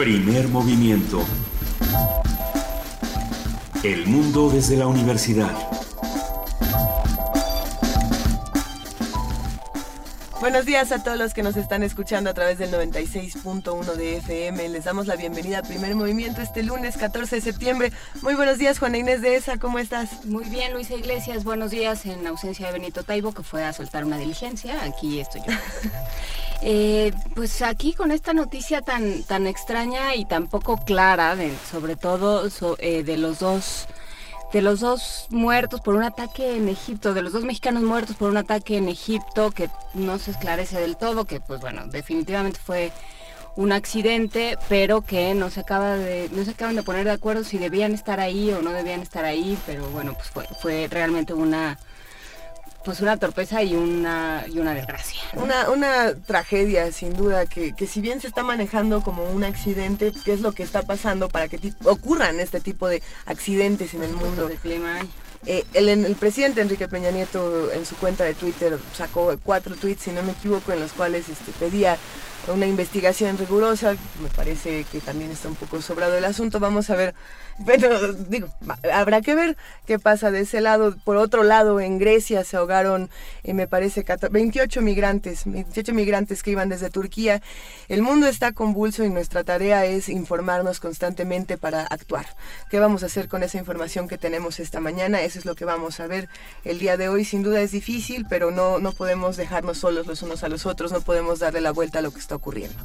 Primer movimiento. El mundo desde la universidad. Buenos días a todos los que nos están escuchando a través del 96.1 de FM. Les damos la bienvenida a Primer Movimiento este lunes 14 de septiembre. Muy buenos días, Juana Inés de ESA, ¿cómo estás? Muy bien, Luisa Iglesias, buenos días en ausencia de Benito Taibo, que fue a soltar una diligencia. Aquí estoy yo. Eh, pues aquí con esta noticia tan, tan extraña y tan poco clara, de, sobre todo eh, de los dos de los dos muertos por un ataque en Egipto, de los dos mexicanos muertos por un ataque en Egipto que no se esclarece del todo, que pues bueno, definitivamente fue un accidente, pero que no se acaba de no se acaban de poner de acuerdo si debían estar ahí o no debían estar ahí, pero bueno, pues fue fue realmente una pues una torpeza y una, y una desgracia. Una, una tragedia, sin duda, que, que, si bien se está manejando como un accidente, ¿qué es lo que está pasando para que ocurran este tipo de accidentes en el mundo? Clima. Eh, el, el, presidente Enrique Peña Nieto en su cuenta de Twitter sacó cuatro tweets, si no me equivoco, en los cuales este, pedía una investigación rigurosa. Me parece que también está un poco sobrado el asunto. Vamos a ver bueno, digo, habrá que ver qué pasa de ese lado. Por otro lado, en Grecia se ahogaron, eh, me parece, 28 migrantes, 28 migrantes que iban desde Turquía. El mundo está convulso y nuestra tarea es informarnos constantemente para actuar. ¿Qué vamos a hacer con esa información que tenemos esta mañana? Eso es lo que vamos a ver el día de hoy. Sin duda es difícil, pero no, no podemos dejarnos solos los unos a los otros, no podemos darle la vuelta a lo que está ocurriendo.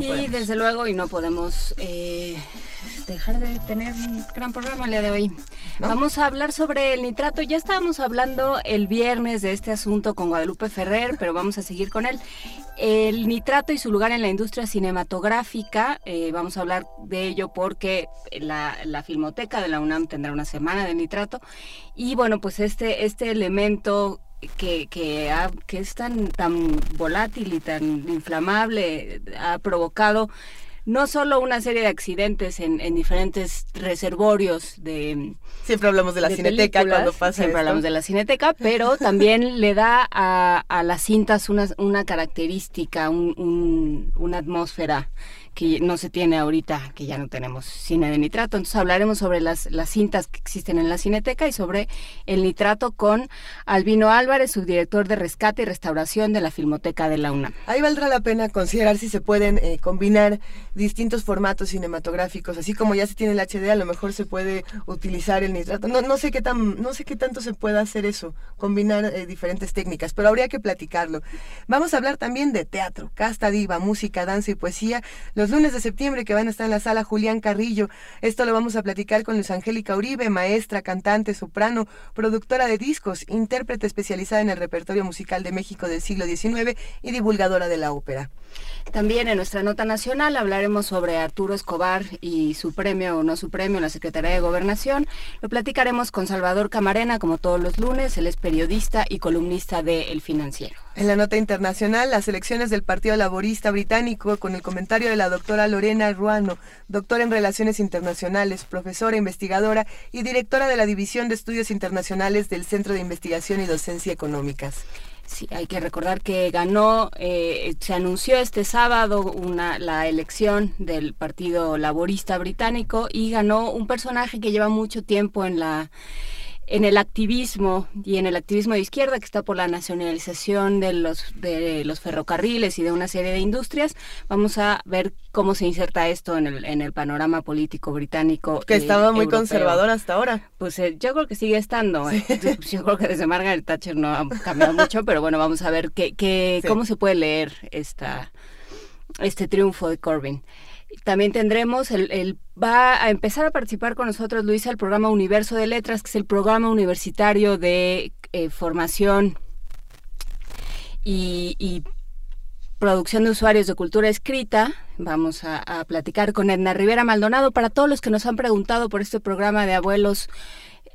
Y desde luego, y no podemos eh, dejar de tener un gran programa el día de hoy. Vamos a hablar sobre el nitrato. Ya estábamos hablando el viernes de este asunto con Guadalupe Ferrer, pero vamos a seguir con él. El nitrato y su lugar en la industria cinematográfica. Eh, vamos a hablar de ello porque la, Filmoteca de la UNAM tendrá una semana de nitrato. Y bueno, pues este, este elemento que, que, que, es tan, tan volátil y tan inflamable ha provocado no solo una serie de accidentes en, diferentes reservorios de... Siempre hablamos de la cineteca cuando pasa Siempre hablamos de la cineteca, pero también le da a, a las cintas una, una característica, un, una atmósfera que no se tiene ahorita, que ya no tenemos cine de nitrato. Entonces hablaremos sobre las, las cintas que existen en la cineteca y sobre el nitrato con Albino Álvarez, subdirector de rescate y restauración de la Filmoteca de la UNAM. Ahí valdrá la pena considerar si se pueden eh, combinar distintos formatos cinematográficos, así como ya se tiene el HD, a lo mejor se puede utilizar el nitrato. No, no sé qué tan, no sé qué tanto se puede hacer eso, combinar eh, diferentes técnicas, pero habría que platicarlo. Vamos a hablar también de teatro, casta diva, música, danza y poesía los lunes de septiembre que van a estar en la sala Julián Carrillo. Esto lo vamos a platicar con Luz Angélica Uribe, maestra, cantante, soprano, productora de discos, intérprete especializada en el repertorio musical de México del siglo XIX y divulgadora de la ópera. También en nuestra nota nacional hablaremos sobre Arturo Escobar y su premio o no su premio en la Secretaría de Gobernación. Lo platicaremos con Salvador Camarena, como todos los lunes. Él es periodista y columnista de El Financiero. En la nota internacional, las elecciones del Partido Laborista Británico, con el comentario de la doctora Lorena Ruano, doctora en Relaciones Internacionales, profesora investigadora y directora de la División de Estudios Internacionales del Centro de Investigación y Docencia Económicas. Sí, hay que recordar que ganó, eh, se anunció este sábado una, la elección del Partido Laborista Británico y ganó un personaje que lleva mucho tiempo en la en el activismo y en el activismo de izquierda que está por la nacionalización de los de los ferrocarriles y de una serie de industrias vamos a ver cómo se inserta esto en el en el panorama político británico que estaba muy conservador hasta ahora. Pues eh, yo creo que sigue estando eh. yo creo que desde Margaret Thatcher no ha cambiado mucho pero bueno vamos a ver qué, qué cómo se puede leer esta este triunfo de Corbyn también tendremos, el, va a empezar a participar con nosotros, Luisa, el programa Universo de Letras, que es el programa universitario de eh, formación y, producción de usuarios de cultura escrita. Vamos a, a platicar con Edna Rivera Maldonado. Para todos los que nos han preguntado por este programa de abuelos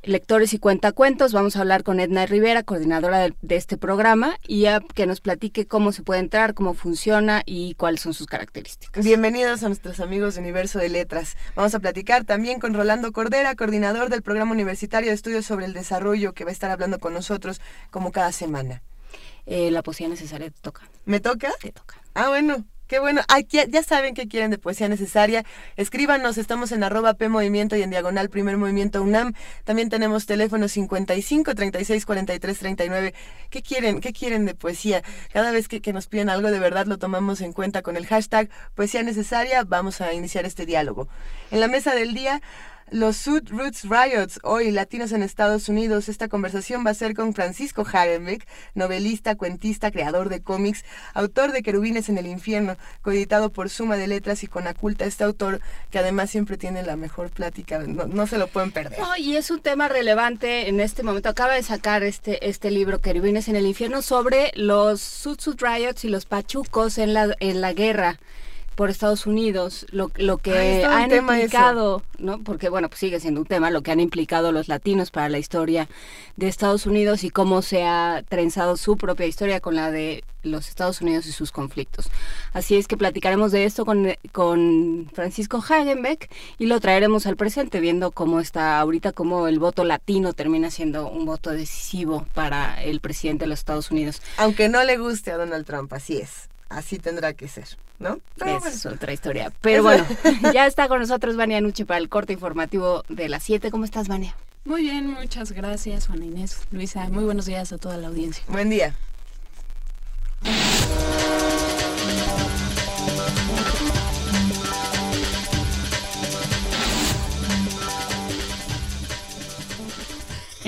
lectores y cuentacuentos. Vamos a hablar con Edna Rivera, coordinadora de, este programa, y a que nos platique cómo se puede entrar, cómo funciona y cuáles son sus características. Bienvenidos a nuestros amigos de Universo de Letras. Vamos a platicar también con Rolando Cordera, coordinador del programa universitario de estudios sobre el desarrollo, que va a estar hablando con nosotros como cada semana. Eh, la poesía necesaria te toca. ¿Me toca? Te toca. Ah, bueno. Qué bueno. Ya saben que quieren de poesía necesaria. Escríbanos, estamos en arroba P Movimiento y en diagonal Primer Movimiento UNAM. También tenemos teléfono 55 36 43 39. ¿Qué quieren? ¿Qué quieren de poesía? Cada vez que, que nos piden algo de verdad lo tomamos en cuenta con el hashtag poesía necesaria. Vamos a iniciar este diálogo. En la mesa del día los Sud Roots Riots, hoy latinos en Estados Unidos. Esta conversación va a ser con Francisco Hagenbeck, novelista, cuentista, creador de cómics, autor de Querubines en el Infierno, coeditado por Suma de Letras y con Aculta. Este autor que además siempre tiene la mejor plática, no, se lo pueden perder. y es un tema relevante en este momento. Acaba de sacar este, este libro, Querubines en el Infierno, sobre los Sud Sud Riots y los pachucos en la, en la guerra por Estados Unidos, lo, lo que han implicado, ¿no? Porque bueno, pues sigue siendo un tema, lo que han implicado los latinos para la historia de Estados Unidos y cómo se ha trenzado su propia historia con la de los Estados Unidos y sus conflictos. Así es que platicaremos de esto con, con Francisco Hagenbeck y lo traeremos al presente, viendo cómo está ahorita, cómo el voto latino termina siendo un voto decisivo para el presidente de los Estados Unidos. Aunque no le guste a Donald Trump, así es así tendrá que ser, ¿no? es otra historia. Pero bueno, ya está con nosotros Vania Nuche para el corte informativo de las 7. ¿Cómo estás, Vania? Muy bien, muchas gracias, Juana Inés, Luisa. Muy buenos días a toda la audiencia. Buen día.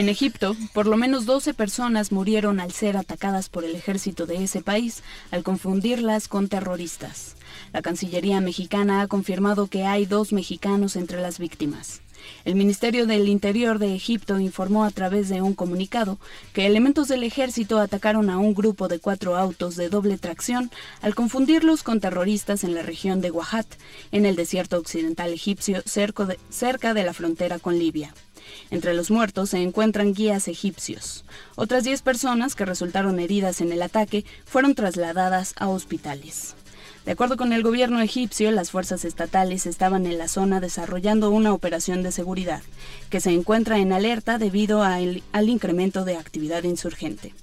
En Egipto, por lo menos 12 personas murieron al ser atacadas por el ejército de ese país al confundirlas con terroristas. La Cancillería mexicana ha confirmado que hay dos mexicanos entre las víctimas. El Ministerio del Interior de Egipto informó a través de un comunicado que elementos del ejército atacaron a un grupo de cuatro autos de doble tracción al confundirlos con terroristas en la región de Wahat, en el desierto occidental egipcio, cerca de la frontera con Libia. Entre los muertos se encuentran guías egipcios. Otras 10 personas que resultaron heridas en el ataque fueron trasladadas a hospitales. De acuerdo con el gobierno egipcio, las fuerzas estatales estaban en la zona desarrollando una operación de seguridad, que se encuentra en alerta debido al incremento de actividad insurgente.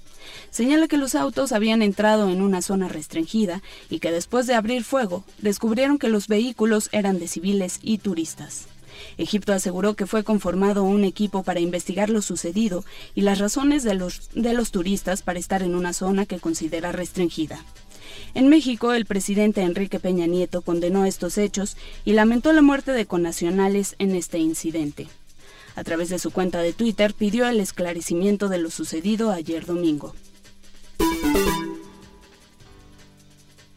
Señala que los autos habían entrado en una zona restringida y que después de abrir fuego descubrieron que los vehículos eran de civiles y turistas. Egipto aseguró que fue conformado un equipo para investigar lo sucedido y las razones de los, de los turistas para estar en una zona que considera restringida. En México, el presidente Enrique Peña Nieto condenó estos hechos y lamentó la muerte de connacionales en este incidente. A través de su cuenta de Twitter pidió el esclarecimiento de lo sucedido ayer domingo.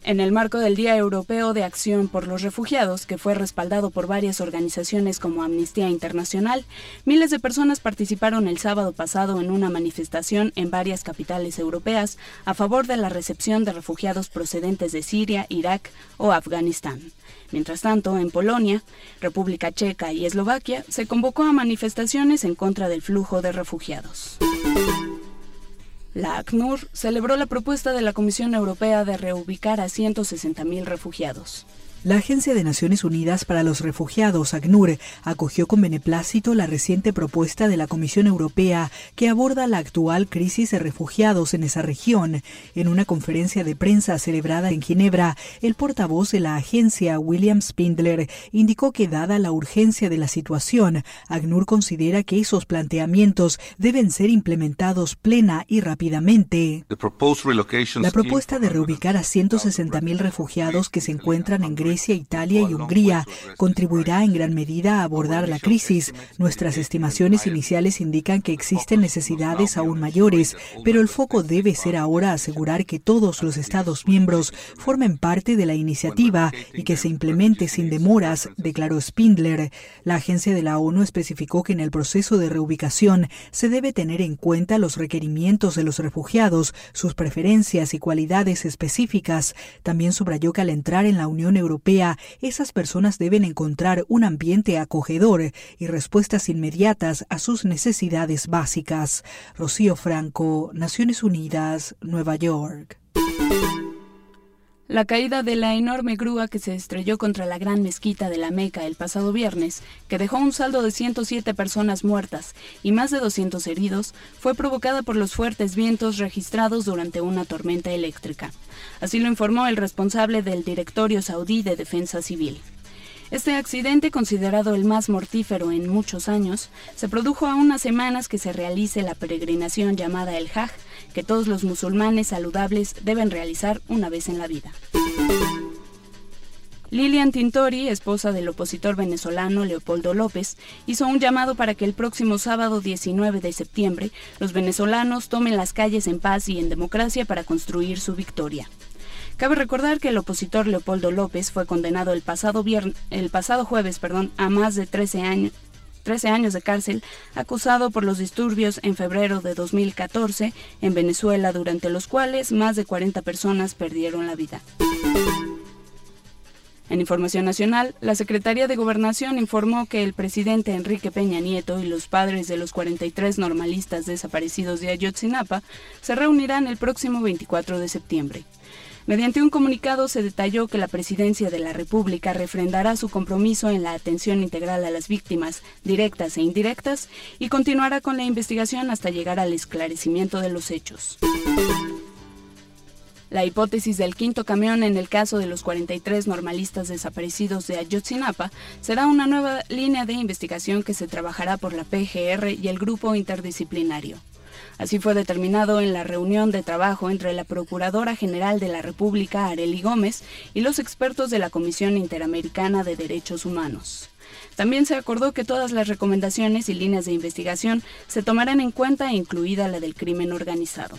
En el marco del Día Europeo de Acción por los Refugiados, que fue respaldado por varias organizaciones como Amnistía Internacional, miles de personas participaron el sábado pasado en una manifestación en varias capitales europeas a favor de la recepción de refugiados procedentes de Siria, Irak o Afganistán. Mientras tanto, en Polonia, República Checa y Eslovaquia se convocó a manifestaciones en contra del flujo de refugiados. La ACNUR celebró la propuesta de la Comisión Europea de reubicar a 160.000 refugiados. La Agencia de Naciones Unidas para los Refugiados, ACNUR, acogió con beneplácito la reciente propuesta de la Comisión Europea que aborda la actual crisis de refugiados en esa región. En una conferencia de prensa celebrada en Ginebra, el portavoz de la agencia, William Spindler, indicó que dada la urgencia de la situación, ACNUR considera que esos planteamientos deben ser implementados plena y rápidamente. La propuesta de reubicar a 160.000 refugiados que se encuentran en Grecia Grecia, Italia y Hungría contribuirá en gran medida a abordar la crisis. Nuestras estimaciones iniciales indican que existen necesidades aún mayores, pero el foco debe ser ahora asegurar que todos los Estados miembros formen parte de la iniciativa y que se implemente sin demoras, declaró Spindler. La agencia de la ONU especificó que en el proceso de reubicación se debe tener en cuenta los requerimientos de los refugiados, sus preferencias y cualidades específicas. También subrayó que al entrar en la Unión Europea, esas personas deben encontrar un ambiente acogedor y respuestas inmediatas a sus necesidades básicas. Rocío Franco, Naciones Unidas, Nueva York. La caída de la enorme grúa que se estrelló contra la gran mezquita de la Meca el pasado viernes, que dejó un saldo de 107 personas muertas y más de 200 heridos, fue provocada por los fuertes vientos registrados durante una tormenta eléctrica. Así lo informó el responsable del Directorio Saudí de Defensa Civil. Este accidente, considerado el más mortífero en muchos años, se produjo a unas semanas que se realice la peregrinación llamada el Hajj, que todos los musulmanes saludables deben realizar una vez en la vida. Lilian Tintori, esposa del opositor venezolano Leopoldo López, hizo un llamado para que el próximo sábado 19 de septiembre los venezolanos tomen las calles en paz y en democracia para construir su victoria. Cabe recordar que el opositor Leopoldo López fue condenado el pasado, el pasado jueves perdón, a más de 13 años, 13 años de cárcel, acusado por los disturbios en febrero de 2014 en Venezuela, durante los cuales más de 40 personas perdieron la vida. En información nacional, la Secretaría de Gobernación informó que el presidente Enrique Peña Nieto y los padres de los 43 normalistas desaparecidos de Ayotzinapa se reunirán el próximo 24 de septiembre. Mediante un comunicado se detalló que la Presidencia de la República refrendará su compromiso en la atención integral a las víctimas, directas e indirectas, y continuará con la investigación hasta llegar al esclarecimiento de los hechos. La hipótesis del quinto camión en el caso de los 43 normalistas desaparecidos de Ayotzinapa será una nueva línea de investigación que se trabajará por la PGR y el grupo interdisciplinario. Así fue determinado en la reunión de trabajo entre la Procuradora General de la República, Areli Gómez, y los expertos de la Comisión Interamericana de Derechos Humanos. También se acordó que todas las recomendaciones y líneas de investigación se tomarán en cuenta, incluida la del crimen organizado.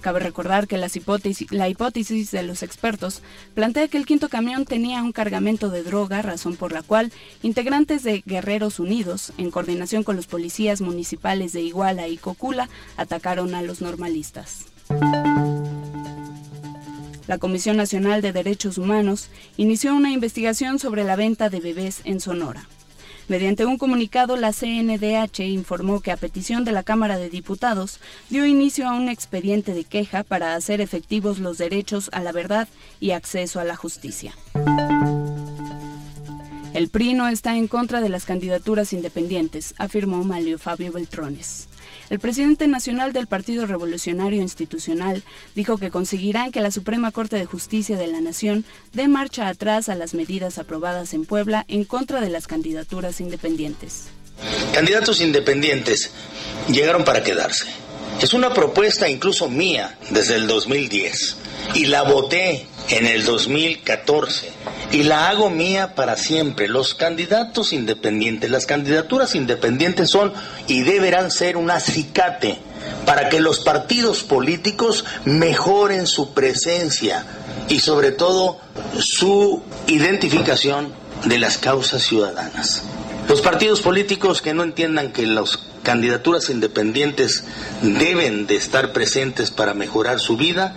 Cabe recordar que la hipótesis de los expertos plantea que el quinto camión tenía un cargamento de droga, razón por la cual integrantes de Guerreros Unidos, en coordinación con los policías municipales de Iguala y Cocula, atacaron a los normalistas. La Comisión Nacional de Derechos Humanos inició una investigación sobre la venta de bebés en Sonora. Mediante un comunicado, la CNDH informó que a petición de la Cámara de Diputados dio inicio a un expediente de queja para hacer efectivos los derechos a la verdad y acceso a la justicia. El PRI no está en contra de las candidaturas independientes, afirmó Malio Fabio Beltrones. El presidente nacional del Partido Revolucionario Institucional dijo que conseguirán que la Suprema Corte de Justicia de la Nación dé marcha atrás a las medidas aprobadas en Puebla en contra de las candidaturas independientes. Candidatos independientes llegaron para quedarse. Es una propuesta incluso mía desde el 2010 y la voté en el 2014 y la hago mía para siempre. Los candidatos independientes, las candidaturas independientes son y deberán ser un acicate para que los partidos políticos mejoren su presencia y sobre todo su identificación de las causas ciudadanas. Los partidos políticos que no entiendan que las candidaturas independientes deben de estar presentes para mejorar su vida,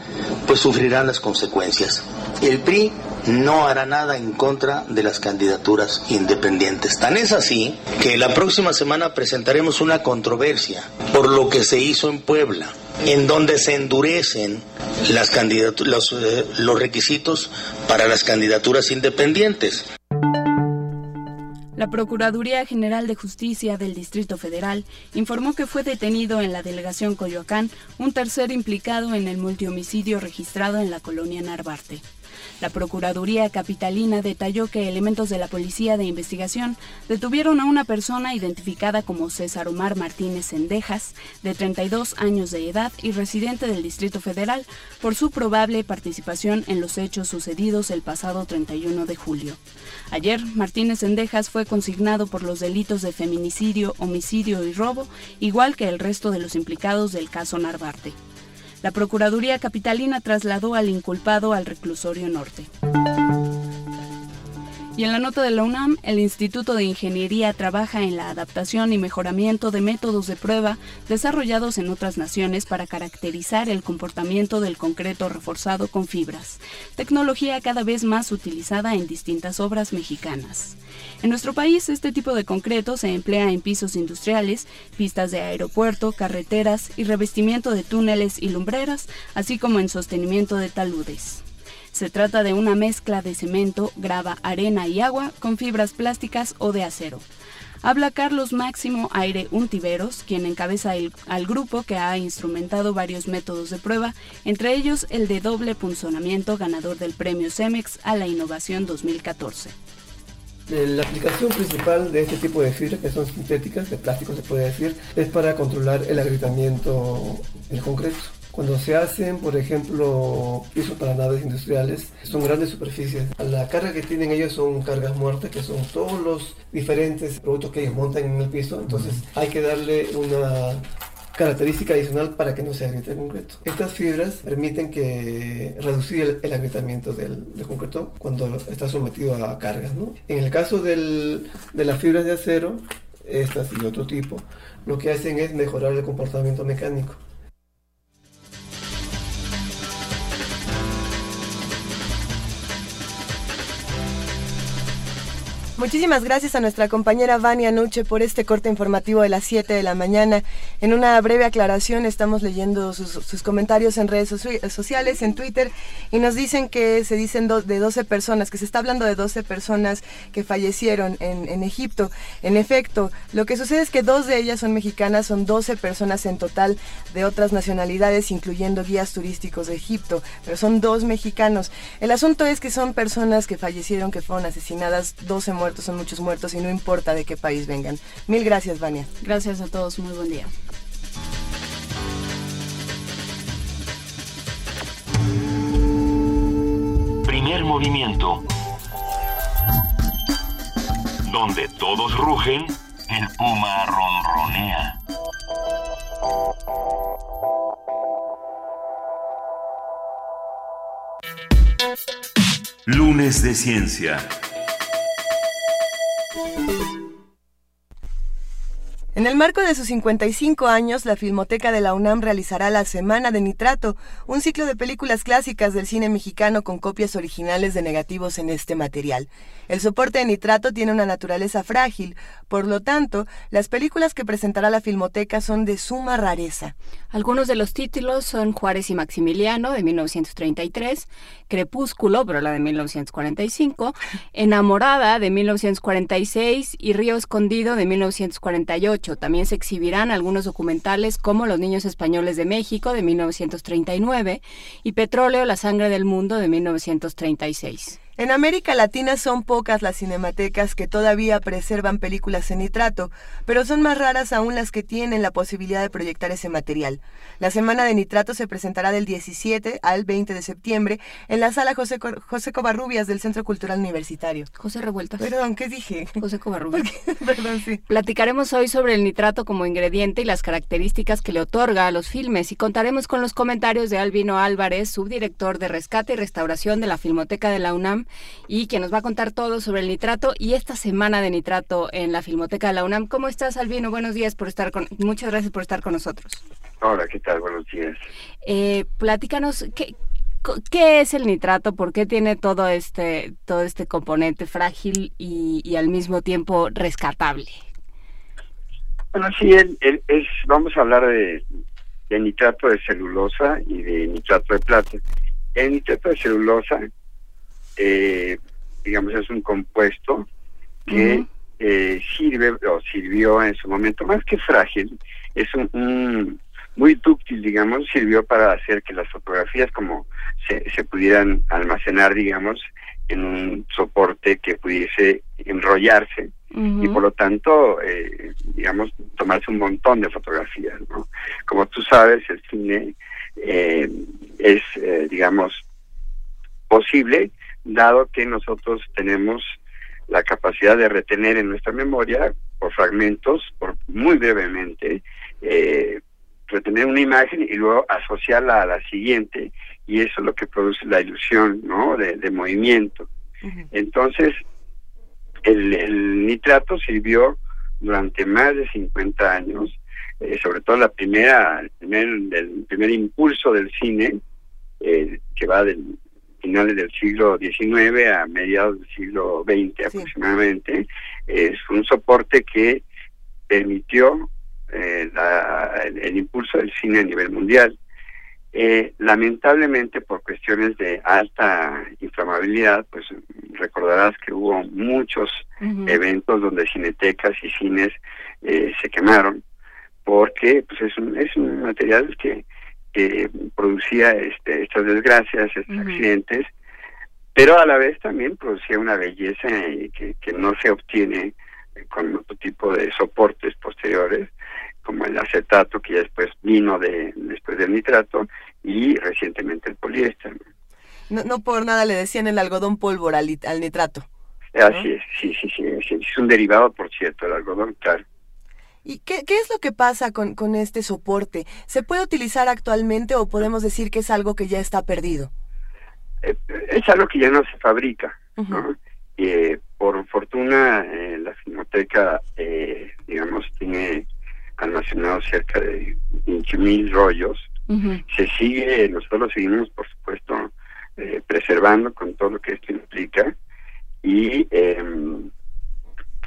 pues sufrirán las consecuencias. El PRI no hará nada en contra de las candidaturas independientes. Tan es así que la próxima semana presentaremos una controversia por lo que se hizo en Puebla, en donde se endurecen las los, eh, los requisitos para las candidaturas independientes. La Procuraduría General de Justicia del Distrito Federal informó que fue detenido en la delegación Coyoacán un tercer implicado en el multihomicidio registrado en la colonia Narvarte. La Procuraduría Capitalina detalló que elementos de la Policía de Investigación detuvieron a una persona identificada como César Omar Martínez Sendejas, de 32 años de edad y residente del Distrito Federal, por su probable participación en los hechos sucedidos el pasado 31 de julio. Ayer, Martínez Sendejas fue consignado por los delitos de feminicidio, homicidio y robo, igual que el resto de los implicados del caso Narvarte. La Procuraduría Capitalina trasladó al inculpado al reclusorio norte. Y en la nota de la UNAM, el Instituto de Ingeniería trabaja en la adaptación y mejoramiento de métodos de prueba desarrollados en otras naciones para caracterizar el comportamiento del concreto reforzado con fibras, tecnología cada vez más utilizada en distintas obras mexicanas. En nuestro país, este tipo de concreto se emplea en pisos industriales, pistas de aeropuerto, carreteras y revestimiento de túneles y lumbreras, así como en sostenimiento de taludes. Se trata de una mezcla de cemento, grava, arena y agua con fibras plásticas o de acero. Habla Carlos Máximo Aire Untiveros, quien encabeza al grupo que ha instrumentado varios métodos de prueba, entre ellos el de doble punzonamiento ganador del premio CEMEX a la innovación 2014. La aplicación principal de este tipo de fibras, que son sintéticas, de plástico se puede decir, es para controlar el agrietamiento del concreto. Cuando se hacen, por ejemplo, pisos para naves industriales, son grandes superficies. La carga que tienen ellos son cargas muertas, que son todos los diferentes productos que ellos montan en el piso. Entonces hay que darle una característica adicional para que no se agriete el concreto. Estas fibras permiten que reducir el, agrietamiento del, concreto cuando está sometido a cargas. En el caso de las fibras de acero, estas y otro tipo, lo que hacen es mejorar el comportamiento mecánico. Muchísimas gracias a nuestra compañera Vania Nuche por este corte informativo de las 7 de la mañana. En una breve aclaración estamos leyendo sus, comentarios en redes sociales, en Twitter, y nos dicen que se dicen de 12 personas, que se está hablando de 12 personas que fallecieron en, Egipto. En efecto, lo que sucede es que dos de ellas son mexicanas, son 12 personas en total de otras nacionalidades, incluyendo guías turísticos de Egipto, pero son dos mexicanos. El asunto es que son personas que fallecieron, que fueron asesinadas, 12 muertos son muchos muertos y no importa de qué país vengan. Mil gracias, Vania. Gracias a todos, muy buen día. Primer movimiento. Donde todos rugen, el puma ronronea. Lunes de Ciencia. Thank you. En el marco de sus 55 años, la Filmoteca de la UNAM realizará la Semana de Nitrato, un ciclo de películas clásicas del cine mexicano con copias originales de negativos en este material. El soporte de nitrato tiene una naturaleza frágil, por lo tanto, las películas que presentará la Filmoteca son de suma rareza. Algunos de los títulos son Juárez y Maximiliano de 1933, Crepúsculo, pero la de 1945, Enamorada de 1946 y Río Escondido de 1948. También se exhibirán algunos documentales como Los Niños Españoles de México de 1939 y Petróleo, la sangre del mundo de 1936. En América Latina son pocas las cinematecas que todavía preservan películas en nitrato, pero son más raras aún las que tienen la posibilidad de proyectar ese material. La Semana de Nitrato se presentará del 17 al 20 de septiembre en la sala José, José Covarrubias del Centro Cultural Universitario. José Revueltas. Perdón, ¿qué dije? José Covarrubias. Perdón, sí. Platicaremos hoy sobre el nitrato como ingrediente y las características que le otorga a los filmes y contaremos con los comentarios de Albino Álvarez, subdirector de Rescate y Restauración de la Filmoteca de la UNAM y que nos va a contar todo sobre el nitrato y esta semana de nitrato en la Filmoteca de la UNAM. ¿Cómo estás, Albino? Buenos días por estar con, muchas gracias por estar con nosotros. Hola, ¿qué tal? Buenos días. Eh, platícanos, ¿qué, ¿qué es el nitrato? ¿Por qué tiene todo este, todo este componente frágil y, al mismo tiempo rescatable? Bueno, sí, es, vamos a hablar de, de nitrato de celulosa y de nitrato de plata. El nitrato de celulosa eh, digamos, es un compuesto que eh, sirve o sirvió en su momento, más que frágil, es un, muy dúctil, digamos, sirvió para hacer que las fotografías como se, se pudieran almacenar, digamos, en un soporte que pudiese enrollarse y por lo tanto, eh, digamos, tomarse un montón de fotografías. ¿no? Como tú sabes, el cine eh, es, eh, digamos, posible dado que nosotros tenemos la capacidad de retener en nuestra memoria por fragmentos, por muy brevemente, eh, retener una imagen y luego asociarla a la siguiente y eso es lo que produce la ilusión ¿no? de, movimiento. Entonces, el, nitrato sirvió durante más de 50 años, eh, sobre todo la primera, el primer, el primer impulso del cine, eh, que va del finales del siglo XIX a mediados del siglo XX aproximadamente, es un soporte que permitió eh, el, impulso del cine a nivel mundial. Eh, lamentablemente, por cuestiones cuestiones de alta inflamabilidad, pues recordarás que hubo muchos eventos donde cinetecas y cines eh, se quemaron porque pues es un, es un material que, que producía este, estas desgracias, estos accidentes, pero a la vez también producía una belleza que, que no se obtiene con otro tipo de soportes posteriores como el acetato que ya después vino de después del nitrato y recientemente el poliéster. No, no por nada le decían el algodón pólvora al, nitrato. Así es, sí, sí, sí, es un derivado, por cierto, del algodón, claro. ¿Y qué, qué, es lo que pasa con, con este soporte? ¿Se puede utilizar actualmente o podemos decir que es algo que ya está perdido? Eh, es algo que ya no se fabrica. Eh, por fortuna, eh, la Filmoteca, digamos, tiene almacenados cerca de 20.000 rollos. Se sigue, nosotros lo seguimos, por supuesto, preservando con todo lo que esto implica. Y em,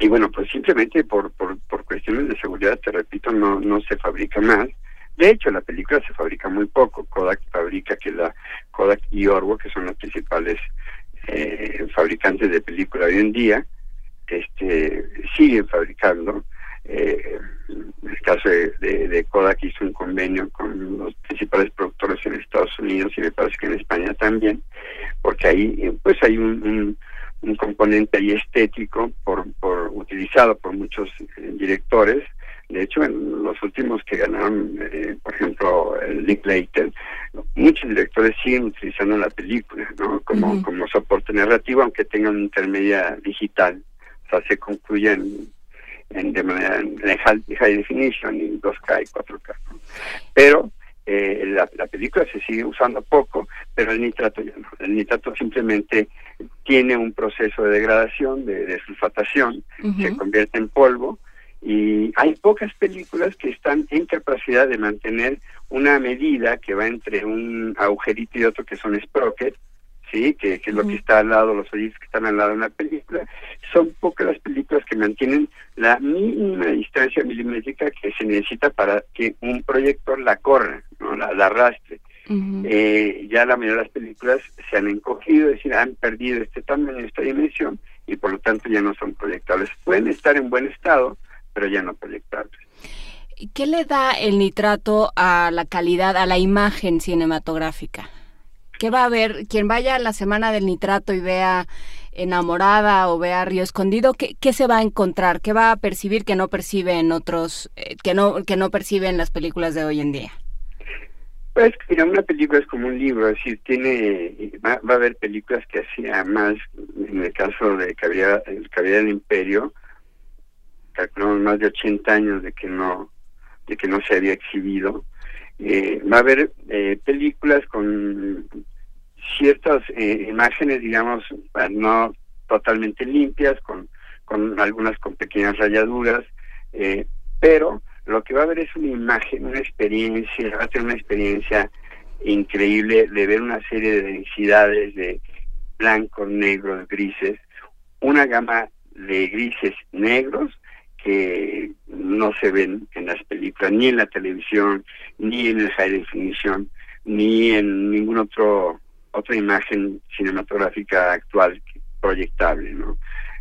y bueno, pues simplemente por, por, por cuestiones de seguridad, te repito, no, no se fabrica más. De hecho, la película se fabrica muy poco. Kodak fabrica que la Kodak y Orwo, que son los principales eh, fabricantes de película hoy en día, este, siguen fabricando. Eh, el caso de, de, Kodak hizo un convenio con los principales productores en Estados Unidos y me parece que en España también, porque ahí pues hay un un componente ahí estético por, por utilizado por muchos eh, directores. De hecho, en los últimos que ganaron, eh, por ejemplo, el Linklater, muchos directores siguen utilizando la película ¿no? como, como soporte narrativo, aunque tengan intermedia digital. O sea, se concluyen en, de manera en high, definition, en 2K y 4K. Pero eh, la, la, película se sigue usando poco, pero el nitrato ya no. El nitrato simplemente tiene un proceso de degradación, de, sulfatación, se convierte en polvo y hay pocas películas que están en capacidad de mantener una medida que va entre un agujerito y otro que son sprockets, ¿sí? que, es lo que está al lado, los hoyitos que están al lado de una película. Son pocas las películas que mantienen la mínima distancia milimétrica que se necesita para que un proyector la corra, ¿no? la, la arrastre eh, ya la mayoría de las películas se han encogido, es decir, han perdido este tamaño, esta dimensión, y por lo tanto ya no son proyectables. Pueden estar en buen estado, pero ya no proyectables. ¿Qué le da el nitrato a la calidad, a la imagen cinematográfica? ¿Qué va a ver? Quien vaya a la semana del nitrato y vea enamorada o vea Río Escondido, ¿qué, ¿qué, se va a encontrar? ¿Qué va a percibir que no percibe en otros, eh, que no, que no percibe en las películas de hoy en día? Pues mira, una película es como un libro, es decir, tiene, va, a haber películas que hacía más, en el caso de Cavidad, el Cavidad del Imperio, calculamos más de 80 años de que no, de que no se había exhibido. Eh, va a haber eh, películas con ciertas eh, imágenes, digamos, no totalmente limpias, con, con algunas con pequeñas rayaduras, pero lo que va a haber es una imagen, una experiencia, va a tener una experiencia increíble de ver una serie de densidades de blancos, negros, grises, una gama de grises negros que no se ven en las películas, ni en la televisión, ni en el high definition, ni en ningún otro otra imagen cinematográfica actual proyectable, ¿no?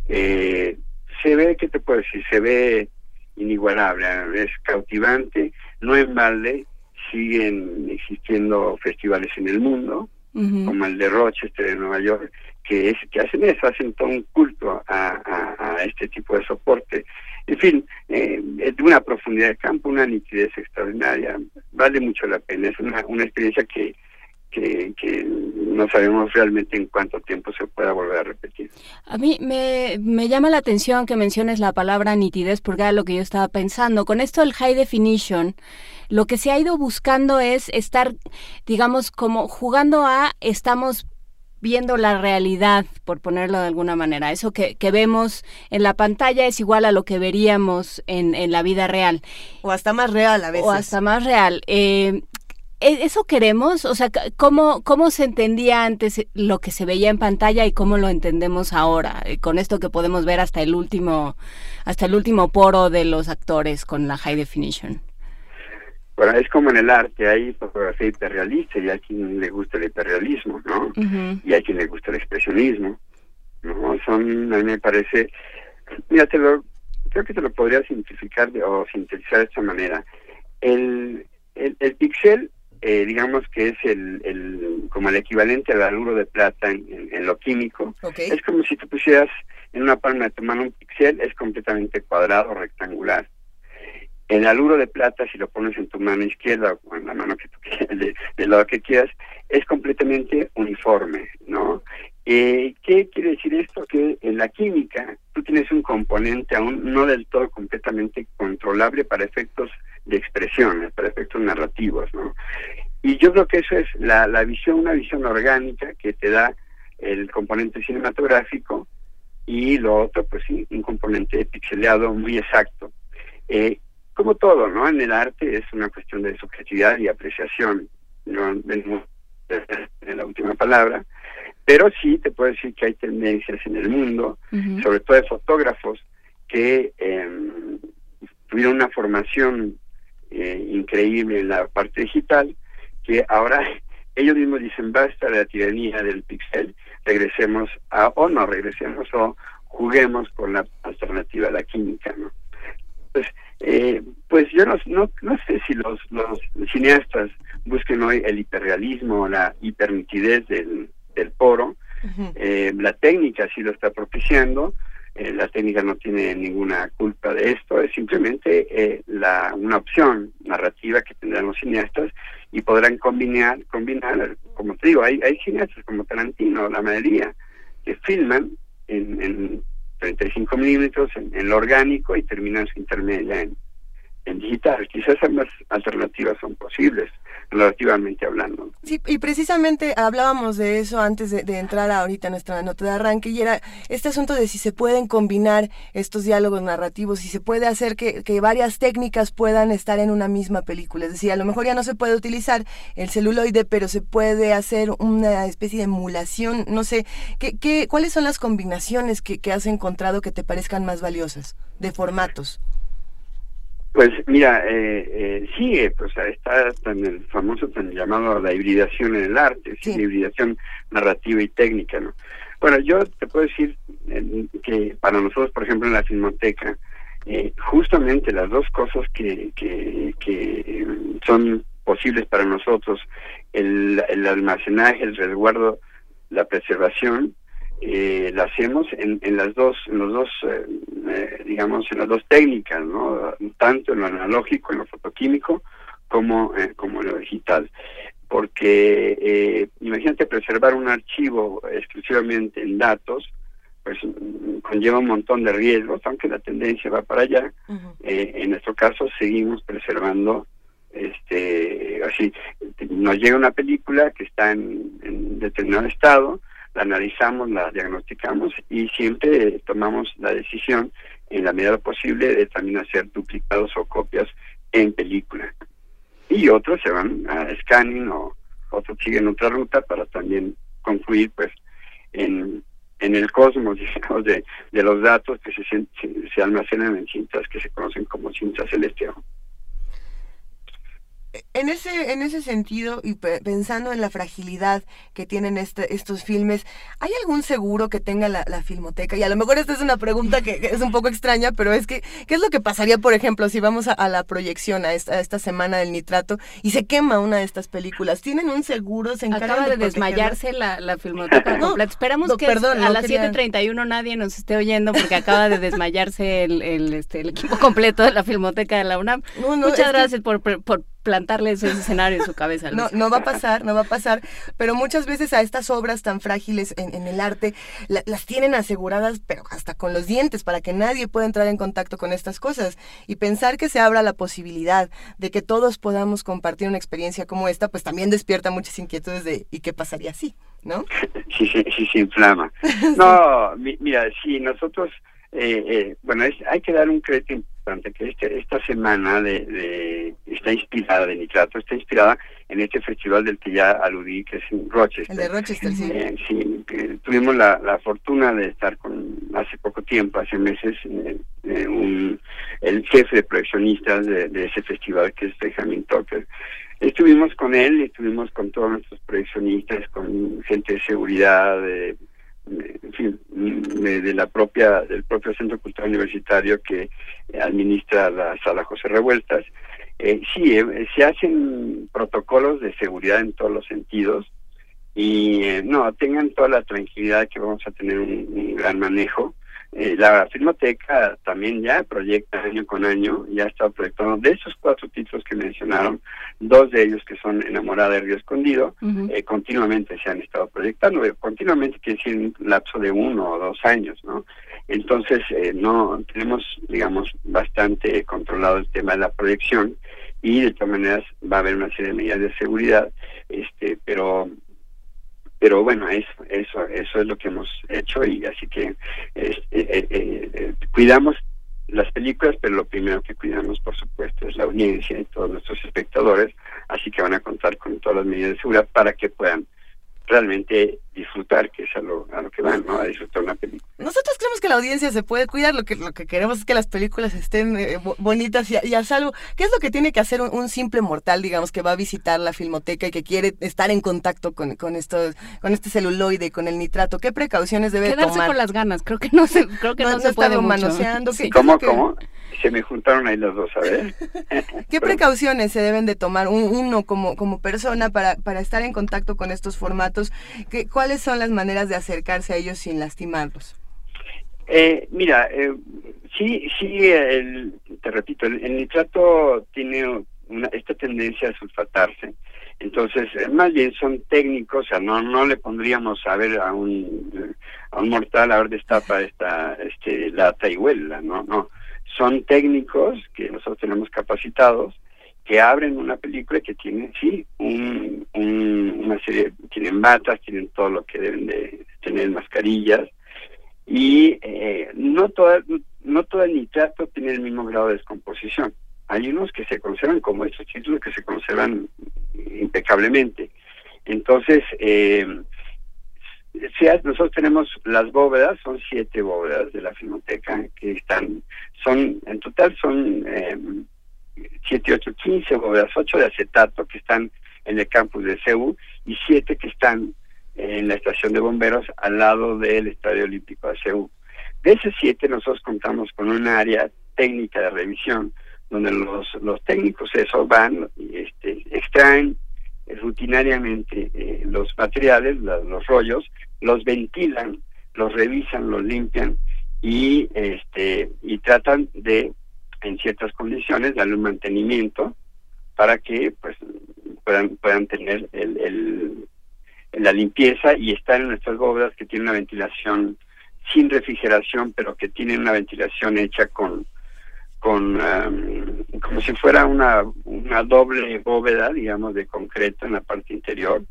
Eh, se ve, ¿qué te puedo decir? Se ve inigualable, es cautivante, no en balde, siguen existiendo festivales en el mundo, como el de Rochester de Nueva York, que es que hacen eso, hacen todo un culto a, este tipo de soporte. En fin, eh, es de una profundidad de campo, una nitidez extraordinaria, vale mucho la pena, es una, una experiencia que que, no sabemos realmente en cuánto tiempo se pueda volver a repetir. A mí me, me llama la atención que menciones la palabra nitidez porque era lo que yo estaba pensando. Con esto del high definition, lo que se ha ido buscando es estar, digamos, como jugando a estamos viendo la realidad, por ponerlo de alguna manera. Eso que, que, vemos en la pantalla es igual a lo que veríamos en, en, la vida real. O hasta más real a veces. O hasta más real. Eh, ¿E-, ¿Eso queremos? O sea, ¿cómo, ¿cómo se entendía antes lo que se veía en pantalla y cómo lo entendemos ahora? Eh, con esto que podemos ver hasta el último, hasta el último poro de los actores con la high definition. Bueno, es como en el arte, hay fotografía hiperrealista y hay quien le gusta el hiperrealismo, ¿no? Y hay quien le gusta el expresionismo, ¿no? Son, a mí me parece, mira, te lo, creo que te lo podría simplificar o sintetizar de esta manera. El, el, el pixel, eh, digamos que es el, el, como el equivalente al aluro de plata en, lo químico. Es como si tú pusieras en una palma de tu mano un pixel, es completamente cuadrado, rectangular. El aluro de plata, si lo pones en tu mano izquierda o en la mano que tú quieras, de, del lado que quieras, es completamente uniforme, ¿no? Eh, ¿Qué quiere decir esto? Que en la química tú tienes un componente aún no del todo completamente controlable para efectos de expresión, para efectos narrativos, ¿no? Y yo creo que eso es la, la visión, una visión orgánica que te da el componente cinematográfico y lo otro, pues sí, un componente pixeleado muy exacto. Eh, como todo, ¿no? En el arte es una cuestión de subjetividad y apreciación, no en la última palabra, pero sí te puedo decir que hay tendencias en el mundo, sobre todo de fotógrafos que em, tuvieron una formación eh, increíble en la parte digital, que ahora ellos mismos dicen basta de la tiranía del pixel, regresemos a, o no regresemos, o juguemos con la alternativa de la química, ¿no? Pues, eh, pues yo no, no, no sé si los, los cineastas busquen hoy el hiperrealismo, la hipernitidez del, del poro. eh, la técnica sí lo está propiciando. Eh, la técnica no tiene ninguna culpa de esto, es simplemente eh, la, una opción narrativa que tendrán los cineastas y podrán combinar, combinar como te digo, hay, hay cineastas como Tarantino, la mayoría, que filman en, en 35 milímetros en, en, lo orgánico y terminan su intermedia en, en digital. Quizás ambas alternativas son posibles relativamente hablando. Sí, y precisamente hablábamos de eso antes de, entrar ahorita a nuestra nota de arranque, y era este asunto de si se pueden combinar estos diálogos narrativos, si se puede hacer que, varias técnicas puedan estar en una misma película. Es decir, a lo mejor ya no se puede utilizar el celuloide, pero se puede hacer una especie de emulación. No sé, ¿qué, qué, ¿cuáles son las combinaciones que, que has encontrado que te parezcan más valiosas de formatos? Pues mira, eh, eh, sí, pues está tan el famoso tan llamado la hibridación en el arte, la hibridación narrativa y técnica, ¿no? Bueno, yo te puedo decir que para nosotros, por ejemplo, en la Filmoteca, eh, justamente las dos cosas que, que, que son posibles para nosotros, el, el almacenaje, el resguardo, la preservación, eh, la hacemos en, en las dos, en los dos, eh, eh, digamos, en las dos técnicas, ¿no? Tanto en lo analógico, en lo fotoquímico, como, eh, como en lo digital. Porque eh, imagínate preservar un archivo exclusivamente en datos, pues mm, conlleva un montón de riesgos, aunque la tendencia va para allá. en nuestro caso seguimos preservando este así nos llega una película que está en, en determinado estado la analizamos, la diagnosticamos y siempre tomamos la decisión en la medida posible de también hacer duplicados o copias en película. Y otros se van a scanning o otros siguen otra ruta para también concluir pues en, en el cosmos de, de los datos que se, se, se almacenan en cintas que se conocen como cintas celestiales en ese, en ese sentido, y pensando en la fragilidad que tienen este, estos filmes, ¿hay algún seguro que tenga la, filmoteca? Y a lo mejor esta es una pregunta que, es un poco extraña, pero es que, ¿qué es lo que pasaría, por ejemplo, si vamos a, la proyección, a esta, esta, semana del nitrato, y se quema una de estas películas? ¿Tienen un seguro? ¿Se Acaba de, desmayarse la, la filmoteca completa. Esperamos que perdón, a las 7.31 nadie nos esté oyendo porque acaba de desmayarse el, el, este, el equipo completo de la filmoteca de la UNAM. Muchas gracias por, por plantarle ese escenario en su cabeza. No, no va a pasar, no va a pasar, pero muchas veces a estas obras tan frágiles en, el arte las tienen aseguradas, pero hasta con los dientes, para que nadie pueda entrar en contacto con estas cosas. Y pensar que se abra la posibilidad de que todos podamos compartir una experiencia como esta, pues también despierta muchas inquietudes de ¿y qué pasaría así? ¿No? Sí, sí, sí, se inflama. No, mira, sí, nosotros, eh, eh, bueno, hay que dar un crédito que este, esta semana de, está inspirada de nitrato, está inspirada en este festival del que ya aludí, que es en Rochester. El de Rochester, sí. Eh, sí, tuvimos la, la, fortuna de estar con hace poco tiempo, hace meses, un, el jefe de proyeccionistas de, ese festival, que es Benjamin Tucker. Estuvimos con él, estuvimos con todos nuestros proyeccionistas, con gente de seguridad, de, de, la propia del propio Centro Cultural Universitario que administra la Sala José Revueltas. Eh, sí, eh, se hacen protocolos de seguridad en todos los sentidos y eh, no, tengan toda la tranquilidad que vamos a tener un gran manejo. Eh, la Filmoteca también ya proyecta año con año, ya está proyectando de esos cuatro títulos que mencionaron, dos de ellos que son Enamorada de Río Escondido, eh, continuamente se han estado proyectando, continuamente quiere decir un lapso de uno o dos años, ¿no? Entonces, eh, no tenemos, digamos, bastante controlado el tema de la proyección y de todas maneras va a haber una serie de medidas de seguridad, este, pero pero bueno eso eso eso es lo que hemos hecho y así que eh, eh, eh, cuidamos las películas pero lo primero que cuidamos por supuesto es la audiencia y todos nuestros espectadores así que van a contar con todas las medidas de seguridad para que puedan realmente disfrutar, que es a lo, a lo que van, ¿no? A disfrutar una película. Nosotros creemos que la audiencia se puede cuidar, lo que, lo que queremos es que las películas estén eh, bonitas y a, salvo. ¿Qué es lo que tiene que hacer un, simple mortal, digamos, que va a visitar la filmoteca y que quiere estar en contacto con, con, esto, con este celuloide, con el nitrato? ¿Qué precauciones debe Quedarse tomar? con las ganas, creo que no se, creo que no, se puede manoseando. ¿Cómo, cómo? Se me juntaron ahí los dos, a ver. ¿Qué precauciones se deben de tomar uno como, como persona para, para estar en contacto con estos formatos? ¿Qué, ¿Cuáles son las maneras de acercarse a ellos sin lastimarlos? Eh, mira, eh, sí, sí, el, te repito, el, nitrato tiene una, esta tendencia a sulfatarse. Entonces, eh, más bien son técnicos, o sea, no no le pondríamos a ver a un a un mortal a ver destapa esta este lata y huela, no, no son técnicos que nosotros tenemos capacitados que abren una película que tiene, sí, un, una serie, tienen batas, tienen todo lo que deben de tener, mascarillas, y eh, no, toda, no todo el nitrato tiene el mismo grado de descomposición. Hay unos que se conservan como estos títulos que se conservan impecablemente. Entonces, eh, nosotros tenemos las bóvedas, son siete bóvedas de la filmoteca que están, son, en total son eh, siete, ocho, quince bóvedas, ocho de acetato que están en el campus de CEU y siete que están en la estación de bomberos al lado del Estadio Olímpico de CEU. De esos siete nosotros contamos con un área técnica de revisión donde los, los técnicos eso van, este, extraen rutinariamente eh, los materiales, los rollos, los ventilan, los revisan, los limpian y este y tratan de en ciertas condiciones darle un mantenimiento para que pues puedan puedan tener el, el la limpieza y estar en nuestras bóvedas que tienen una ventilación sin refrigeración pero que tienen una ventilación hecha con con como si fuera una, una doble bóveda, digamos, de concreto en la parte interior,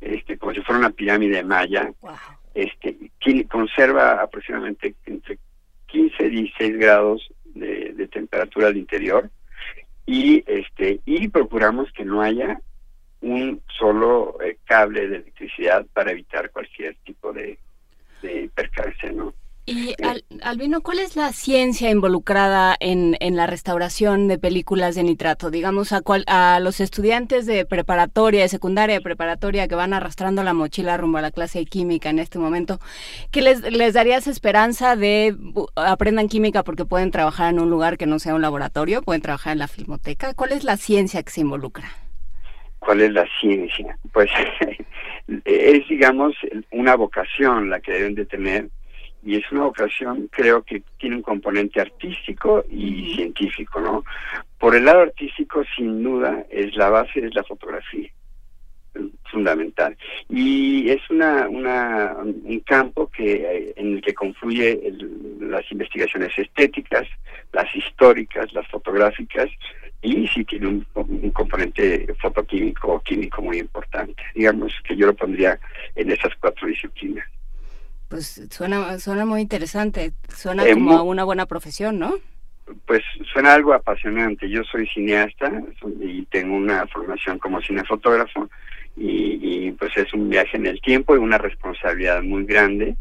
este, como si fuera una pirámide maya. Este, conserva aproximadamente entre 15 y 16 grados de, temperatura al interior y este y procuramos que no haya un solo eh, cable de electricidad para evitar cualquier tipo de, de percance, ¿no? Y Albino, ¿cuál es la ciencia involucrada en, en, la restauración de películas de nitrato? Digamos, a, cual, a los estudiantes de preparatoria, de secundaria, de preparatoria que van arrastrando la mochila rumbo a la clase de química en este momento, ¿qué les, les darías esperanza de aprendan química porque pueden trabajar en un lugar que no sea un laboratorio, pueden trabajar en la filmoteca? ¿Cuál es la ciencia que se involucra? ¿Cuál es la ciencia? Pues es, digamos, una vocación la que deben de tener y es una ocasión, creo que tiene un componente artístico y científico, ¿no? Por el lado artístico, sin duda, es la base, es la fotografía, fundamental. Y es una, una un campo que en el que confluye las investigaciones estéticas, las históricas, las fotográficas, y sí tiene un, un componente fotoquímico o químico muy importante. Digamos que yo lo pondría en esas cuatro disciplinas. Pues suena, suena muy interesante, suena como a una buena profesión, ¿no? pues suena algo apasionante. Yo soy cineasta y tengo una formación como cinefotógrafo y, pues es un viaje en el tiempo y una responsabilidad muy grande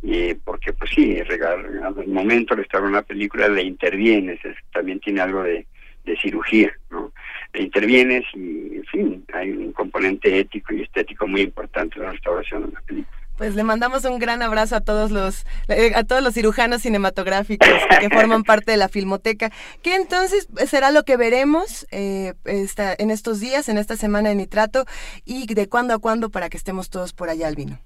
y porque pues sí, al momento de estar una película le intervienes, también tiene algo de, de cirugía, ¿no? Le intervienes y en fin, hay un componente ético y estético muy importante en la restauración de una película. Pues le mandamos un gran abrazo a todos los eh, a todos los cirujanos cinematográficos que forman parte de la Filmoteca. ¿Qué entonces será lo que veremos eh, esta, en estos días, en esta semana de Nitrato y de cuándo a cuándo para que estemos todos por allá al vino?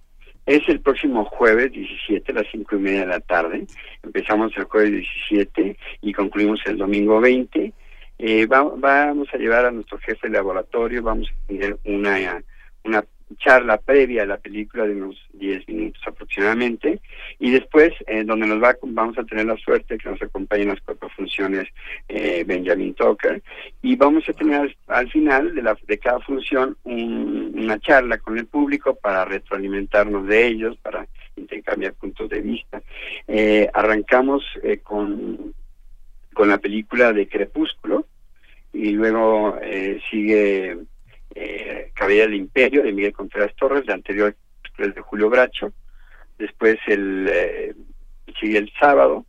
Es el próximo jueves 17 a las 5 y media de la tarde. Empezamos el jueves 17 y concluimos el domingo 20. Eh, vamos a llevar a nuestro jefe de laboratorio, vamos a tener una, una charla previa a la película de unos 10 minutos aproximadamente y después eh, donde nos va vamos a tener la suerte que nos acompañen las cuatro funciones eh, Benjamin Tucker y vamos a tener al final de, la, de cada función una charla con el público para retroalimentarnos de ellos para intercambiar puntos de vista. Eh, arrancamos eh, con con la película de Crepúsculo y luego sigue eh, del Imperio de Miguel Contreras Torres, de anterior de Julio Bracho, después el eh, sigue el sábado,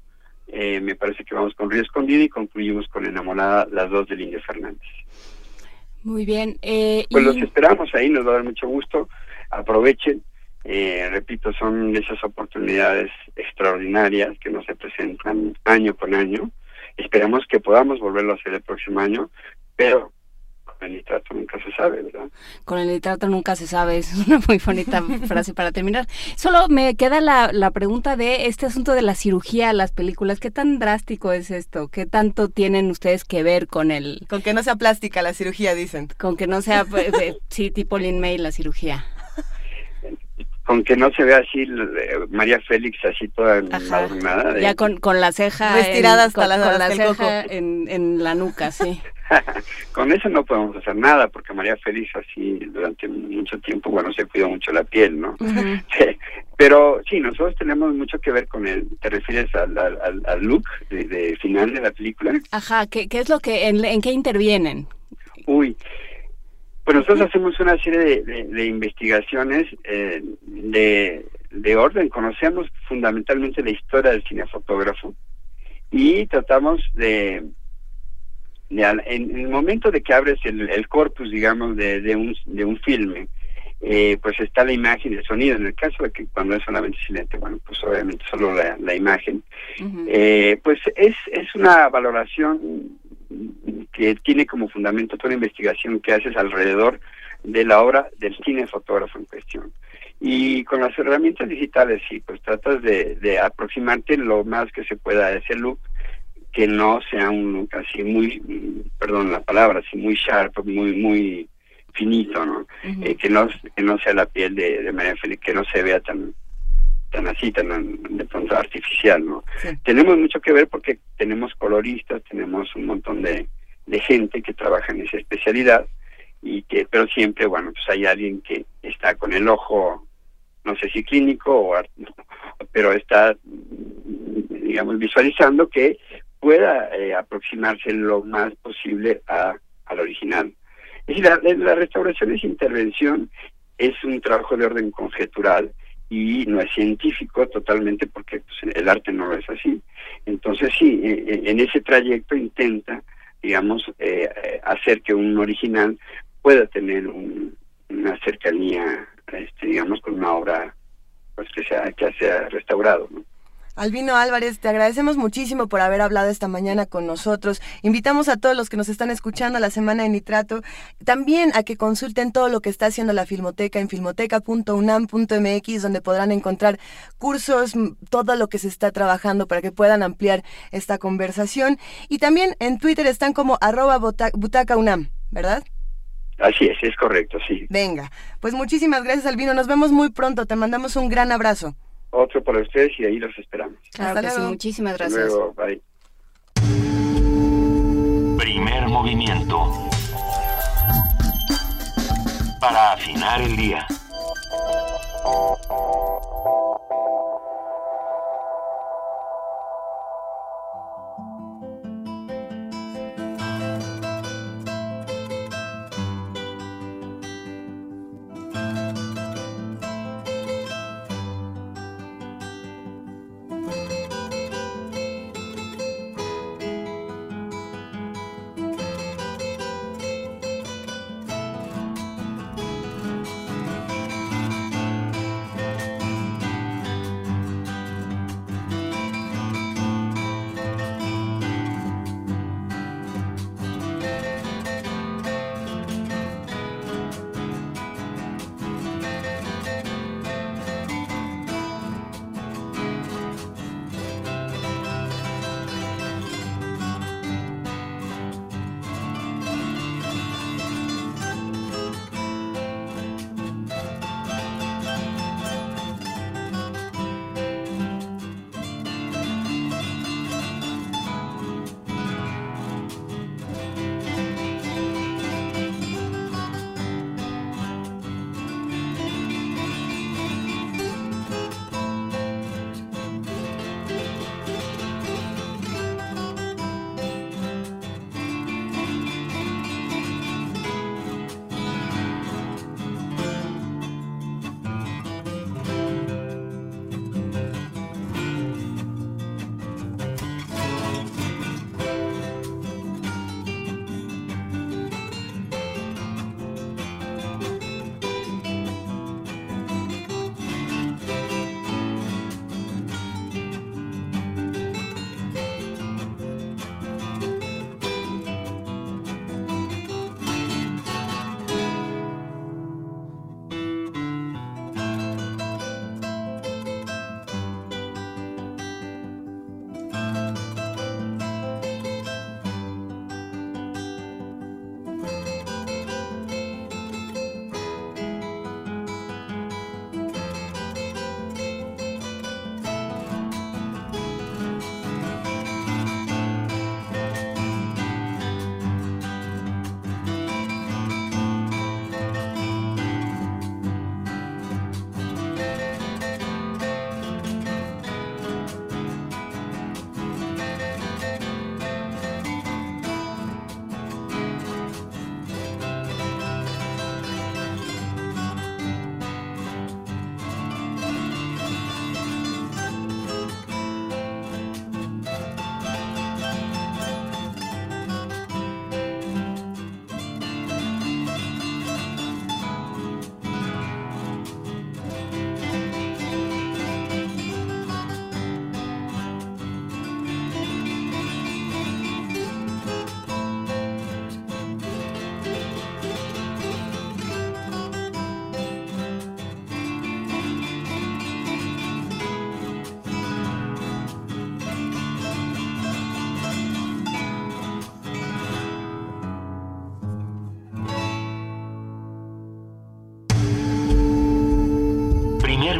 eh, me parece que vamos con Río Escondido y concluimos con Enamorada, las dos de Indio Fernández. Muy bien. Eh, pues los esperamos ahí, nos va a dar mucho gusto, aprovechen, eh, repito, son esas oportunidades extraordinarias que nos se presentan año con año. Esperamos que podamos volverlo a hacer el próximo año, pero con el nitrato nunca se sabe, ¿verdad? Con el nitrato nunca se sabe, es una muy bonita frase para terminar. Solo me queda la, la pregunta de este asunto de la cirugía, las películas, ¿qué tan drástico es esto? ¿Qué tanto tienen ustedes que ver con el... Con que no sea plástica la cirugía, dicen. Con que no sea, pues, eh, sí, tipo Lin May la cirugía con que no se vea así María Félix así toda adornada. Ya con, con la ceja estirada hasta la, con la ceja en, en la nuca, sí. con eso no podemos hacer nada, porque María Félix así durante mucho tiempo, bueno, se cuidó mucho la piel, ¿no? Pero sí, nosotros tenemos mucho que ver con el, ¿te refieres al, al, look de, final de la película? Ajá, ¿qué, qué es lo que, en, en qué intervienen? Uy, pues nosotros hacemos una serie de, investigaciones eh, de, de, orden, conocemos fundamentalmente la historia del cinefotógrafo y tratamos de, en, el momento de que abres el, corpus, digamos, de, un, de un filme, eh, pues está la imagen y el sonido. En el caso de que cuando es solamente silente, bueno, pues obviamente solo la, la imagen. eh, pues es, es una valoración que tiene como fundamento toda la investigación que haces alrededor de la obra del cinefotógrafo en cuestión. Y con las herramientas digitales, sí, pues tratas de, de aproximarte lo más que se pueda a ese look, que no sea un look así muy, perdón la palabra, así muy sharp, muy, muy finito, ¿no? Eh, que no que no sea la piel de, de María Félix, que no se vea tan tan así, tan de pronto artificial, ¿no? Tenemos mucho que ver porque tenemos coloristas, tenemos un montón de, de gente que trabaja en esa especialidad y que, pero siempre, bueno, pues hay alguien que está con el ojo, no sé si clínico o, pero está, digamos, visualizando que pueda eh, aproximarse lo más posible a, al original. Es decir, la, la restauración es intervención, es un trabajo de orden conjetural, y no es científico totalmente porque pues, el arte no es así. Entonces sí, e, e, en ese trayecto intenta, digamos, eh, eh, hacer que un original pueda tener una cercanía, este, digamos, con una obra pues que sea que sea restaurado. ¿no? Albino Álvarez, te agradecemos muchísimo por haber hablado esta mañana con nosotros. Invitamos a todos los que nos están escuchando a la Semana de Nitrato, también a que consulten todo lo que está haciendo la Filmoteca en filmoteca.unam.mx, donde podrán encontrar cursos, todo lo que se está trabajando para que puedan ampliar esta conversación. Y también en Twitter están como arroba butacaunam, ¿verdad? Así es, es correcto, sí. Venga, pues muchísimas gracias Albino, nos vemos muy pronto, te mandamos un gran abrazo otro para ustedes y ahí los esperamos. Hasta luego. muchísimas gracias. Hasta luego, bye. Primer movimiento. Para afinar el día.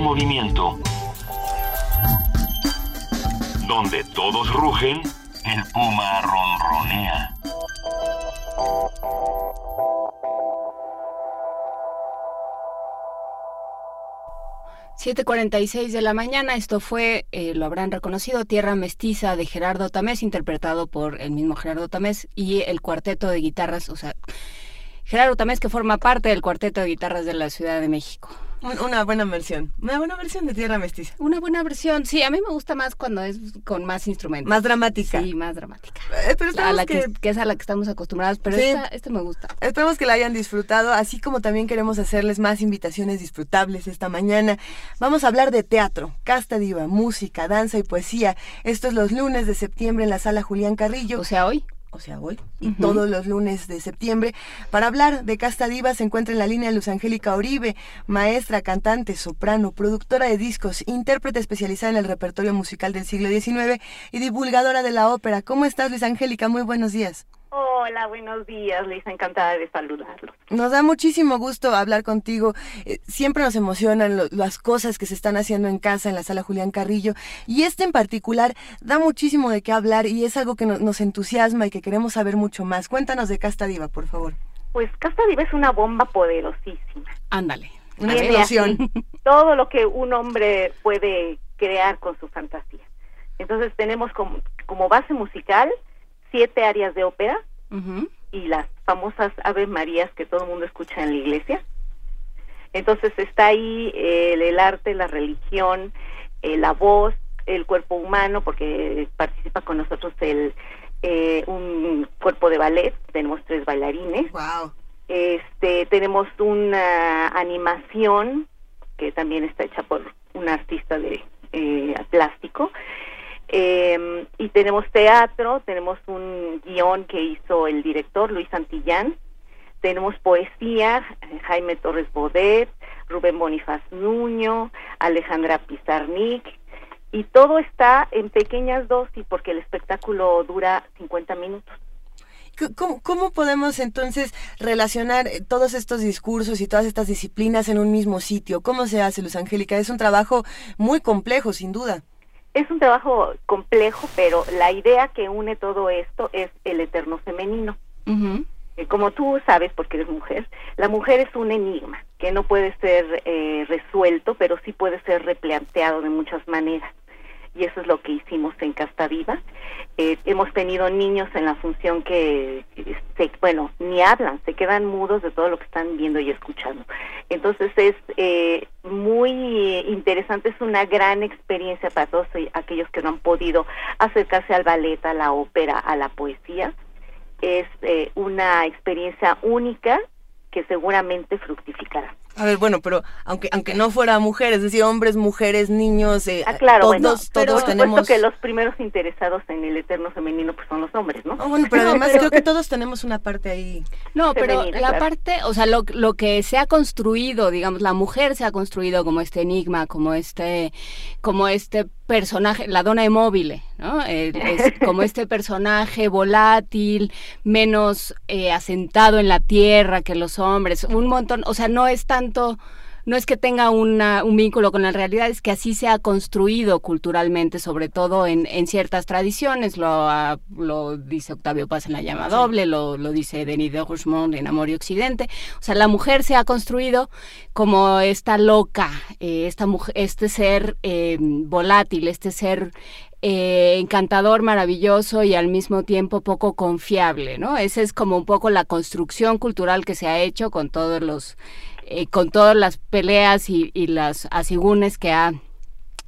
Movimiento. Donde todos rugen, el puma ronronea. 7.46 de la mañana, esto fue, eh, lo habrán reconocido, Tierra Mestiza de Gerardo Tamés, interpretado por el mismo Gerardo Tamés y el cuarteto de guitarras, o sea, Gerardo Tamés que forma parte del cuarteto de guitarras de la Ciudad de México. Una buena versión. Una buena versión de Tierra Mestiza. Una buena versión. Sí, a mí me gusta más cuando es con más instrumentos. Más dramática. Sí, más dramática. Eh, pero a la que... es a la que estamos acostumbrados, pero esta, me gusta. Esperamos que la hayan disfrutado, así como también queremos hacerles más invitaciones disfrutables esta mañana. Vamos a hablar de teatro, casta diva, música, danza y poesía. Esto es los lunes de septiembre en la sala Julián Carrillo. O sea, hoy o sea, hoy, y todos los lunes de septiembre. Para hablar de Casta Diva se encuentra en la línea Luz Angélica Oribe, maestra, cantante, soprano, productora de discos, intérprete especializada en el repertorio musical del siglo XIX y divulgadora de la ópera. ¿Cómo estás, Luis Angélica? Muy buenos días. Hola, buenos días, Luisa, encantada de saludarlos. Nos da muchísimo gusto hablar contigo. Eh, siempre nos emocionan las cosas que se están haciendo en casa, en la sala Julián Carrillo, y este en particular da muchísimo de qué hablar y es algo que nos entusiasma y que queremos saber mucho más. Cuéntanos de Casta Diva, por favor. Pues Casta Diva es una bomba poderosísima. Ándale. Una explosión. Todo lo que un hombre puede crear con su fantasía. Entonces tenemos como, como base musical siete áreas de ópera y las famosas Ave Marías que todo el mundo escucha en la iglesia. Entonces está ahí eh, el, arte, la religión, eh, la voz, el cuerpo humano, porque participa con nosotros el eh, un cuerpo de ballet, tenemos tres bailarines. Wow. Este, tenemos una animación que también está hecha por un artista de plástico eh, y tenemos teatro, tenemos un guion que hizo el director Luis Santillán, tenemos poesía, Jaime Torres Bodet, Rubén Bonifaz Nuño, Alejandra Pizarnik, y todo está en pequeñas dosis porque el espectáculo dura 50 minutos. ¿Cómo, ¿Cómo, podemos entonces relacionar eh, todos estos discursos y todas estas disciplinas en un mismo sitio? ¿Cómo se hace, Luz Angélica? Es un trabajo muy complejo, sin duda. Es un trabajo complejo, pero la idea que une todo esto es el eterno femenino. Eh, como tú sabes, porque eres mujer, la mujer es un enigma que no puede ser eh, resuelto, pero sí puede ser replanteado de muchas maneras y eso es lo que hicimos en Casta Viva. Eh, hemos tenido niños en la función que, se, bueno, ni hablan, se quedan mudos de todo lo que están viendo y escuchando. Entonces es eh, muy interesante, es una gran experiencia para todos aquellos que no han podido acercarse al ballet, a la ópera, a la poesía. Es eh, una experiencia única que seguramente fructificará. A ver, bueno, pero aunque aunque no fuera mujer, es decir, hombres, mujeres, niños, eh, ah, claro, todos, bueno, pero todos tenemos que los primeros interesados en el eterno femenino pues son los hombres, ¿no? Oh, bueno, pero además creo que todos tenemos una parte ahí. No, pero la parte, o sea, lo, lo que se ha construido, digamos, la mujer se ha construido como este enigma, como este como este personaje, la dona móvil, ¿no? es como este personaje volátil, menos eh, asentado en la tierra que los hombres, un montón, o sea, no es tanto no es que tenga una, un vínculo con la realidad, es que así se ha construido culturalmente, sobre todo en, en ciertas tradiciones. Lo, lo dice Octavio Paz en La Llama Doble, lo, lo dice Denis de Rougemont en Amor y Occidente. O sea, la mujer se ha construido como esta loca, eh, esta mujer, este ser eh, volátil, este ser eh, encantador, maravilloso y al mismo tiempo poco confiable, ¿no? Esa es como un poco la construcción cultural que se ha hecho con todos los eh, con todas las peleas y, las asigunes que ha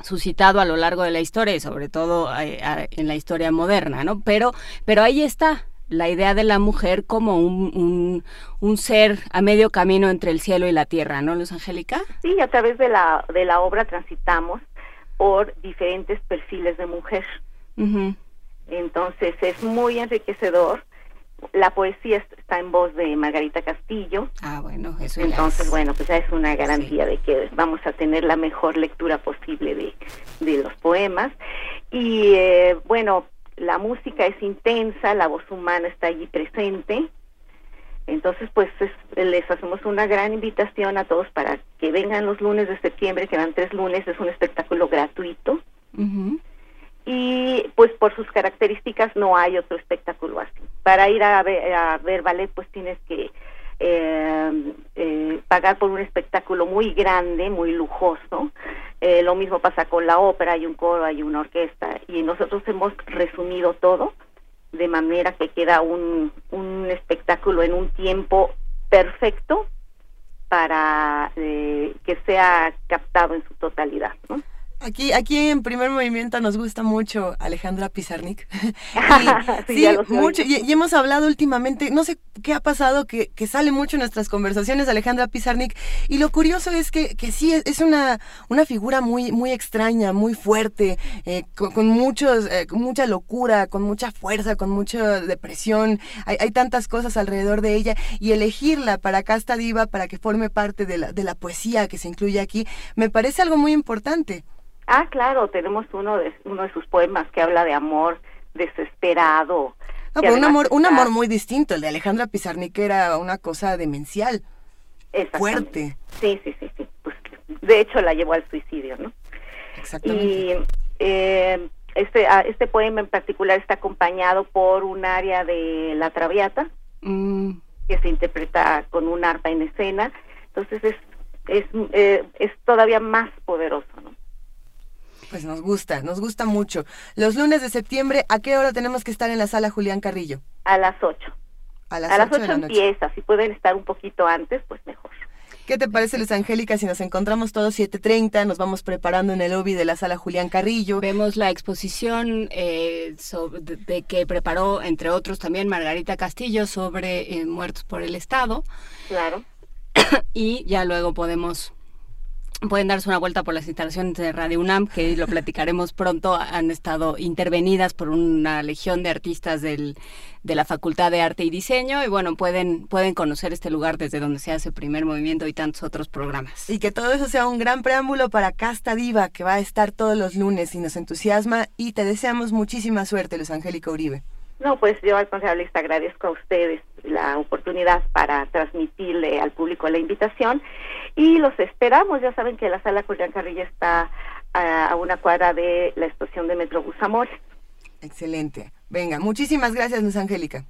suscitado a lo largo de la historia y sobre todo eh, en la historia moderna, ¿no? Pero, pero ahí está la idea de la mujer como un, un, ser a medio camino entre el cielo y la tierra, ¿no, Luz Angélica? Sí, a través de la, de la obra transitamos por diferentes perfiles de mujer. Entonces es muy enriquecedor la poesía está en voz de Margarita Castillo. Ah, bueno, eso Entonces, bueno, pues ya es una garantía de que vamos a tener la mejor lectura posible de, de los poemas. Y eh, bueno, la música es intensa, la voz humana está allí presente. Entonces, pues les hacemos una gran invitación a todos para que vengan los lunes de septiembre, que van tres lunes, es un espectáculo gratuito. Y pues por sus características no hay otro espectáculo así. Para ir a ver, a ver ballet pues tienes que eh, eh, pagar por un espectáculo muy grande, muy lujoso. Eh, lo mismo pasa con la ópera, hay un coro, hay una orquesta y nosotros hemos resumido todo de manera que queda un, un espectáculo en un tiempo perfecto para eh, que sea captado en su totalidad. ¿no? Aquí, aquí en primer movimiento nos gusta mucho Alejandra Pizarnik. y, sí, mucho. Y, hemos hablado últimamente, no sé qué ha pasado, que, que sale mucho en nuestras conversaciones Alejandra Pizarnik. Y lo curioso es que, que sí, es una, una figura muy, muy extraña, muy fuerte, eh, con, muchos, eh, con mucha locura, con mucha fuerza, con mucha depresión. Hay, hay, tantas cosas alrededor de ella. Y elegirla para Casta Diva, para que forme parte de la, de la poesía que se incluye aquí, me parece algo muy importante. Ah, claro, tenemos uno de uno de sus poemas que habla de amor desesperado. un amor, un amor muy distinto. El de Alejandra Pizarnik era una cosa demencial, fuerte. Sí, sí, sí, sí. Pues, de hecho, la llevó al suicidio, ¿no? Exactamente. Y eh, este, ah, este poema en particular está acompañado por un área de la Traviata mm. que se interpreta con un arpa en escena. Entonces es es, eh, es todavía más poderoso, ¿no? Pues nos gusta, nos gusta mucho. Los lunes de septiembre, ¿a qué hora tenemos que estar en la sala Julián Carrillo? A las 8. A las, a las 8, 8 empieza, si pueden estar un poquito antes, pues mejor. ¿Qué te parece, Luz Angélica, si nos encontramos todos 7.30, nos vamos preparando en el lobby de la sala Julián Carrillo? Vemos la exposición eh, de, que preparó, entre otros, también Margarita Castillo sobre eh, Muertos por el Estado. Claro. y ya luego podemos Pueden darse una vuelta por las instalaciones de Radio UNAM, que lo platicaremos pronto. Han estado intervenidas por una legión de artistas del, de la Facultad de Arte y Diseño. Y bueno, pueden, pueden conocer este lugar desde donde se hace primer movimiento y tantos otros programas. Y que todo eso sea un gran preámbulo para Casta Diva, que va a estar todos los lunes y nos entusiasma. Y te deseamos muchísima suerte, Luz Angélica Uribe. No, pues yo al contrario les agradezco a ustedes la oportunidad para transmitirle al público la invitación y los esperamos. Ya saben que la sala Julián Carrilla está a, una cuadra de la estación de Metrobús Amores. Excelente. Venga, muchísimas gracias, Luz Angélica.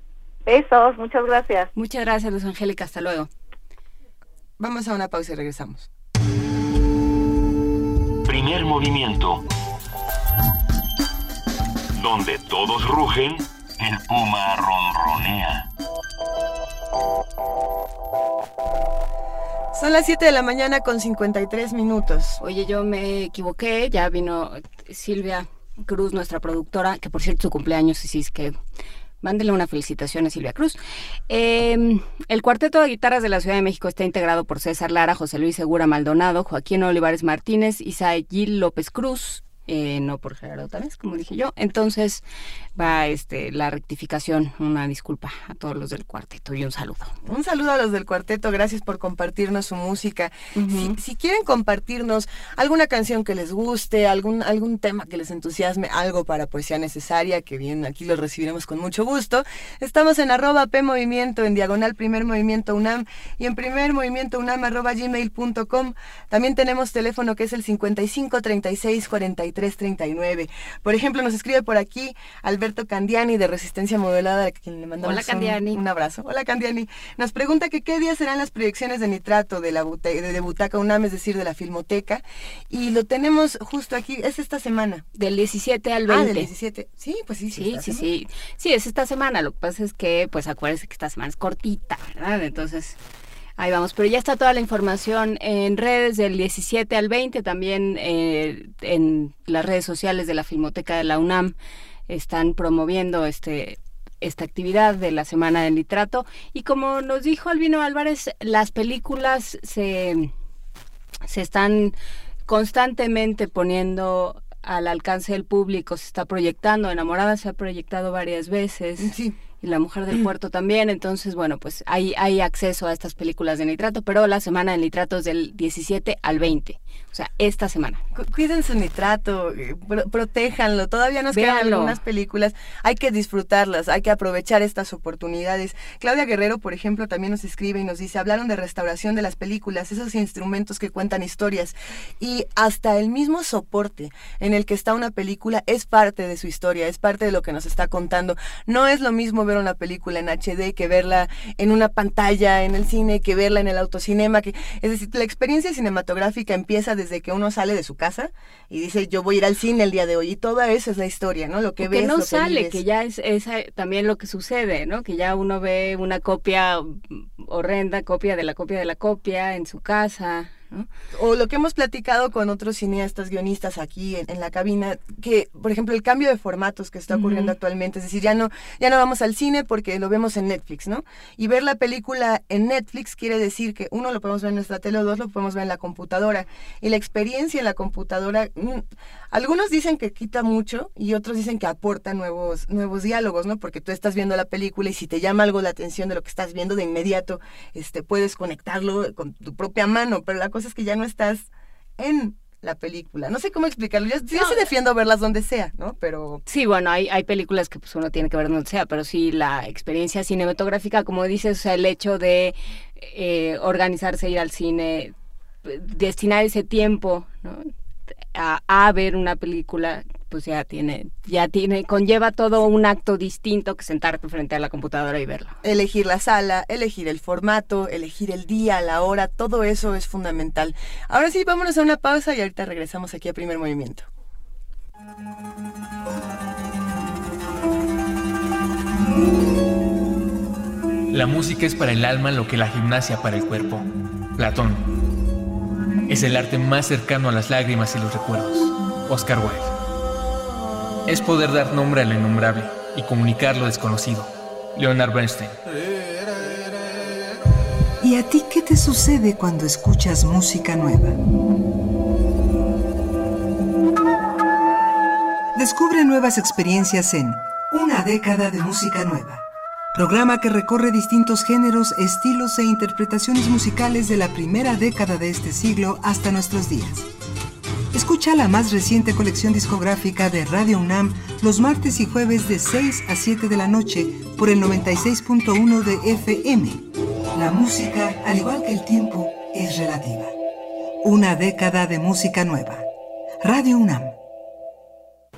Besos, muchas gracias. Muchas gracias, Luz Angélica. Hasta luego. Vamos a una pausa y regresamos. Primer movimiento. Donde todos rugen el puma ronronea. Son las 7 de la mañana con 53 minutos. Oye, yo me equivoqué, ya vino Silvia Cruz, nuestra productora, que por cierto su cumpleaños, y sí es que Mándele una felicitación a Silvia Cruz. Em, el cuarteto de guitarras de la Ciudad de México está integrado por César Lara, José Luis Segura Maldonado, Joaquín Olivares Martínez, Isaí López Cruz, eh, no por Gerardo Tamés, como dije yo. Entonces va este la rectificación, una disculpa a todos los del cuarteto y un saludo. Un saludo a los del cuarteto, gracias por compartirnos su música. si, quieren compartirnos alguna canción que les guste, algún, algún tema que les entusiasme, algo para poesía necesaria, que bien, aquí lo recibiremos con mucho gusto. Estamos en arroba P Movimiento, en diagonal Primer Movimiento UNAM y en primer movimiento UNAM arroba gmail.com. También tenemos teléfono que es el 55 36 43 339. Por ejemplo, nos escribe por aquí Alberto Candiani de Resistencia Modelada, a quien le mandamos Hola, Candiani. Un, abrazo. Hola Candiani. Nos pregunta que qué días serán las proyecciones de nitrato de la de, Butaca UNAM, es decir, de la Filmoteca. Y lo tenemos justo aquí, es esta semana. Del 17 al 20. Ah, del 17. Sí, pues sí. Sí, sí, sí. Sí, es esta semana. Lo que pasa es que, pues acuérdense que esta semana es cortita, ¿verdad? Entonces... Ahí vamos, pero ya está toda la información en redes del 17 al 20, también eh, en las redes sociales de la Filmoteca de la UNAM están promoviendo este esta actividad de la Semana del Nitrato. Y como nos dijo Albino Álvarez, las películas se, se están constantemente poniendo al alcance del público, se está proyectando, Enamorada se ha proyectado varias veces. Sí y La Mujer del Puerto también. Entonces, bueno, pues hay, hay acceso a estas películas de nitrato, pero la semana del nitrato es del 17 al 20, o sea, esta semana. Cuiden su nitrato, eh, protéjanlo. Todavía nos quedan algunas películas. Hay que disfrutarlas, hay que aprovechar estas oportunidades. Claudia Guerrero, por ejemplo, también nos escribe y nos dice, hablaron de restauración de las películas, esos instrumentos que cuentan historias. Y hasta el mismo soporte en el que está una película es parte de su historia, es parte de lo que nos está contando. No es lo mismo ver una película en HD que verla en una pantalla en el cine, que verla en el autocinema. Que, es decir, la experiencia cinematográfica empieza desde que uno sale de su casa y dice, yo voy a ir al cine el día de hoy. Y toda esa es la historia, ¿no? Lo que ves, no lo sale, que, ya es, también lo que sucede, ¿no? Que ya uno ve una copia horrenda, copia de la copia de la copia en su casa, o lo que hemos platicado con otros cineastas, guionistas aquí en, la cabina, que, por ejemplo, el cambio de formatos que está ocurriendo actualmente, es decir, ya no, ya no vamos al cine porque lo vemos en Netflix, ¿no? Y ver la película en Netflix quiere decir que uno lo podemos ver en nuestra tele o dos lo podemos ver en la computadora. Y la experiencia en la computadora, mm, algunos dicen que quita mucho y otros dicen que aporta nuevos, nuevos diálogos, ¿no? Porque tú estás viendo la película y si te llama algo la atención de lo que estás viendo, de inmediato este, puedes conectarlo con tu propia mano, pero la es que ya no estás en la película. No sé cómo explicarlo. Yo, sí defiendo verlas donde sea, ¿no? Pero... Sí, bueno, hay, hay películas que pues, uno tiene que ver donde sea, pero sí la experiencia cinematográfica, como dices, o sea, el hecho de eh, organizarse, ir al cine, destinar ese tiempo a, a ver una película pues ya tiene, ya tiene, conlleva todo un acto distinto que sentarte frente a la computadora y verlo. Elegir la sala, elegir el formato, elegir el día, la hora, todo eso es fundamental. Ahora sí, vámonos a una pausa y ahorita regresamos aquí a primer movimiento. La música es para el alma lo que la gimnasia para el cuerpo. Platón. Es el arte más cercano a las lágrimas y los recuerdos. Oscar Wilde es poder dar nombre a lo innombrable y comunicar lo desconocido. Leonard Bernstein. ¿Y a ti qué te sucede cuando escuchas música nueva? Descubre nuevas experiencias en Una década de música nueva. Programa que recorre distintos géneros, estilos e interpretaciones musicales de la primera década de este siglo hasta nuestros días. Escucha la más reciente colección discográfica de Radio UNAM los martes y jueves de 6 a 7 de la noche por el 96.1 de FM. La música, al igual que el tiempo, es relativa. Una década de música nueva. Radio UNAM.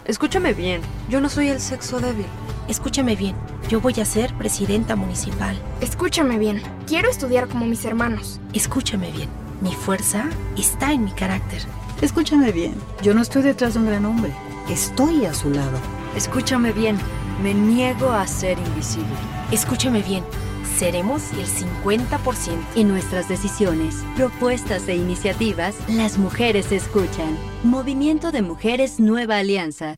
Escúchame bien, yo no soy el sexo débil. Escúchame bien, yo voy a ser presidenta municipal. Escúchame bien, quiero estudiar como mis hermanos. Escúchame bien, mi fuerza está en mi carácter. Escúchame bien, yo no estoy detrás de un gran hombre, estoy a su lado. Escúchame bien, me niego a ser invisible. Escúchame bien, seremos el 50%. En nuestras decisiones, propuestas e iniciativas, las mujeres escuchan. Movimiento de Mujeres Nueva Alianza.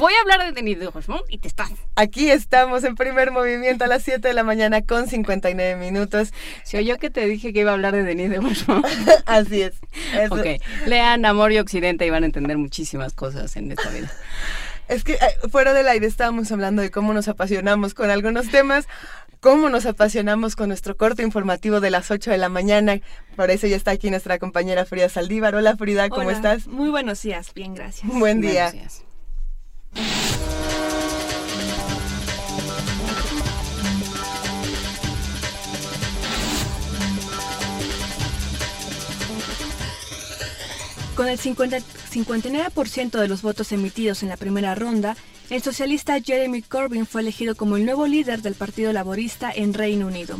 Voy a hablar de Denis de y te estás. Aquí estamos en primer movimiento a las 7 de la mañana con 59 minutos. Si oyó que te dije que iba a hablar de Denis de Así es. Ok. Lean Amor y Occidente y van a entender muchísimas cosas en esta vida. Es que eh, fuera del aire estábamos hablando de cómo nos apasionamos con algunos temas, cómo nos apasionamos con nuestro corto informativo de las 8 de la mañana. Por eso ya está aquí nuestra compañera Frida Saldívar. Hola Frida, ¿cómo estás? Muy buenos días, bien, gracias. Buen día. Con el 50 59% de los votos emitidos en la primera ronda, el socialista Jeremy Corbyn fue elegido como el nuevo líder del Partido Laborista en Reino Unido.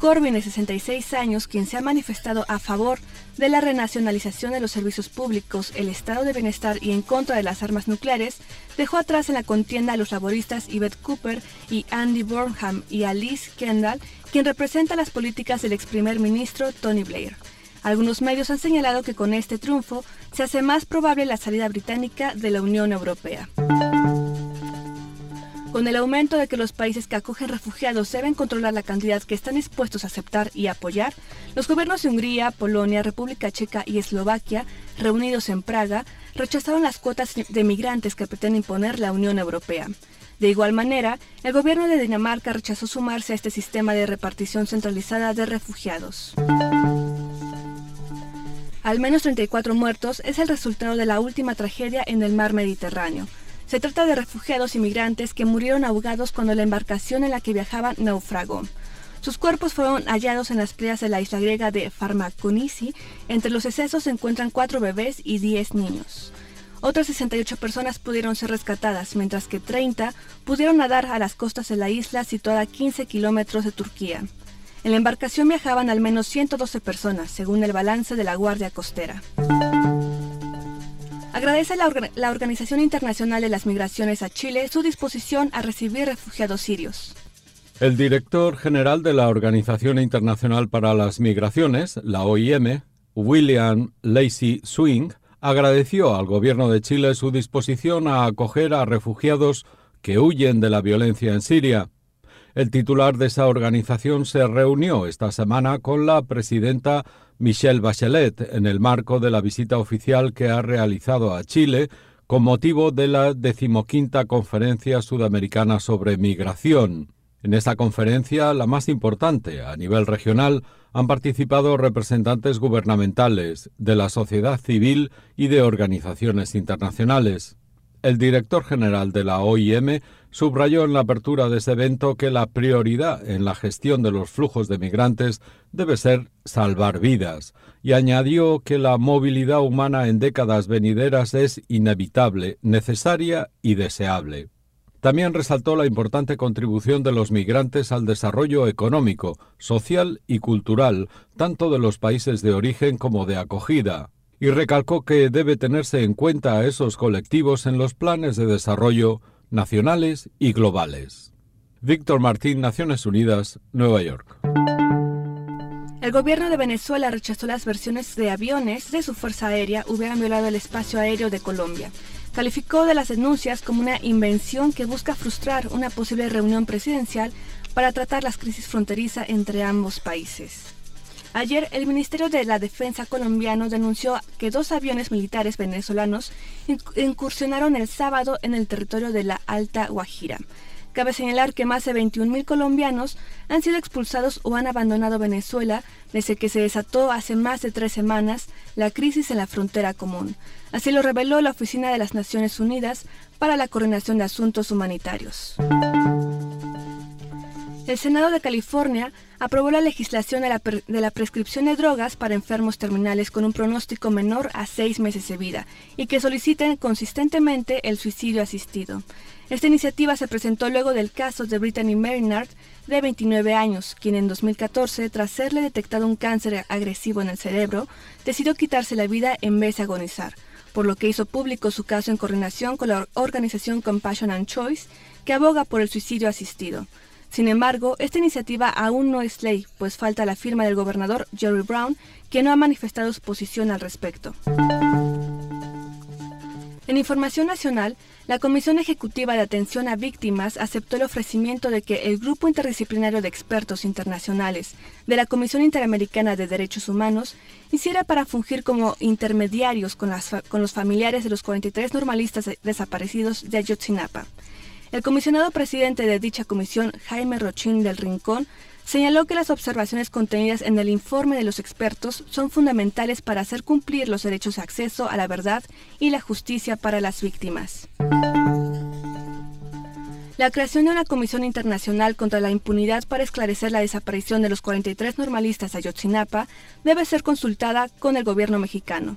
Corbyn, de 66 años, quien se ha manifestado a favor de la renacionalización de los servicios públicos, el estado de bienestar y en contra de las armas nucleares, dejó atrás en la contienda a los laboristas Yvette Cooper y Andy Burnham y a Liz Kendall, quien representa las políticas del ex primer ministro Tony Blair. Algunos medios han señalado que con este triunfo se hace más probable la salida británica de la Unión Europea. Con el aumento de que los países que acogen refugiados deben controlar la cantidad que están dispuestos a aceptar y apoyar, los gobiernos de Hungría, Polonia, República Checa y Eslovaquia, reunidos en Praga, rechazaron las cuotas de migrantes que pretende imponer la Unión Europea. De igual manera, el gobierno de Dinamarca rechazó sumarse a este sistema de repartición centralizada de refugiados. Al menos 34 muertos es el resultado de la última tragedia en el mar Mediterráneo. Se trata de refugiados inmigrantes que murieron ahogados cuando la embarcación en la que viajaban naufragó. Sus cuerpos fueron hallados en las playas de la isla griega de Farmakonisi. Entre los excesos se encuentran cuatro bebés y 10 niños. Otras 68 personas pudieron ser rescatadas, mientras que 30 pudieron nadar a las costas de la isla situada a 15 kilómetros de Turquía. En la embarcación viajaban al menos 112 personas, según el balance de la Guardia Costera. Agradece la, la, Organización Internacional de las Migraciones a Chile su disposición a recibir refugiados sirios. El director general de la Organización Internacional para las Migraciones, la OIM, William Lacey Swing, agradeció al gobierno de Chile su disposición a acoger a refugiados que huyen de la violencia en Siria. El titular de esa organización se reunió esta semana con la presidenta Michelle Bachelet en el marco de la visita oficial que ha realizado a Chile con motivo de la decimoquinta Conferencia Sudamericana sobre Migración. En esta conferencia, la más importante a nivel regional, han participado representantes gubernamentales, de la sociedad civil y de organizaciones internacionales. El director general de la OIM subrayó en la apertura de ese evento que la prioridad en la gestión de los flujos de migrantes debe ser salvar vidas, y añadió que la movilidad humana en décadas venideras es inevitable, necesaria y deseable. También resaltó la importante contribución de los migrantes al desarrollo económico, social y cultural, tanto de los países de origen como de acogida, y recalcó que debe tenerse en cuenta a esos colectivos en los planes de desarrollo nacionales y globales. Víctor Martín, Naciones Unidas, Nueva York. El gobierno de Venezuela rechazó las versiones de aviones de su fuerza aérea hubieran violado el espacio aéreo de Colombia. Calificó de las denuncias como una invención que busca frustrar una posible reunión presidencial para tratar las crisis fronterizas entre ambos países. Ayer, el Ministerio de la Defensa colombiano denunció que dos aviones militares venezolanos incursionaron el sábado en el territorio de la Alta Guajira. Cabe señalar que más de 21.000 colombianos han sido expulsados o han abandonado Venezuela desde que se desató hace más de tres semanas la crisis en la frontera común. Así lo reveló la Oficina de las Naciones Unidas para la Coordinación de Asuntos Humanitarios. El Senado de California aprobó la legislación de la, prescripción de drogas para enfermos terminales con un pronóstico menor a seis meses de vida y que soliciten consistentemente el suicidio asistido. Esta iniciativa se presentó luego del caso de Brittany Maynard, de 29 años, quien en 2014, tras serle detectado un cáncer agresivo en el cerebro, decidió quitarse la vida en vez de agonizar, por lo que hizo público su caso en coordinación con la organización Compassion and Choice, que aboga por el suicidio asistido. Sin embargo, esta iniciativa aún no es ley, pues falta la firma del gobernador Jerry Brown, que no ha manifestado su posición al respecto. En información nacional, la Comisión Ejecutiva de Atención a Víctimas aceptó el ofrecimiento de que el Grupo Interdisciplinario de Expertos Internacionales de la Comisión Interamericana de Derechos Humanos hiciera para fungir como intermediarios con, los familiares de los 43 normalistas desaparecidos de Ayotzinapa. El comisionado presidente de dicha comisión, Jaime Rochín del Rincón, señaló que las observaciones contenidas en el informe de los expertos son fundamentales para hacer cumplir los derechos de acceso a la verdad y la justicia para las víctimas. La creación de una comisión internacional contra la impunidad para esclarecer la desaparición de los 43 normalistas de Ayotzinapa debe ser consultada con el gobierno mexicano.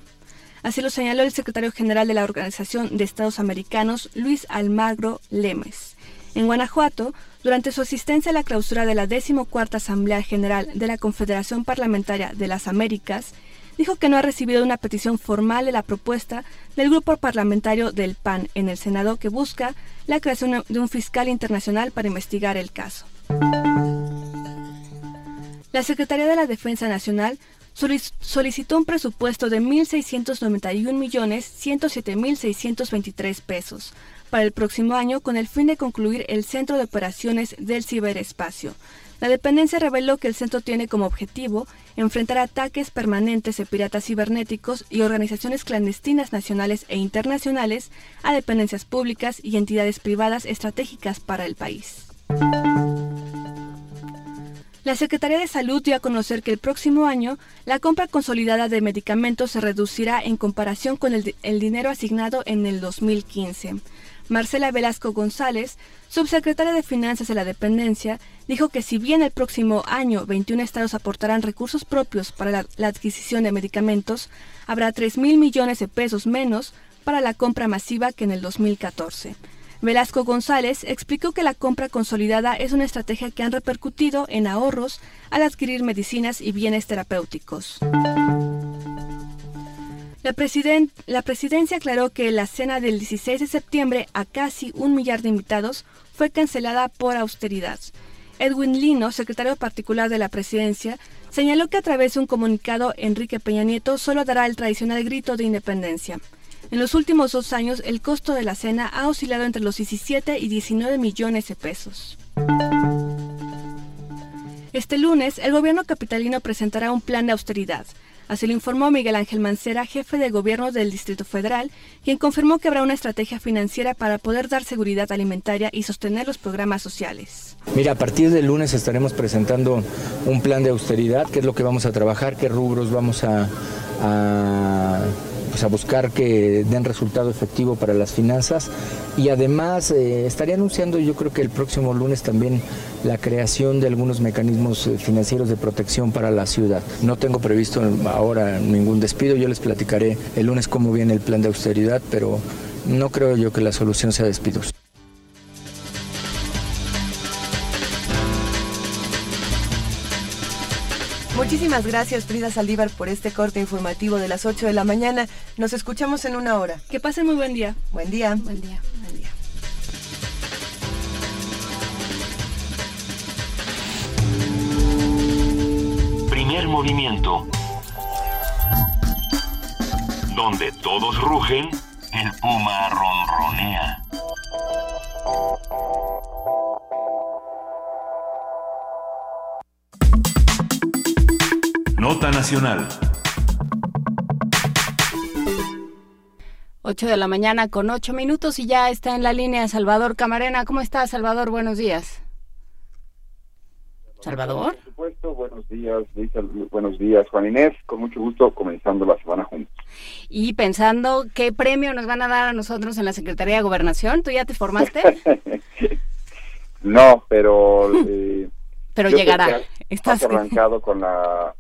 Así lo señaló el secretario general de la Organización de Estados Americanos, Luis Almagro Lemes. En Guanajuato, durante su asistencia a la clausura de la decimocuarta Asamblea General de la Confederación Parlamentaria de las Américas, dijo que no ha recibido una petición formal de la propuesta del grupo parlamentario del PAN en el Senado que busca la creación de un fiscal internacional para investigar el caso. La Secretaría de la Defensa Nacional solicitó un presupuesto de 1.691.107.623 pesos para el próximo año con el fin de concluir el Centro de Operaciones del Ciberespacio. La dependencia reveló que el centro tiene como objetivo enfrentar ataques permanentes de piratas cibernéticos y organizaciones clandestinas nacionales e internacionales a dependencias públicas y entidades privadas estratégicas para el país. La Secretaría de Salud dio a conocer que el próximo año la compra consolidada de medicamentos se reducirá en comparación con el, dinero asignado en el 2015. Marcela Velasco González, subsecretaria de Finanzas de la dependencia, dijo que si bien el próximo año 21 estados aportarán recursos propios para la, adquisición de medicamentos, habrá 3 mil millones de pesos menos para la compra masiva que en el 2014. Velasco González explicó que la compra consolidada es una estrategia que han repercutido en ahorros al adquirir medicinas y bienes terapéuticos. La, la, presidencia aclaró que la cena del 16 de septiembre a casi un millar de invitados fue cancelada por austeridad. Edwin Lino, secretario particular de la presidencia, señaló que a través de un comunicado Enrique Peña Nieto solo dará el tradicional grito de independencia. En los últimos dos años, el costo de la cena ha oscilado entre los 17 y 19 millones de pesos. Este lunes, el gobierno capitalino presentará un plan de austeridad. Así lo informó Miguel Ángel Mancera, jefe de gobierno del Distrito Federal, quien confirmó que habrá una estrategia financiera para poder dar seguridad alimentaria y sostener los programas sociales. Mira, a partir del lunes estaremos presentando un plan de austeridad, qué es lo que vamos a trabajar, qué rubros vamos a, a pues a buscar que den resultado efectivo para las finanzas y además eh, estaría anunciando yo creo que el próximo lunes también la creación de algunos mecanismos eh, financieros de protección para la ciudad. No tengo previsto ahora ningún despido, yo les platicaré el lunes cómo viene el plan de austeridad, pero no creo yo que la solución sea despidos. Muchísimas gracias Frida Saldívar por este corte informativo de las 8 de la mañana. Nos escuchamos en una hora. Que pasen muy buen día. Buen día. Buen día. Buen día. Primer movimiento. Donde todos rugen, el puma ronronea. Nota Nacional. 8 de la mañana con 8 minutos y ya está en la línea Salvador Camarena. ¿Cómo estás, Salvador? Buenos días. ¿Salvador? Por supuesto, buenos días, Lisa, buenos días, Juan Inés. Con mucho gusto comenzando la semana juntos. Y pensando qué premio nos van a dar a nosotros en la Secretaría de Gobernación, ¿tú ya te formaste? no, pero... Eh, pero llegará. Estás arrancado con la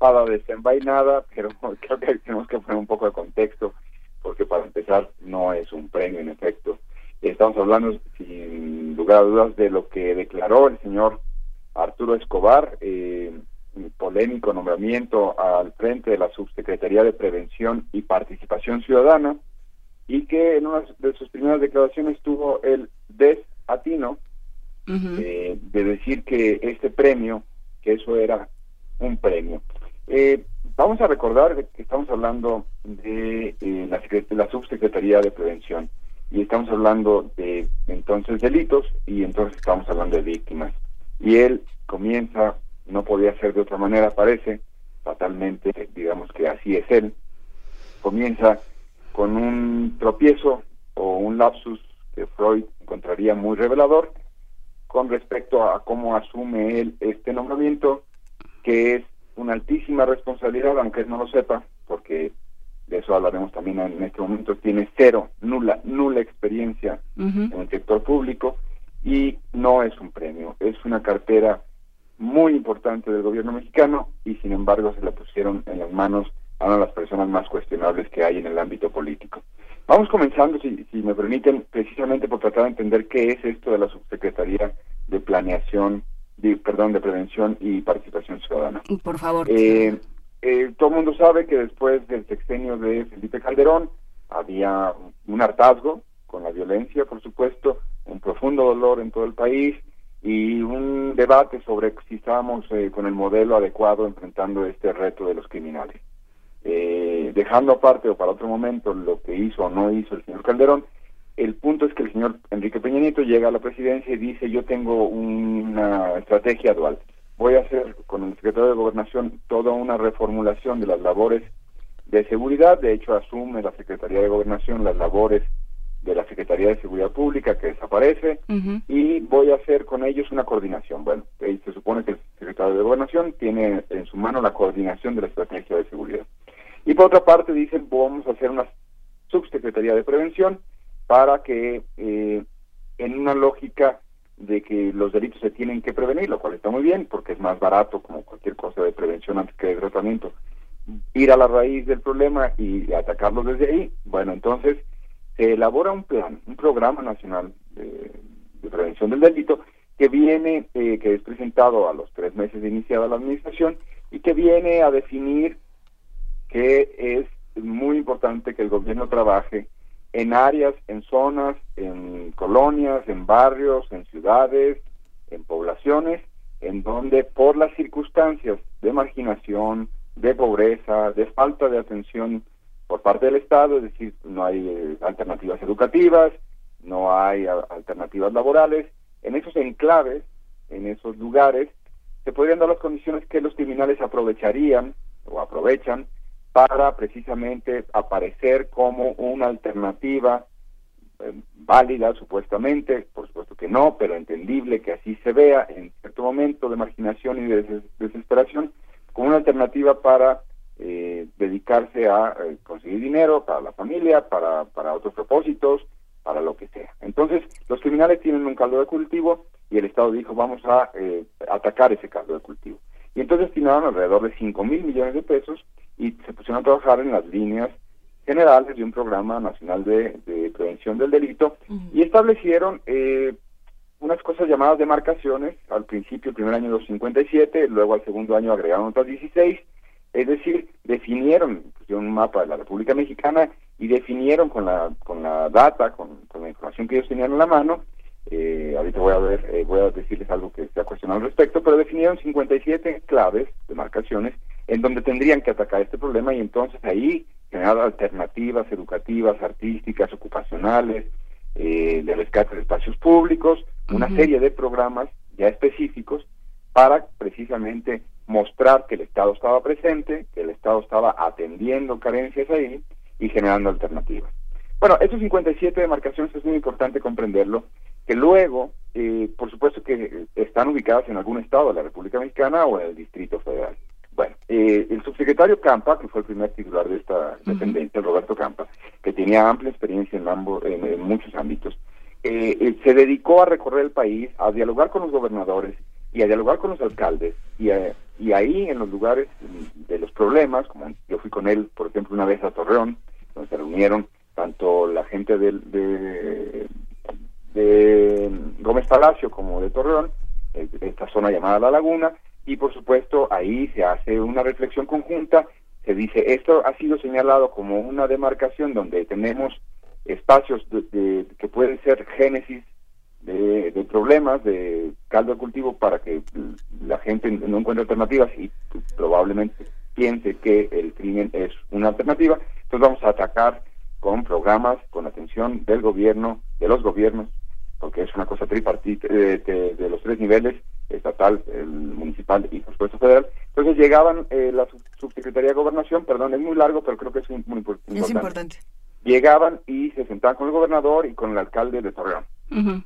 espada desenvainada, pero creo que tenemos que poner un poco de contexto, porque para empezar no es un premio en efecto. Estamos hablando, sin lugar a dudas, de lo que declaró el señor Arturo Escobar, eh, polémico nombramiento al frente de la Subsecretaría de Prevención y Participación Ciudadana, y que en una de sus primeras declaraciones tuvo el desatino eh, de decir que este premio, que eso era un premio. Eh, vamos a recordar que estamos hablando de, eh, la, la subsecretaría de prevención y estamos hablando de entonces delitos y entonces estamos hablando de víctimas. Y él comienza, no podía ser de otra manera, parece, fatalmente, digamos que así es él, comienza con un tropiezo o un lapsus que Freud encontraría muy revelador con respecto a cómo asume él este nombramiento, que es una altísima responsabilidad, aunque él no lo sepa, porque de eso hablaremos también en este momento, tiene cero, nula, nula experiencia en el sector público y no es un premio, es una cartera muy importante del gobierno mexicano y sin embargo se la pusieron en las manos a una de las personas más cuestionables que hay en el ámbito político. Vamos comenzando, si, si me permiten, precisamente por tratar de entender qué es esto de la Subsecretaría de Planeación, de, perdón, de Prevención y Participación Ciudadana. Por favor. Eh, eh, todo el mundo sabe que después del sexenio de Felipe Calderón había un hartazgo con la violencia, por supuesto, un profundo dolor en todo el país y un debate sobre si estábamos eh, con el modelo adecuado enfrentando este reto de los criminales. Eh, dejando aparte o para otro momento lo que hizo o no hizo el señor Calderón, el punto es que el señor Enrique Peña Nieto llega a la presidencia y dice yo tengo una estrategia dual. Voy a hacer con el secretario de Gobernación toda una reformulación de las labores de seguridad, de hecho asume la Secretaría de Gobernación las labores de la Secretaría de Seguridad Pública que desaparece y voy a hacer con ellos una coordinación. Bueno, se supone que el secretario de Gobernación tiene en su mano la coordinación de la estrategia de seguridad. Y por otra parte dicen, vamos a hacer una subsecretaría de prevención para que eh, en una lógica de que los delitos se tienen que prevenir, lo cual está muy bien porque es más barato como cualquier cosa de prevención antes que de tratamiento, ir a la raíz del problema y atacarlo desde ahí. Bueno, entonces se elabora un plan, un programa nacional de, prevención del delito que viene, eh, que es presentado a los tres meses de iniciada la administración y que viene a definir que es muy importante que el gobierno trabaje en áreas, en zonas, en colonias, en barrios, en ciudades, en poblaciones, en donde por las circunstancias de marginación, de pobreza, de falta de atención por parte del Estado, es decir, no hay eh, alternativas educativas, no hay alternativas laborales, en esos enclaves, en esos lugares, se podrían dar las condiciones que los criminales aprovecharían o aprovechan para precisamente aparecer como una alternativa eh, válida supuestamente, por supuesto que no, pero entendible que así se vea en cierto momento de marginación y de desesperación, como una alternativa para eh, dedicarse a eh, conseguir dinero para la familia, para, para otros propósitos, para lo que sea. Entonces, los criminales tienen un caldo de cultivo y el Estado dijo, vamos a atacar ese caldo de cultivo. Y entonces destinaron alrededor de 5 mil millones de pesos y se pusieron a trabajar en las líneas generales de un programa nacional de, prevención del delito y establecieron eh, unas cosas llamadas demarcaciones, al principio el primer año 257, luego al segundo año agregaron otras 16, es decir, definieron, pusieron un mapa de la República Mexicana y definieron con la, con la data, con, la información que ellos tenían en la mano, eh, ahorita voy a ver, eh, voy a decirles algo que se ha cuestionado al respecto, pero definieron 57 claves, demarcaciones, en donde tendrían que atacar este problema y entonces ahí generar alternativas educativas, artísticas, ocupacionales, eh, de rescate de espacios públicos, una serie de programas ya específicos para precisamente mostrar que el Estado estaba presente, que el Estado estaba atendiendo carencias ahí y generando alternativas. Bueno, estos 57 demarcaciones es muy importante comprenderlo, que luego, eh, por supuesto que están ubicadas en algún estado de la República Mexicana o en el Distrito Federal. Bueno, eh, el subsecretario Campa, que fue el primer titular de esta dependencia, Roberto Campa, que tenía amplia experiencia en, ambos, en, muchos ámbitos, eh, eh, se dedicó a recorrer el país, a dialogar con los gobernadores y a dialogar con los alcaldes. Y, y ahí, en los lugares de los problemas, como yo fui con él, por ejemplo, una vez a Torreón, donde se reunieron tanto la gente del, de, de Gómez Palacio como de Torreón, esta zona llamada La Laguna, y por supuesto ahí se hace una reflexión conjunta, se dice, esto ha sido señalado como una demarcación donde tenemos espacios de, que pueden ser génesis de, problemas, de caldo de cultivo para que la gente no encuentre alternativas y probablemente piense que el crimen es una alternativa, entonces vamos a atacar con programas, con atención del gobierno, de los gobiernos, porque es una cosa tripartita de, de los tres niveles, estatal, el municipal y por supuesto federal. Entonces llegaban eh, la subsecretaría de gobernación, perdón, es muy largo, pero creo que es muy, importante. Es importante. Llegaban y se sentaban con el gobernador y con el alcalde de Torreón.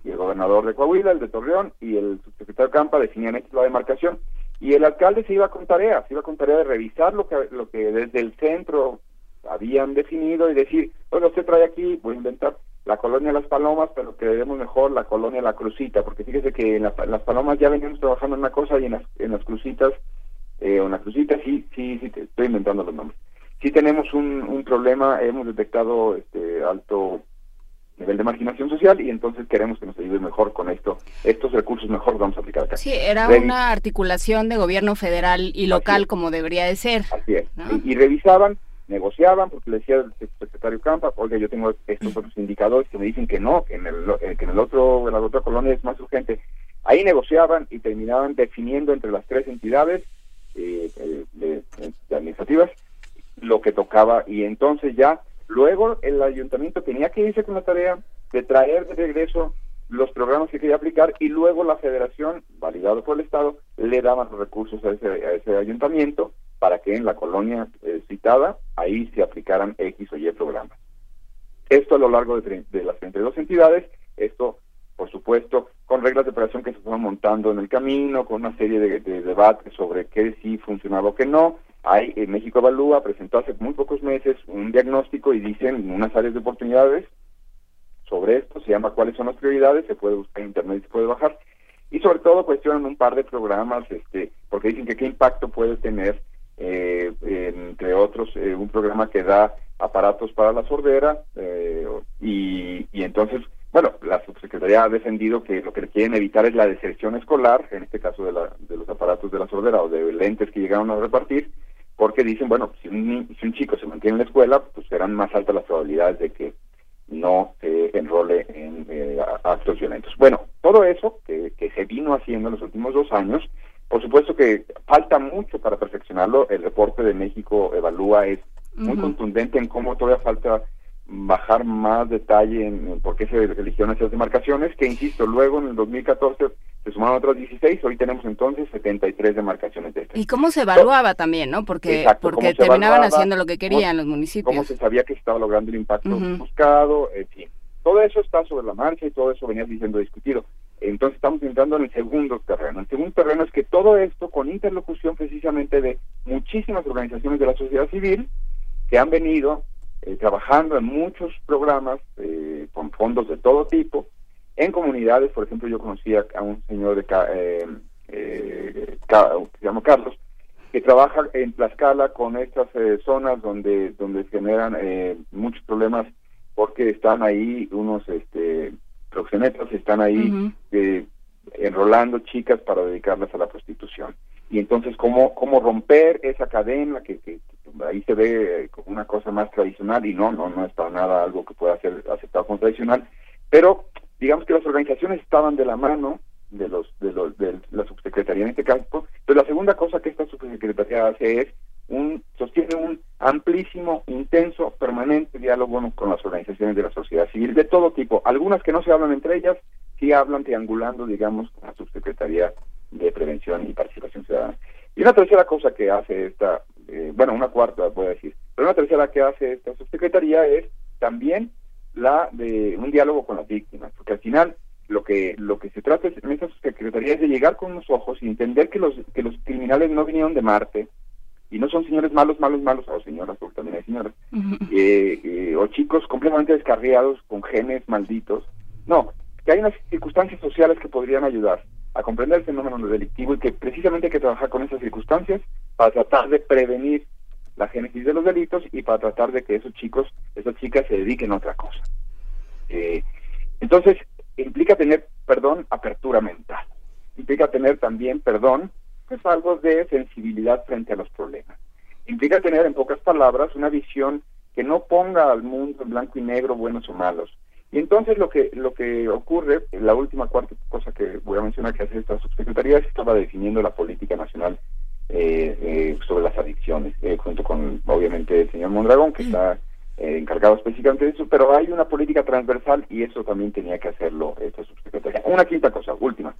Y el gobernador de Coahuila, el de Torreón y el subsecretario Campa definían la demarcación. Y el alcalde se iba con tarea, se iba con tarea de revisar lo que, lo que desde el centro habían definido y decir, bueno, usted trae aquí, voy a inventar la colonia Las Palomas, pero que debemos mejor la colonia La Crucita, porque fíjese que en, Las Palomas ya veníamos trabajando en una cosa y en las, en las Crucitas, eh, o en Crucita sí, sí, sí, te estoy inventando los nombres. sí tenemos un, un problema, hemos detectado este alto nivel de marginación social y entonces queremos que nos ayude mejor con esto. Estos recursos mejor vamos a aplicar acá. Sí, era una articulación de gobierno federal y local como debería de ser. Así es. Y, revisaban, negociaban, porque le decía el secretario Campa, oiga, yo tengo estos otros indicadores que me dicen que no, que en el, eh, que en el otro, en la otra colonia es más urgente. Ahí negociaban y terminaban definiendo entre las tres entidades eh, eh de, de administrativas lo que tocaba y entonces ya Luego el ayuntamiento tenía que irse con la tarea de traer de regreso los programas que quería aplicar y luego la federación, validado por el Estado, le daba los recursos a ese, ayuntamiento para que en la colonia eh, citada ahí se aplicaran X o Y programas. Esto a lo largo de, de las 32 entidades, esto por supuesto con reglas de operación que se fueron montando en el camino, con una serie de, de debates sobre qué sí funcionaba o qué no, hay, en México Evalúa presentó hace muy pocos meses un diagnóstico y dicen unas áreas de oportunidades sobre esto, se llama cuáles son las prioridades, se puede buscar en internet se puede bajar, y sobre todo cuestionan un par de programas, este, porque dicen que qué impacto puede tener, eh, entre otros, eh, un programa que da aparatos para la sordera, eh, y, y entonces, bueno, la subsecretaría ha defendido que lo que quieren evitar es la deserción escolar, en este caso de, la, de los aparatos de la sordera o de lentes que llegaron a repartir, porque dicen, bueno, si un, si un chico se mantiene en la escuela, pues serán más altas las probabilidades de que no se enrole en eh, actos violentos. Bueno, todo eso que, que se vino haciendo en los últimos dos años, por supuesto que falta mucho para perfeccionarlo. El reporte de México Evalúa es muy contundente en cómo todavía falta bajar más detalle en, por qué se eligieron esas demarcaciones, que insisto, luego en el 2014 se sumaron otras 16, hoy tenemos entonces 73 demarcaciones de estas. Y cómo se evaluaba también, ¿no? Porque, porque terminaban haciendo lo que querían los municipios. Cómo se sabía que se estaba logrando el impacto buscado, en fin. Todo eso está sobre la marcha y todo eso venía siendo discutido. Entonces estamos entrando en el segundo terreno. El segundo terreno es que todo esto con interlocución precisamente de muchísimas organizaciones de la sociedad civil que han venido eh, trabajando en muchos programas eh, con fondos de todo tipo, en comunidades, por ejemplo, yo conocí a, un señor de eh, eh, que se llama Carlos, que trabaja en Tlaxcala con estas eh, zonas donde donde generan eh, muchos problemas porque están ahí unos este proxenetas están ahí eh, enrolando chicas para dedicarlas a la prostitución. Y entonces cómo cómo romper esa cadena que, que, ahí se ve como una cosa más tradicional y no no no es para nada algo que pueda ser aceptado como tradicional. Pero digamos que las organizaciones estaban de la mano de los de los de la subsecretaría en este caso. Pero la segunda cosa que esta subsecretaría hace es un sostiene un amplísimo intenso permanente diálogo con las organizaciones de la sociedad civil de todo tipo. Algunas que no se hablan entre ellas sí hablan triangulando digamos con la subsecretaría de prevención y participación ciudadana. Y una tercera cosa que hace esta eh, bueno una cuarta voy a decir pero una tercera que hace esta subsecretaría es también la de un diálogo con las víctimas, porque al final lo que lo que se trata en esta secretaría es de llegar con los ojos y entender que los que los criminales no vinieron de Marte y no son señores malos, malos, malos, o señoras, porque también hay señoras, eh, eh, o chicos completamente descarriados con genes malditos. No, que hay unas circunstancias sociales que podrían ayudar a comprender el fenómeno delictivo y que precisamente hay que trabajar con esas circunstancias para tratar de prevenir la génesis de los delitos y para tratar de que esos chicos, esas chicas se dediquen a otra cosa. Eh, entonces, implica tener, perdón, apertura mental. Implica tener también, perdón, pues algo de sensibilidad frente a los problemas. Implica tener, en pocas palabras, una visión que no ponga al mundo en blanco y negro, buenos o malos. Y entonces lo que lo que ocurre, la última cuarta cosa que voy a mencionar que hace esta subsecretaría es que estaba definiendo la política nacional eh, eh, sobre las adicciones, eh, junto con obviamente el señor Mondragón, que está eh, encargado específicamente de eso, pero hay una política transversal y eso también tenía que hacerlo esta subsecretaría. Una quinta cosa, última.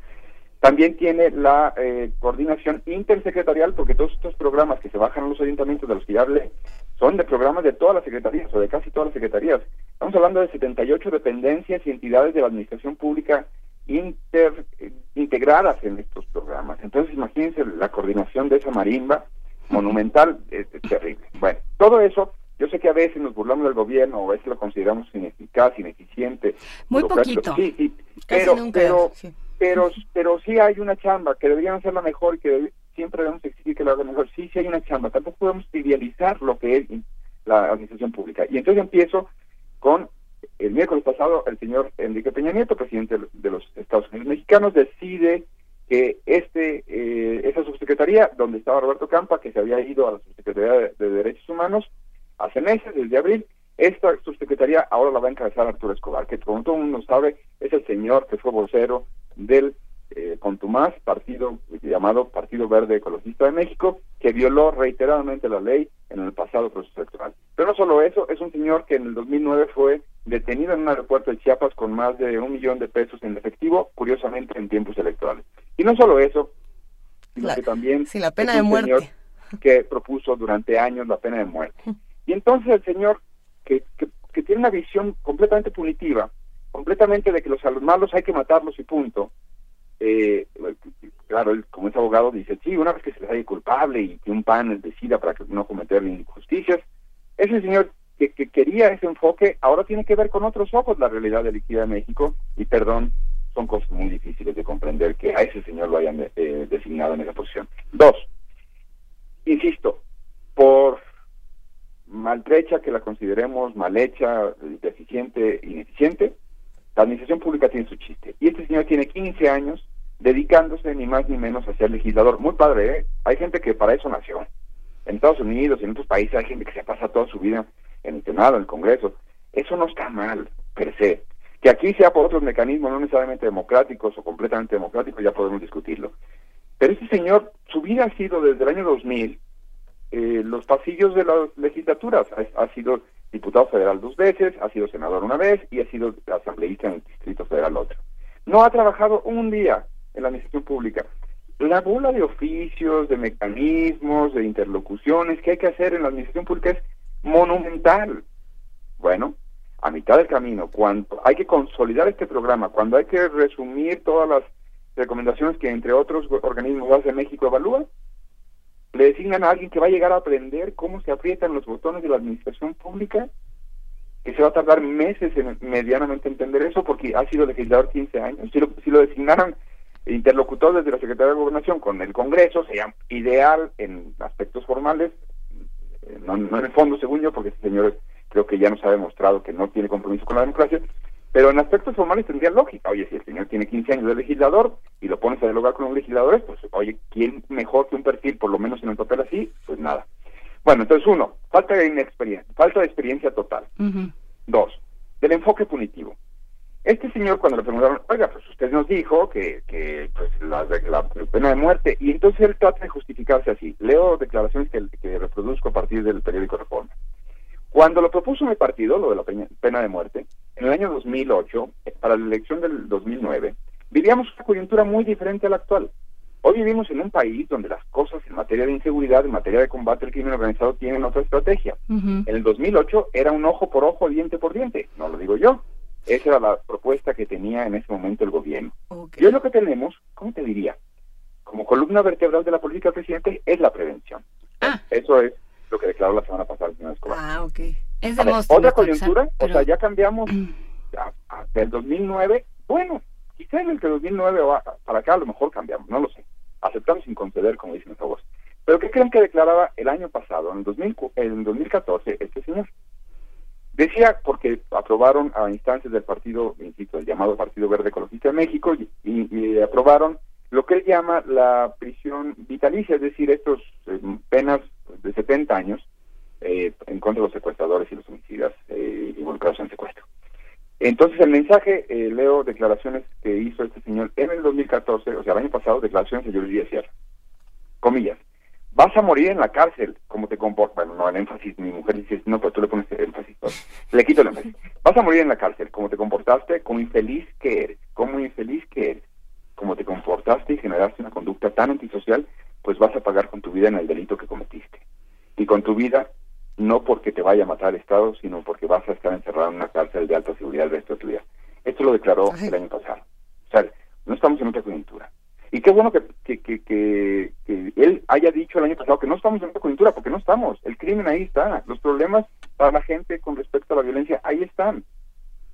También tiene la coordinación intersecretarial, porque todos estos programas que se bajan a los ayuntamientos de los que ya hablé, son de programas de todas las secretarías o de casi todas las secretarías. Estamos hablando de 78 dependencias y entidades de la administración pública inter, integradas en estos programas. Entonces, imagínense la coordinación de esa marimba monumental, es, terrible. Bueno, todo eso, yo sé que a veces nos burlamos del gobierno, o a veces lo consideramos ineficaz, ineficiente. Muy poquito. Sí, sí, pero, pero, pero, pero sí hay una chamba que deberían hacerla mejor y que siempre debemos exigir que lo haga mejor. Sí, sí hay una chamba. Tampoco podemos trivializar lo que es la administración pública. Y entonces empiezo con el miércoles pasado, el señor Enrique Peña Nieto, presidente de los Estados Unidos mexicanos, decide que este eh, esa subsecretaría, donde estaba Roberto Campa, que se había ido a la subsecretaría de, Derechos Humanos hace meses, desde abril, esta subsecretaría ahora la va a encabezar Arturo Escobar, que como todo el mundo sabe, es el señor que fue vocero del eh, Contumaz, partido llamado Partido Verde Ecologista de México, que violó reiteradamente la ley en el pasado proceso electoral. Pero no solo eso, es un señor que en el 2009 fue detenido en un aeropuerto de Chiapas con más de un millón de pesos en efectivo, curiosamente en tiempos electorales. Y no solo eso, sino que también la pena de muerte que propuso durante años la pena de muerte. Y entonces el señor que, que, tiene una visión completamente punitiva, completamente de que los, malos hay que matarlos y punto, eh, claro, él como es abogado dice, sí, una vez que se les haya culpable y que un panel decida para que no cometer injusticias, ese señor que, quería ese enfoque ahora tiene que ver con otros ojos la realidad de liquidez de México. Y perdón, son cosas muy difíciles de comprender que a ese señor lo hayan eh, designado en esa posición. Dos, insisto, por maltrecha que la consideremos mal hecha, deficiente, ineficiente, la administración pública tiene su chiste. Y este señor tiene 15 años dedicándose ni más ni menos a ser legislador. Muy padre, ¿eh? Hay gente que para eso nació. En Estados Unidos en otros países hay gente que se pasa toda su vida en el Senado, en el Congreso. Eso no está mal, per se. Que aquí sea por otros mecanismos, no necesariamente democráticos o completamente democráticos, ya podemos discutirlo. Pero este señor, su vida ha sido desde el año 2000 eh, los pasillos de las legislaturas. Ha, sido diputado federal dos veces, ha sido senador una vez y ha sido asambleísta en el Distrito Federal otra. No ha trabajado un día en la administración pública. La bola de oficios, de mecanismos, de interlocuciones que hay que hacer en la administración pública es monumental. Bueno, a mitad del camino, cuando hay que consolidar este programa, cuando hay que resumir todas las recomendaciones que entre otros organismos de México evalúa, le designan a alguien que va a llegar a aprender cómo se aprietan los botones de la administración pública, que se va a tardar meses en medianamente entender eso, porque ha sido legislador 15 años. Si lo, si lo designaran interlocutor desde la Secretaría de Gobernación con el Congreso, sería ideal en aspectos formales, eh, no, en el fondo, según yo, porque este señor creo que ya nos ha demostrado que no tiene compromiso con la democracia, pero en aspectos formales tendría lógica. Oye, si el señor tiene 15 años de legislador y lo pones a dialogar con los legisladores, pues, oye, ¿quién mejor que un perfil, por lo menos en el papel así? Pues nada. Bueno, entonces, uno, falta de inexperiencia, falta de experiencia total. Dos, del enfoque punitivo. Este señor, cuando le preguntaron, oiga, pues usted nos dijo que, que pues, la, pena de muerte, y entonces él trata de justificarse así. Leo declaraciones que, que reproduzco a partir del periódico Reforma. Cuando lo propuso mi partido, lo de la pena de muerte, en el año 2008, para la elección del 2009, vivíamos una coyuntura muy diferente a la actual. Hoy vivimos en un país donde las cosas en materia de inseguridad, en materia de combate al crimen organizado, tienen otra estrategia. En el 2008 era un ojo por ojo, diente por diente, no lo digo yo, esa era la propuesta que tenía en ese momento el gobierno. Y hoy lo que tenemos, ¿cómo te diría? Como columna vertebral de la política del presidente es la prevención. Ah. Eso es lo que declaró la semana pasada el señor Escobar. Ah, ok. Es de otra coyuntura, o sea, ya cambiamos del 2009, bueno, quizá en el que 2009 va para acá a lo mejor cambiamos, no lo sé. Aceptamos sin conceder, como dicen nuestra voz. Pero ¿qué creen que declaraba el año pasado, en el, 2000, en 2014, este señor? Decía, porque aprobaron a instancias del partido, insisto, el llamado Partido Verde Ecologista de México, y, aprobaron lo que él llama la prisión vitalicia, es decir, estos eh, penas de 70 años eh, en contra de los secuestradores y los homicidas eh, involucrados en secuestro. Entonces, el mensaje, eh, leo declaraciones que hizo este señor en el 2014, o sea, el año pasado, declaraciones de Yuri Díaz Sierra. Comillas vas a morir en la cárcel, como te comportas, bueno, no, el énfasis, mi mujer dice, no, pero tú le pones énfasis, le quito el énfasis, vas a morir en la cárcel, como te comportaste, como infeliz que eres, como infeliz que eres, como te comportaste y generaste una conducta tan antisocial, pues vas a pagar con tu vida en el delito que cometiste. Y con tu vida, no porque te vaya a matar el Estado, sino porque vas a estar encerrado en una cárcel de alta seguridad el resto de tu vida. Esto lo declaró el año pasado. O sea, no estamos en otra coyuntura. Y qué bueno que, que, que, él haya dicho el año pasado que no estamos en esta coyuntura, porque no estamos. El crimen ahí está. Los problemas para la gente con respecto a la violencia ahí están.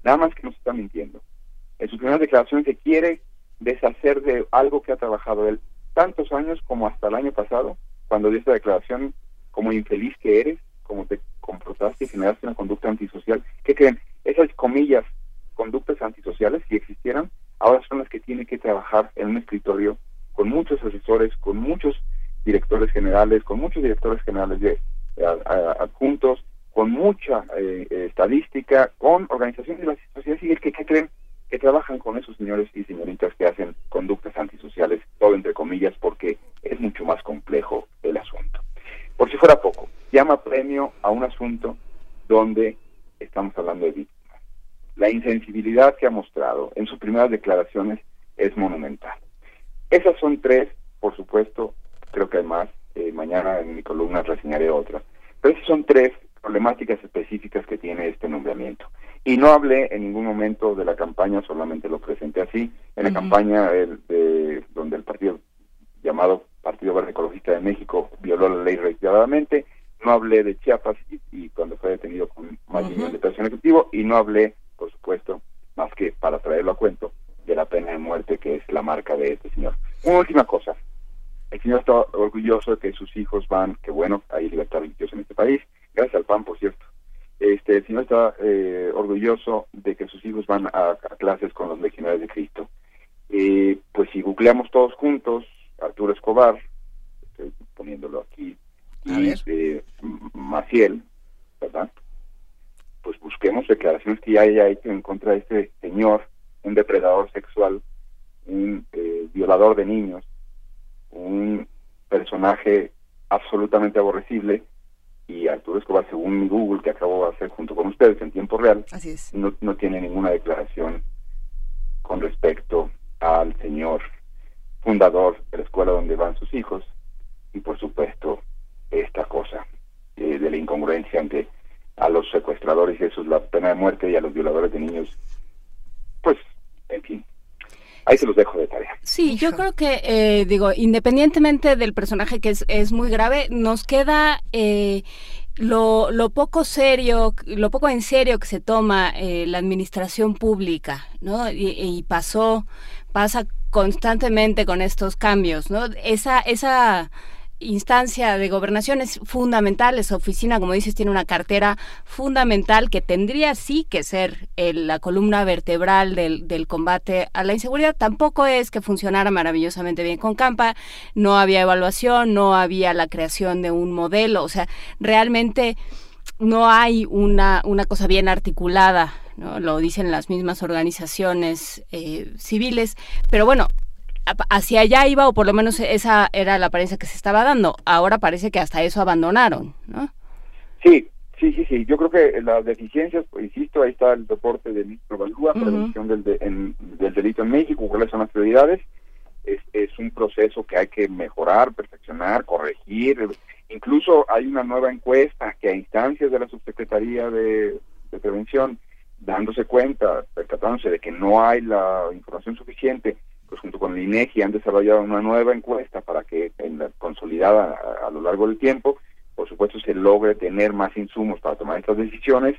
Nada más que nos está mintiendo. En su primera declaración se quiere deshacer de algo que ha trabajado él tantos años como hasta el año pasado, cuando dio esta declaración como infeliz que eres, como te comportaste y generaste una conducta antisocial. ¿Qué creen? Esas comillas, conductas antisociales, si existieran, ahora son las que tiene que trabajar en un escritorio con muchos asesores, con muchos directores generales, con muchos directores generales de adjuntos, con mucha eh, estadística, con organizaciones de la sociedad civil que, creen que trabajan con esos señores y señoritas que hacen conductas antisociales, todo entre comillas, porque es mucho más complejo el asunto. Por si fuera poco, llama premio a un asunto donde estamos hablando de víctimas. La insensibilidad que ha mostrado en sus primeras declaraciones es monumental. Esas son tres, por supuesto, creo que hay más, eh, mañana en mi columna reseñaré otras, pero esas son tres problemáticas específicas que tiene este nombramiento. Y no hablé en ningún momento de la campaña, solamente lo presenté así, en la campaña de, donde el partido llamado Partido Verde Ecologista de México violó la ley reiteradamente, no hablé de Chiapas y, cuando fue detenido con más de uh de ejecutivo, y no hablé, por supuesto, más que para traerlo a cuento, de la pena de muerte que es la marca de este señor. Una última cosa, el señor está orgulloso de que sus hijos van, que bueno, hay libertad religiosa en este país, gracias al PAN, por cierto. Este, el señor está eh, orgulloso de que sus hijos van a, clases con los legionarios de Cristo. Eh, pues si googleamos todos juntos, Arturo Escobar, estoy poniéndolo aquí, y eh, Maciel, ¿verdad? Pues busquemos declaraciones que ya haya hecho en contra de este señor, un depredador sexual, un eh, violador de niños, un personaje absolutamente aborrecible, y Arturo Escobar, según mi Google, que acabo de hacer junto con ustedes en tiempo real, no, no tiene ninguna declaración con respecto al señor fundador de la escuela donde van sus hijos y por supuesto esta cosa eh, de la incongruencia ante a los secuestradores y eso es la pena de muerte y a los violadores de niños pues en fin ahí se los dejo de tarea. Sí, yo creo que, eh, digo, independientemente del personaje que es, es muy grave, nos queda eh, lo, lo, poco serio, lo poco en serio que se toma eh, la administración pública, ¿no? Y, y, pasó, pasa constantemente con estos cambios, ¿no? Esa, esa instancia de gobernación es fundamental, esa oficina, como dices, tiene una cartera fundamental que tendría sí que ser la columna vertebral del, del, combate a la inseguridad. Tampoco es que funcionara maravillosamente bien con Campa, no había evaluación, no había la creación de un modelo, o sea, realmente no hay una, una cosa bien articulada, ¿no? lo dicen las mismas organizaciones eh, civiles, pero bueno, hacia allá iba o por lo menos esa era la apariencia que se estaba dando. Ahora parece que hasta eso abandonaron, ¿no? Sí, sí, sí, sí. Yo creo que las deficiencias, pues, insisto, ahí está el reporte del ministro Balúa, prevención del, del delito en México, cuáles son las prioridades. Es, es un proceso que hay que mejorar, perfeccionar, corregir. Incluso hay una nueva encuesta que a instancias de la Subsecretaría de, de Prevención, dándose cuenta, percatándose de que no hay la información suficiente, pues junto con el INEGI han desarrollado una nueva encuesta para que en la consolidada a, lo largo del tiempo, por supuesto se logre tener más insumos para tomar estas decisiones,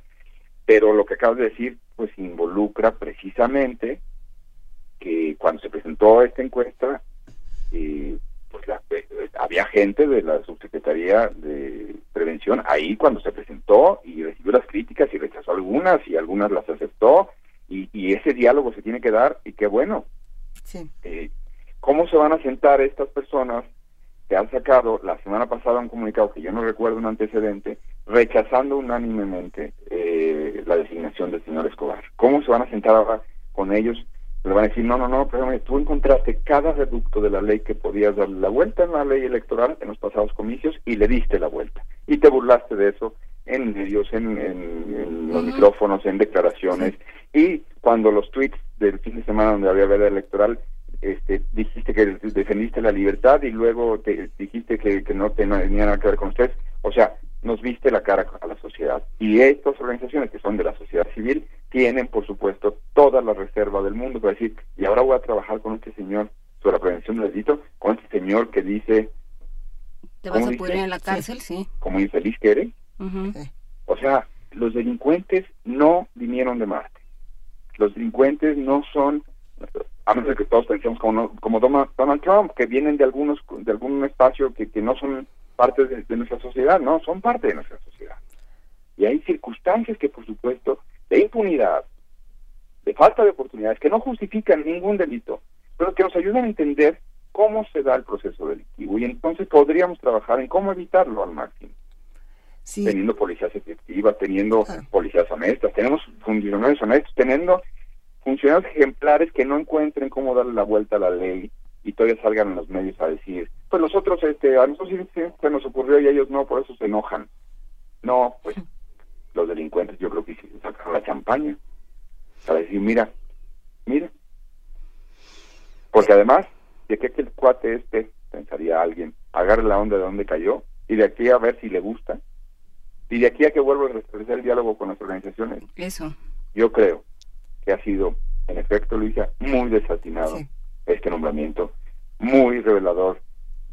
pero lo que acabo de decir pues involucra precisamente que cuando se presentó esta encuesta eh, pues eh, había gente de la subsecretaría de prevención ahí cuando se presentó y recibió las críticas y rechazó algunas y algunas las aceptó y, y ese diálogo se tiene que dar y qué bueno eh, ¿Cómo se van a sentar estas personas que han sacado la semana pasada un comunicado que yo no recuerdo un antecedente, rechazando unánimemente eh, la designación del señor Escobar? ¿Cómo se van a sentar ahora con ellos? Le van a decir, no, no, no, pero tú encontraste cada reducto de la ley que podías darle la vuelta en la ley electoral en los pasados comicios y le diste la vuelta. Y te burlaste de eso en medios, en, los micrófonos, en declaraciones. Y cuando los tweets del fin de semana donde había veda electoral, este, dijiste que defendiste la libertad y luego te dijiste que, no tenía nada que ver con ustedes. O sea, nos viste la cara a la sociedad. Y estas organizaciones que son de la sociedad civil tienen, por supuesto, toda la reserva del mundo para decir, y ahora voy a trabajar con este señor sobre la prevención del delito, con este señor que dice... ¿Te vas a poner en la cárcel? Sí. Como infeliz que eres. O sea, los delincuentes no vinieron de Marte. Los delincuentes no son, a menos de que todos pensemos como, como Donald Trump, que vienen de algunos de algún espacio que, que no son parte de, nuestra sociedad, no, son parte de nuestra sociedad. Y hay circunstancias que, por supuesto, de impunidad, de falta de oportunidades, que no justifican ningún delito, pero que nos ayudan a entender cómo se da el proceso delictivo. Y entonces podríamos trabajar en cómo evitarlo al máximo. Teniendo policías efectivas, teniendo policías honestas, tenemos funcionarios honestos, teniendo funcionarios ejemplares que no encuentren cómo darle la vuelta a la ley y todavía salgan en los medios a decir, pues nosotros, este, a nosotros sí, se nos ocurrió y a ellos no, por eso se enojan. No, pues los delincuentes yo creo que sí sacaron la champaña para decir, mira, mira. Porque además, de que el cuate este, pensaría alguien, agarre la onda de donde cayó y de aquí a ver si le gusta y de aquí a que vuelva a restablecer el diálogo con las organizaciones. Eso. Yo creo que ha sido, en efecto, Luisa, muy desatinado este nombramiento, muy revelador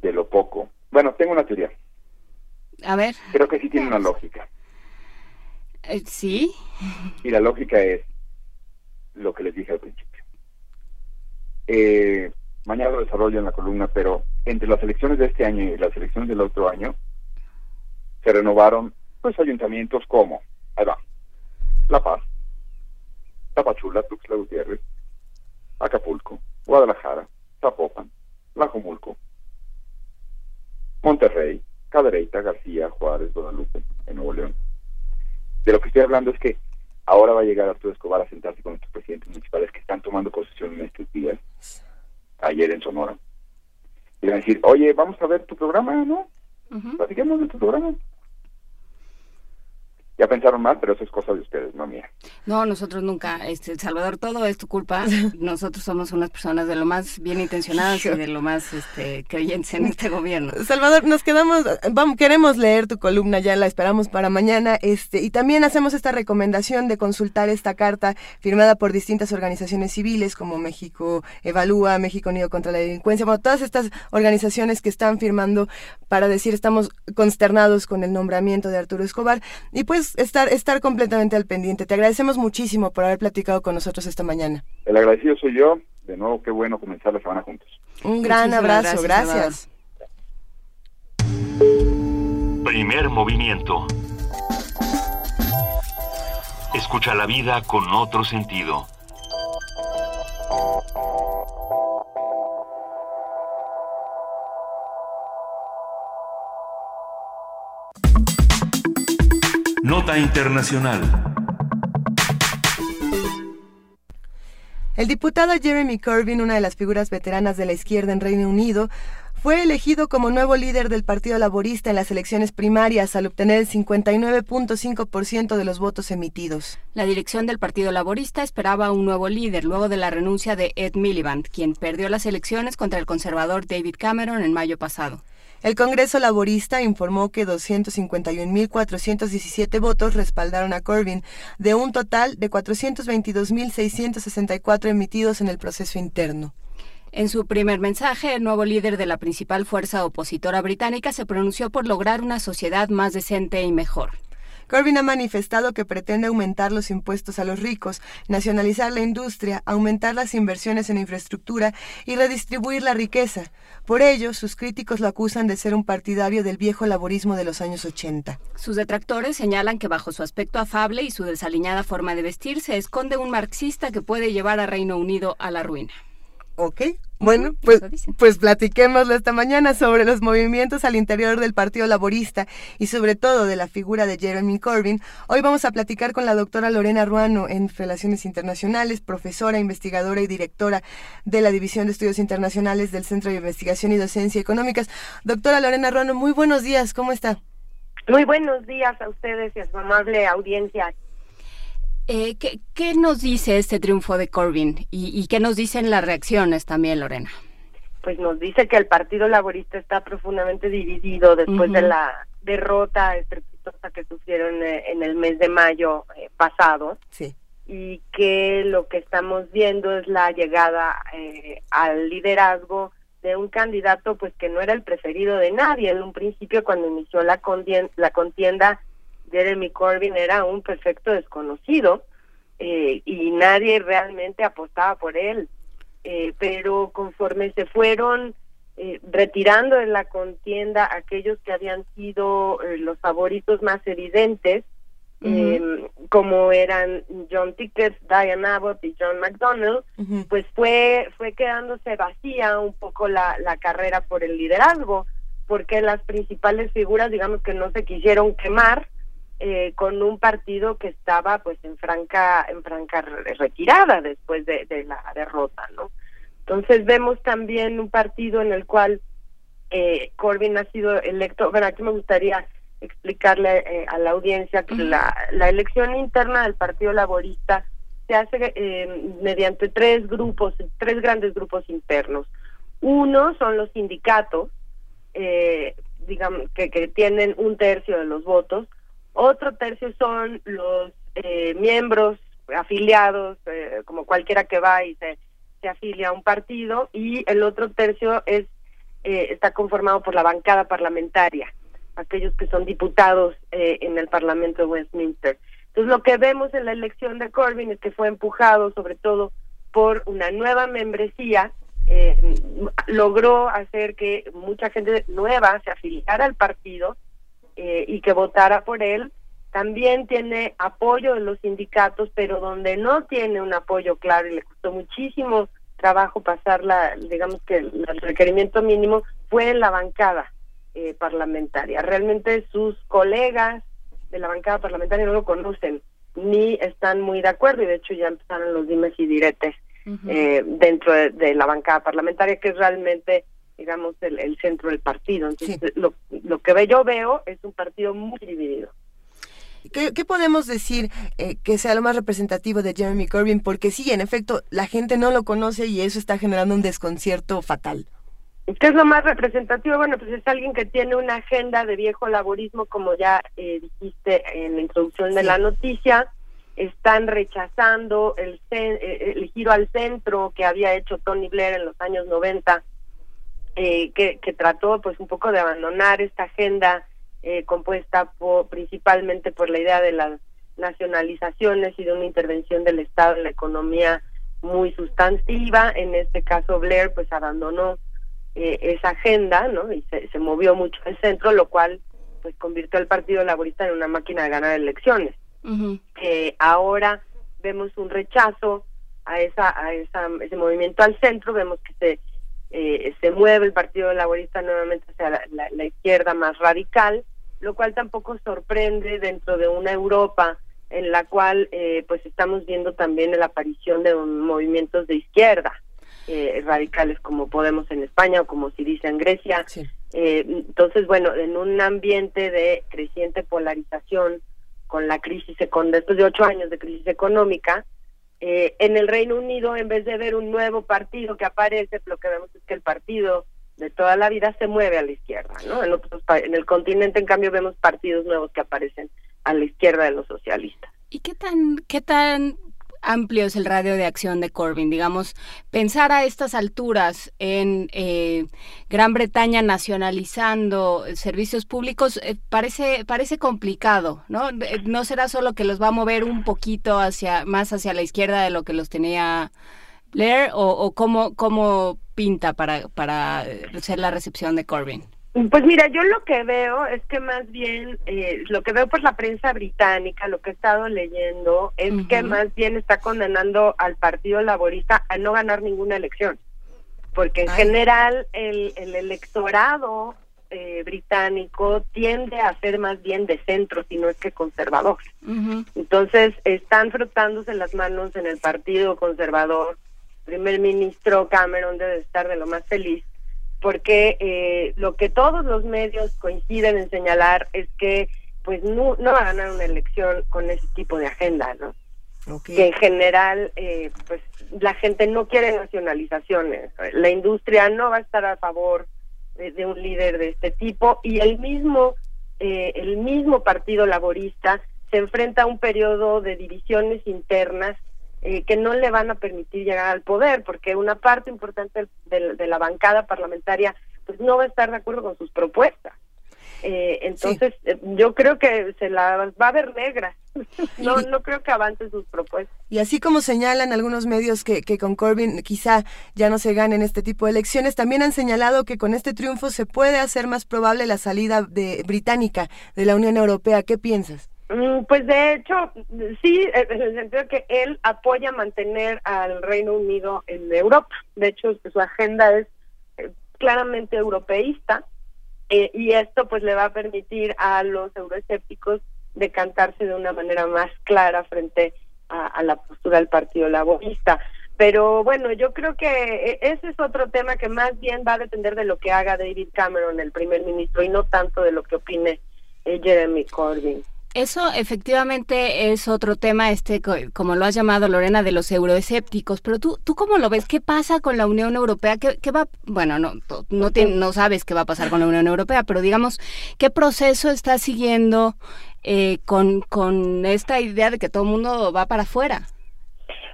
de lo poco. Bueno, tengo una teoría. A ver. Creo que sí tiene una lógica. Eh, sí. Y la lógica es lo que les dije al principio. Eh, mañana lo desarrollo en la columna, pero entre las elecciones de este año y las elecciones del otro año se renovaron pues ayuntamientos como, ahí va, La Paz, Tapachula, Tuxtla Gutiérrez, Acapulco, Guadalajara, Zapopan, Lajomulco, Monterrey, Cadereyta, García, Juárez, Guadalupe, en Nuevo León. De lo que estoy hablando es que ahora va a llegar Arturo Escobar a sentarse con nuestros presidentes municipales que están tomando posesión en estos días, ayer en Sonora. Y van a decir, oye, vamos a ver tu programa, ¿no? Platiquemos de tu programa ya pensaron mal, pero eso es cosa de ustedes, no mía. No, nosotros nunca, este, Salvador, todo es tu culpa. Nosotros somos unas personas de lo más bien intencionadas y de lo más este, creyentes en este gobierno. Salvador, nos quedamos, vamos, queremos leer tu columna, ya la esperamos para mañana, este, y también hacemos esta recomendación de consultar esta carta firmada por distintas organizaciones civiles como México Evalúa, México Unido contra la Delincuencia, bueno, todas estas organizaciones que están firmando para decir estamos consternados con el nombramiento de Arturo Escobar. Y pues estar, estar completamente al pendiente. Te agradecemos muchísimo por haber platicado con nosotros esta mañana. El agradecido soy yo. De nuevo, qué bueno comenzar la semana juntos. Un gran abrazo, gracias. Primer movimiento. Escucha la vida con otro sentido. Nota Internacional. El diputado Jeremy Corbyn, una de las figuras veteranas de la izquierda en Reino Unido, fue elegido como nuevo líder del Partido Laborista en las elecciones primarias al obtener el 59.5% de los votos emitidos. La dirección del Partido Laborista esperaba un nuevo líder luego de la renuncia de Ed Miliband, quien perdió las elecciones contra el conservador David Cameron en mayo pasado. El Congreso Laborista informó que 251.417 votos respaldaron a Corbyn, de un total de 422.664 emitidos en el proceso interno. En su primer mensaje, el nuevo líder de la principal fuerza opositora británica se pronunció por lograr una sociedad más decente y mejor. Corbyn ha manifestado que pretende aumentar los impuestos a los ricos, nacionalizar la industria, aumentar las inversiones en infraestructura y redistribuir la riqueza. Por ello, sus críticos lo acusan de ser un partidario del viejo laborismo de los años 80. Sus detractores señalan que bajo su aspecto afable y su desaliñada forma de vestir se esconde un marxista que puede llevar a Reino Unido a la ruina. Ok, bueno, pues, pues platiquémoslo esta mañana sobre los movimientos al interior del Partido Laborista y sobre todo de la figura de Jeremy Corbyn. Hoy vamos a platicar con la doctora Lorena Ruano en Relaciones Internacionales, profesora, investigadora y directora de la División de Estudios Internacionales del Centro de Investigación y Docencia Económicas. Doctora Lorena Ruano, muy buenos días, ¿cómo está? Muy buenos días a ustedes y a su amable audiencia. Eh, ¿qué, nos dice este triunfo de Corbyn y, qué nos dicen las reacciones también, Lorena? Pues nos dice que el Partido Laborista está profundamente dividido después de la derrota estrepitosa que sufrieron eh, en el mes de mayo eh, pasado. Sí. Y que lo que estamos viendo es la llegada al liderazgo de un candidato pues que no era el preferido de nadie en un principio cuando inició la la contienda Jeremy Corbyn era un perfecto desconocido eh, y nadie realmente apostaba por él. Eh, pero conforme se fueron eh, retirando en la contienda aquellos que habían sido los favoritos más evidentes, em, como eran John Tickets, Diane Abbott y John McDonnell, pues fue, fue quedándose vacía un poco la, la carrera por el liderazgo, porque las principales figuras, digamos que no se quisieron quemar, eh, con un partido que estaba pues en franca en franca retirada después de, la derrota no entonces vemos también un partido en el cual eh, Corbyn ha sido electo bueno aquí me gustaría explicarle eh, a la audiencia que la, la elección interna del Partido Laborista se hace eh, mediante tres grupos, tres grandes grupos internos. Uno son los sindicatos, eh, digamos, que, que tienen un tercio de los votos. Otro tercio son los miembros afiliados, como cualquiera que va y se, se afilia a un partido. Y el otro tercio es está conformado por la bancada parlamentaria aquellos que son diputados eh, en el Parlamento de Westminster. Entonces, lo que vemos en la elección de Corbyn es que fue empujado sobre todo por una nueva membresía, eh, logró hacer que mucha gente nueva se afiliara al partido eh, y que votara por él. También tiene apoyo de los sindicatos, pero donde no tiene un apoyo claro y le costó muchísimo trabajo pasar la, digamos que el requerimiento mínimo, fue en la bancada eh, parlamentaria. Realmente sus colegas de la bancada parlamentaria no lo conocen ni están muy de acuerdo y de hecho ya empezaron los dimes y diretes eh, dentro de, la bancada parlamentaria que es realmente digamos el, centro del partido. Entonces lo, lo que yo veo es un partido muy dividido. ¿Qué, podemos decir eh, que sea lo más representativo de Jeremy Corbyn? Porque sí, en efecto, la gente no lo conoce y eso está generando un desconcierto fatal. ¿Qué es lo más representativo? Bueno, pues es alguien que tiene una agenda de viejo laborismo, como ya eh, dijiste en la introducción de la noticia. Están rechazando el, eh, el giro al centro que había hecho Tony Blair en los años 90, eh, que, que, trató pues un poco de abandonar esta agenda eh, compuesta por, principalmente por la idea de las nacionalizaciones y de una intervención del Estado en la economía muy sustantiva. En este caso, Blair pues abandonó eh, esa agenda, ¿no? Y se, se movió mucho el centro, lo cual pues convirtió al Partido Laborista en una máquina de ganar elecciones. que ahora vemos un rechazo a esa a esa, ese movimiento al centro, vemos que se eh, se mueve el Partido Laborista nuevamente hacia la, izquierda más radical, lo cual tampoco sorprende dentro de una Europa en la cual eh, pues estamos viendo también la aparición de movimientos de izquierda eh, radicales como Podemos en España o como si dice en Grecia. Eh, entonces, bueno, en un ambiente de creciente polarización con la crisis, con, después de ocho años de crisis económica, eh, en el Reino Unido, en vez de ver un nuevo partido que aparece, lo que vemos es que el partido de toda la vida se mueve a la izquierda, ¿no? En, otros, en el continente, en cambio, vemos partidos nuevos que aparecen a la izquierda de los socialistas. ¿Y qué tan, qué tan amplio es el radio de acción de Corbyn. Digamos, pensar a estas alturas en eh, Gran Bretaña nacionalizando servicios públicos eh, parece, parece complicado, ¿no? Eh, no será solo que los va a mover un poquito hacia, más hacia la izquierda de lo que los tenía Blair, o, o cómo, cómo pinta para, para ser la recepción de Corbyn. Pues mira, yo lo que veo es que más bien, eh, lo que veo por la prensa británica, lo que he estado leyendo, es que más bien está condenando al Partido Laborista a no ganar ninguna elección. Porque en general el, el electorado eh, británico tiende a ser más bien de centro, si no es que conservador. Entonces están frotándose las manos en el Partido Conservador. El primer ministro Cameron debe estar de lo más feliz porque eh, lo que todos los medios coinciden en señalar es que pues no, no va a ganar una elección con ese tipo de agenda, ¿no? Que en general, eh, pues la gente no quiere nacionalizaciones, la industria no va a estar a favor de, un líder de este tipo y el mismo eh, el mismo partido laborista se enfrenta a un periodo de divisiones internas eh, que no le van a permitir llegar al poder, porque una parte importante de, la bancada parlamentaria pues no va a estar de acuerdo con sus propuestas. Eh, entonces, eh, yo creo que se la va a ver negra. no, no creo que avance sus propuestas. Y así como señalan algunos medios que, que con Corbyn quizá ya no se ganen este tipo de elecciones, también han señalado que con este triunfo se puede hacer más probable la salida de británica de la Unión Europea. ¿Qué piensas? Mm, pues de hecho, sí, en el sentido que él apoya mantener al Reino Unido en Europa. De hecho, su agenda es eh, claramente europeísta eh, y esto pues le va a permitir a los euroescépticos decantarse de una manera más clara frente a, la postura del Partido Laborista. Pero bueno, yo creo que eh, ese es otro tema que más bien va a depender de lo que haga David Cameron, el primer ministro, y no tanto de lo que opine Jeremy Corbyn. Eso efectivamente es otro tema, este, como lo has llamado Lorena, de los euroescépticos. Pero tú, ¿tú cómo lo ves? ¿Qué pasa con la Unión Europea? ¿Qué, va? Bueno, no, no, no sabes qué va a pasar con la Unión Europea, pero digamos, ¿qué proceso está siguiendo eh, con, con esta idea de que todo el mundo va para afuera?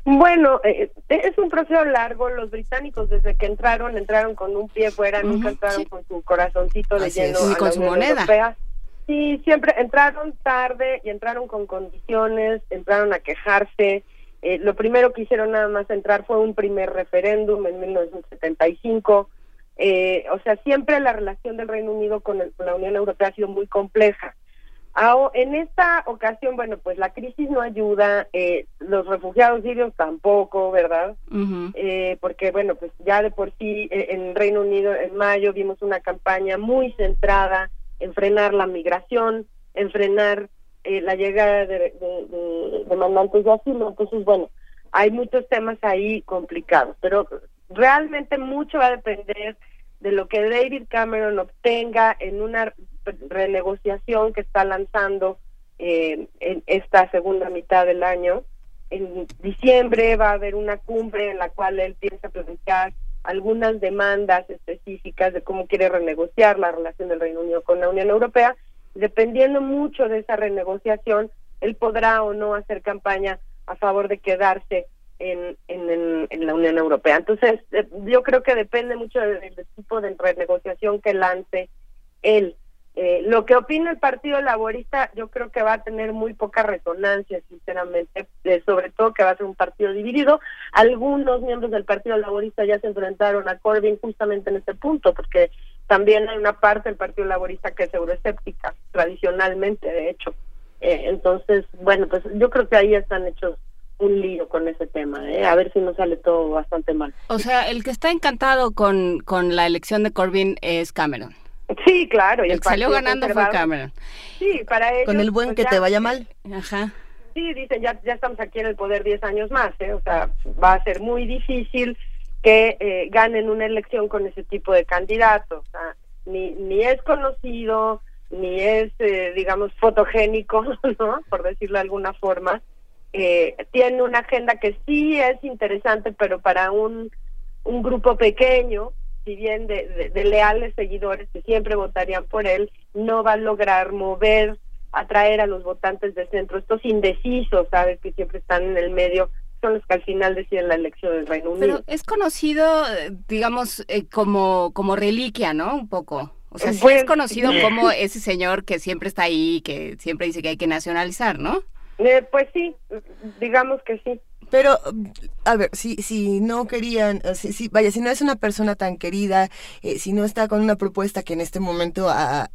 Bueno, eh, es un proceso largo. Los británicos desde que entraron, entraron con un pie fuera, nunca entraron con su corazoncito de lleno con su moneda. Sí, siempre entraron tarde y entraron con condiciones, entraron a quejarse. Eh, lo primero que hicieron nada más entrar fue un primer referéndum en 1975. Eh, o sea, siempre la relación del Reino Unido con, la Unión Europea ha sido muy compleja. en esta ocasión, bueno, pues la crisis no ayuda, eh, los refugiados sirios tampoco, ¿verdad? porque, bueno, pues ya de por sí en Reino Unido en mayo vimos una campaña muy centrada en frenar la migración, en frenar eh, la llegada de, de, de, demandantes de asilo. Entonces, bueno, hay muchos temas ahí complicados, pero realmente mucho va a depender de lo que David Cameron obtenga en una renegociación que está lanzando eh, en esta segunda mitad del año. En diciembre va a haber una cumbre en la cual él piensa plantear algunas demandas específicas de cómo quiere renegociar la relación del Reino Unido con la Unión Europea. Dependiendo mucho de esa renegociación, él podrá o no hacer campaña a favor de quedarse en, en, en, la Unión Europea. Entonces, eh, yo creo que depende mucho del, del tipo de renegociación que lance él. Eh, lo que opina el Partido Laborista, yo creo que va a tener muy poca resonancia, sinceramente, eh, sobre todo que va a ser un partido dividido. Algunos miembros del Partido Laborista ya se enfrentaron a Corbyn justamente en este punto, porque también hay una parte del Partido Laborista que es euroescéptica, tradicionalmente, de hecho. Eh, entonces, bueno, pues yo creo que ahí están hechos un lío con ese tema, a ver si no sale todo bastante mal. O sea, el que está encantado con, con la elección de Corbyn es Cameron. Sí, claro. Y el, que salió ganando fue Cameron. Sí, para ellos. Con el buen pues que te vaya mal. Ajá. Sí, dicen, ya, ya estamos aquí en el poder 10 años más, ¿eh? O sea, va a ser muy difícil que eh, ganen una elección con ese tipo de candidatos. O sea, ni, ni es conocido, ni es, eh, digamos, fotogénico, ¿no? Por decirlo de alguna forma. Eh, tiene una agenda que sí es interesante, pero para un, un grupo pequeño, si bien de, leales seguidores que siempre votarían por él, no va a lograr mover, atraer a los votantes de centro. Estos indecisos, ¿sabes? Que siempre están en el medio, son los que al final deciden la elección del Reino Unido. Pero es conocido, digamos, eh, como, como reliquia, ¿no? Un poco. O sea, sí es pues, conocido como ese señor que siempre está ahí, que siempre dice que hay que nacionalizar, ¿no? Eh, pues sí, digamos que sí. Pero, a ver, si, si no querían, eh, si, vaya, si no es una persona tan querida, eh, si no está con una propuesta que en este momento a,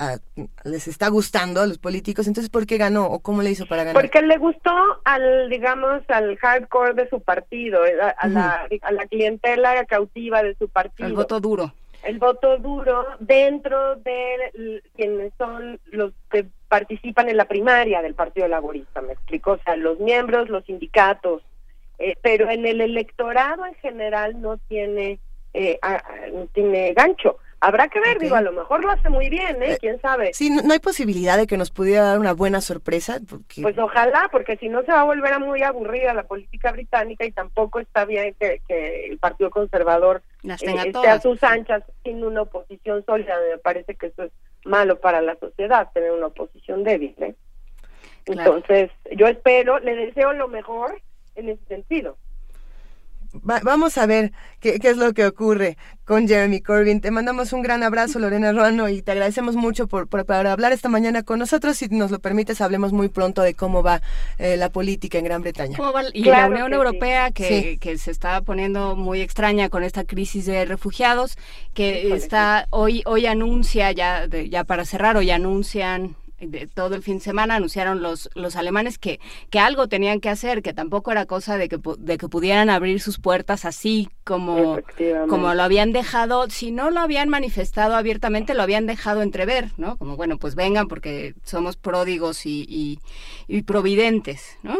les está gustando a los políticos, entonces ¿por qué ganó o cómo le hizo para ganar? Porque le gustó al, digamos, al hardcore de su partido, eh, a, la, a la clientela cautiva de su partido. El voto duro. El voto duro dentro de quienes son los que participan en la primaria del Partido Laborista, me explico, o sea, los miembros, los sindicatos, eh, pero en el electorado en general no tiene, eh, no tiene gancho. Habrá que ver, digo, a lo mejor lo hace muy bien, ¿eh? eh ¿Quién sabe? Sí, no, hay posibilidad de que nos pudiera dar una buena sorpresa. Porque... Pues ojalá, porque si no se va a volver a muy aburrida la política británica y tampoco está bien que, el Partido Conservador esté a sus anchas sin una oposición sólida. Me parece que eso es malo para la sociedad, tener una oposición débil, ¿eh? Entonces, yo espero, le deseo lo mejor en ese sentido. vamos a ver qué, es lo que ocurre con Jeremy Corbyn. Te mandamos un gran abrazo, Lorena Ruano, y te agradecemos mucho por, por, hablar esta mañana con nosotros. Si nos lo permites, hablemos muy pronto de cómo va eh, la política en Gran Bretaña. y la Unión Europea, que, que, se está poniendo muy extraña con esta crisis de refugiados, que está hoy hoy anuncia, ya, ya para cerrar, hoy anuncian de todo el fin de semana anunciaron los, los alemanes que, que algo tenían que hacer, que tampoco era cosa de que, de que pudieran abrir sus puertas así como, como lo habían dejado, si no lo habían manifestado abiertamente, lo habían dejado entrever, ¿no? Como bueno, pues vengan porque somos pródigos y, y, providentes, ¿no?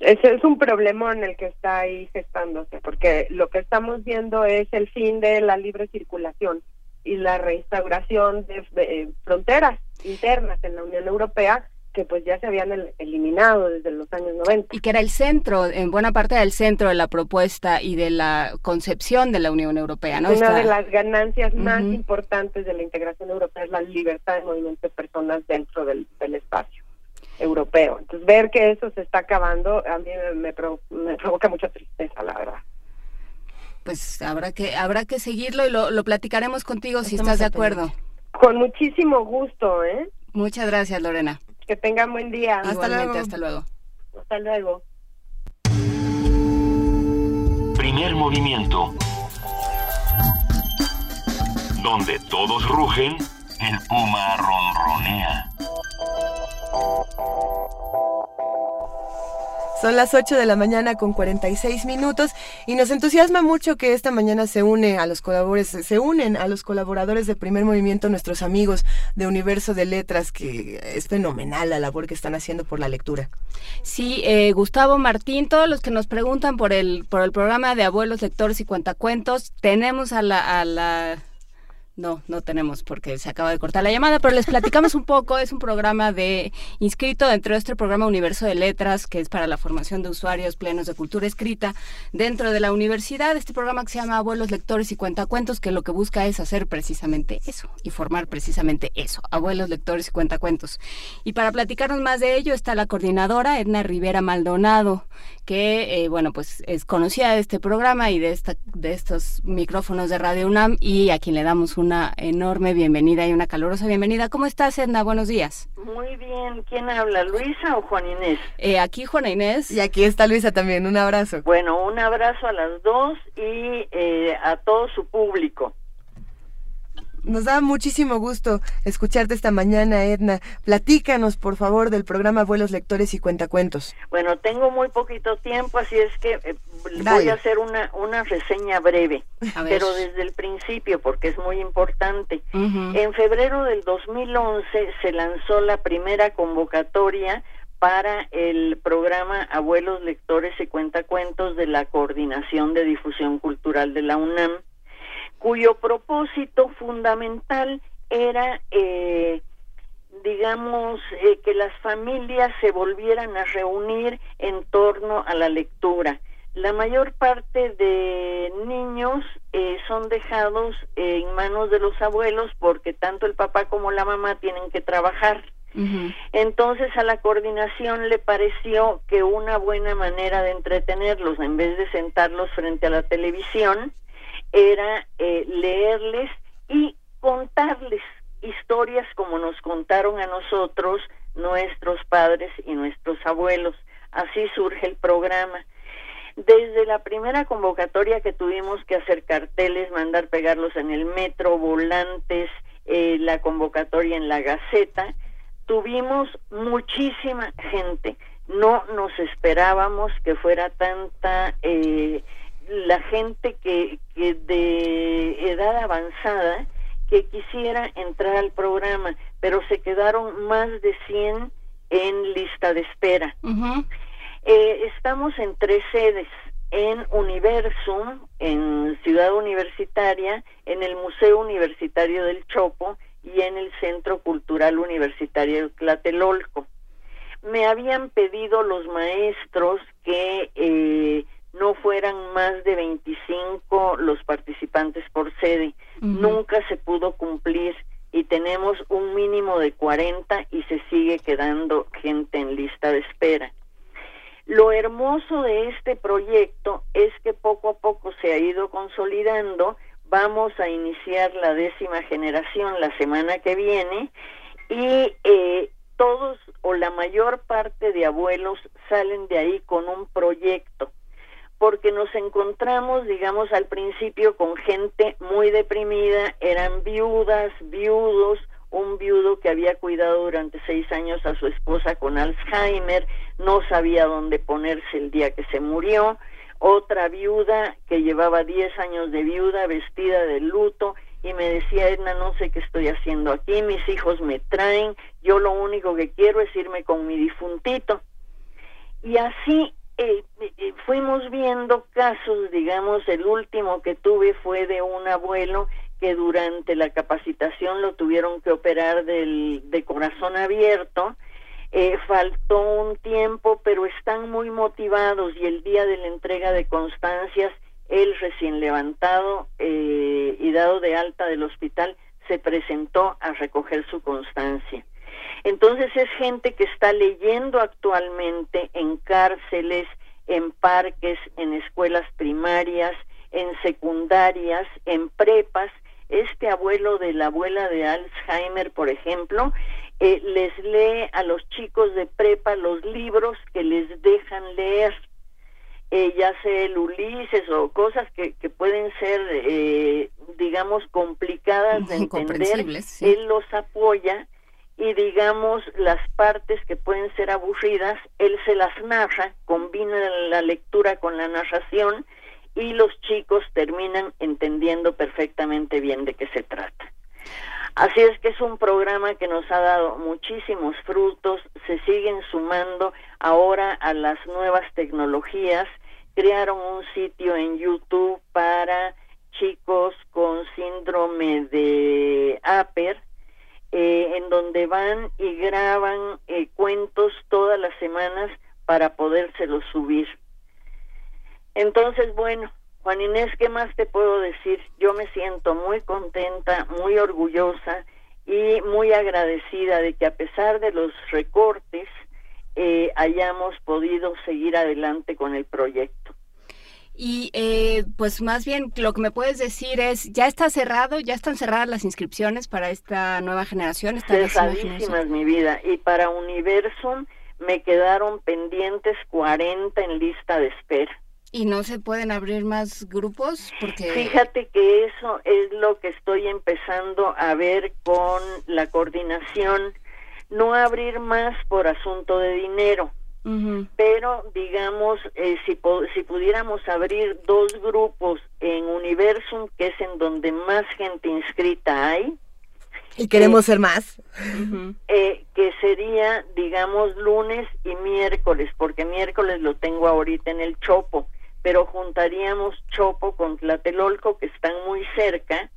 Ese es un problema en el que está ahí gestándose, porque lo que estamos viendo es el fin de la libre circulación y la reinstauración de eh, fronteras internas en la Unión Europea que pues ya se habían eliminado desde los años 90. Y que era el centro, en buena parte del centro de la propuesta y de la concepción de la Unión Europea, ¿no? Una de las ganancias más importantes de la integración europea es la libertad de movimiento de personas dentro del, espacio europeo. Entonces, ver que eso se está acabando, a mí me, provoca mucha tristeza, la verdad pues habrá que habrá que seguirlo y lo, platicaremos contigo si estás de acuerdo. Con muchísimo gusto, ¿eh? Muchas gracias, Lorena. Que tengan buen día. Hasta luego. Hasta luego. Hasta luego. Primer movimiento. Donde todos rugen, el puma ronronea. Son las 8 de la mañana con 46 minutos y nos entusiasma mucho que esta mañana se une a los colaboradores, se unen a los colaboradores de Primer Movimiento nuestros amigos de Universo de Letras, que es fenomenal la labor que están haciendo por la lectura. Sí, eh, Gustavo Martín, todos los que nos preguntan por el por el programa de abuelos lectores y cuentacuentos, tenemos a la, a la no, no tenemos porque se acaba de cortar la llamada, pero les platicamos un poco. Es un programa de inscrito dentro de este programa Universo de Letras, que es para la formación de usuarios plenos de cultura escrita dentro de la universidad. Este programa que se llama Abuelos Lectores y Cuentacuentos, que lo que busca es hacer precisamente eso y formar precisamente eso, abuelos lectores y cuentacuentos. Y para platicarnos más de ello está la coordinadora Edna Rivera Maldonado, que, eh, bueno, pues es conocida de este programa y de, esta, de estos micrófonos de Radio UNAM y a quien le damos un una enorme bienvenida y una calurosa bienvenida. ¿Cómo estás, Edna? Buenos días. Muy bien. ¿Quién habla, Luisa o Juan Inés? Eh, aquí Juana Inés. Y aquí está Luisa también. Un abrazo. Bueno, un abrazo a las dos y eh, a todo su público. Nos da muchísimo gusto escucharte esta mañana, Edna. Platícanos, por favor, del programa Vuelos Lectores y Cuentacuentos. Bueno, tengo muy poquito tiempo, así es que eh, voy a hacer una, una reseña breve, pero desde el principio, porque es muy importante. En febrero del 2011 se lanzó la primera convocatoria para el programa Abuelos Lectores y Cuentacuentos de la Coordinación de Difusión Cultural de la UNAM cuyo propósito fundamental era, eh, digamos, eh, que las familias se volvieran a reunir en torno a la lectura. La mayor parte de niños eh, son dejados en manos de los abuelos porque tanto el papá como la mamá tienen que trabajar. Entonces a la coordinación le pareció que una buena manera de entretenerlos, en vez de sentarlos frente a la televisión, era eh, leerles y contarles historias como nos contaron a nosotros nuestros padres y nuestros abuelos. Así surge el programa. Desde la primera convocatoria que tuvimos que hacer carteles, mandar pegarlos en el metro, volantes, eh, la convocatoria en la Gaceta, tuvimos muchísima gente. No nos esperábamos que fuera tanta eh, la gente que, que de edad avanzada que quisiera entrar al programa, pero se quedaron más de 100 en lista de espera. eh, estamos en tres sedes, en Universum, en Ciudad Universitaria, en el Museo Universitario del Chopo y en el Centro Cultural Universitario de Tlatelolco. Me habían pedido los maestros que eh, no fueran más de 25 los participantes por sede. Nunca se pudo cumplir y tenemos un mínimo de 40 y se sigue quedando gente en lista de espera. Lo hermoso de este proyecto es que poco a poco se ha ido consolidando. Vamos a iniciar la décima generación la semana que viene y eh, todos o la mayor parte de abuelos salen de ahí con un proyecto porque nos encontramos, digamos, al principio con gente muy deprimida, eran viudas, viudos un viudo que había cuidado durante seis años a su esposa con Alzheimer, no sabía dónde ponerse el día que se murió, otra viuda que llevaba diez años de viuda vestida de luto y me decía, Edna, no sé qué estoy haciendo aquí, mis hijos me traen, yo lo único que quiero es irme con mi difuntito. Y así eh, eh, fuimos viendo casos, digamos, el último que tuve fue de un abuelo que durante la capacitación lo tuvieron que operar del, de corazón abierto. Eh, faltó un tiempo, pero están muy motivados y el día de la entrega de constancias, él recién levantado y dado de alta del hospital, se presentó a recoger su constancia. Entonces es gente que está leyendo actualmente en cárceles, en parques, en escuelas primarias, en secundarias, en prepas. Este abuelo de la abuela de Alzheimer, por ejemplo, eh, les lee a los chicos de prepa los libros que les dejan leer, eh, ya sea el Ulises o cosas que, que pueden ser, eh, digamos, complicadas de entender. Él los apoya y digamos las partes que pueden ser aburridas, él se las narra, combina la lectura con la narración y los chicos terminan entendiendo perfectamente bien de qué se trata. Así es que es un programa que nos ha dado muchísimos frutos, se siguen sumando ahora a las nuevas tecnologías, crearon un sitio en YouTube para chicos con síndrome de Aper, eh, en donde van y graban eh, cuentos todas las semanas para podérselos subir. Entonces, bueno, Juan Inés, ¿qué más te puedo decir? Yo me siento muy contenta, muy orgullosa y muy agradecida de que a pesar de los recortes eh, hayamos podido seguir adelante con el proyecto. Y eh, pues más bien lo que me puedes decir es, ¿ya está cerrado? ¿Ya están cerradas las inscripciones para esta nueva generación? Esta Cerradísimas, mi vida. Y para Universum me quedaron pendientes 40 en lista de espera. ¿Y no se pueden abrir más grupos? Porque... Fíjate que eso es lo que estoy empezando a ver con la coordinación. No abrir más por asunto de dinero pero digamos, eh, si, si pudiéramos abrir dos grupos en Universum, que es en donde más gente inscrita hay, y queremos ser más. Eh, que sería, digamos, lunes y miércoles, porque miércoles lo tengo ahorita en el Chopo, pero juntaríamos Chopo con Tlatelolco, que están muy cerca,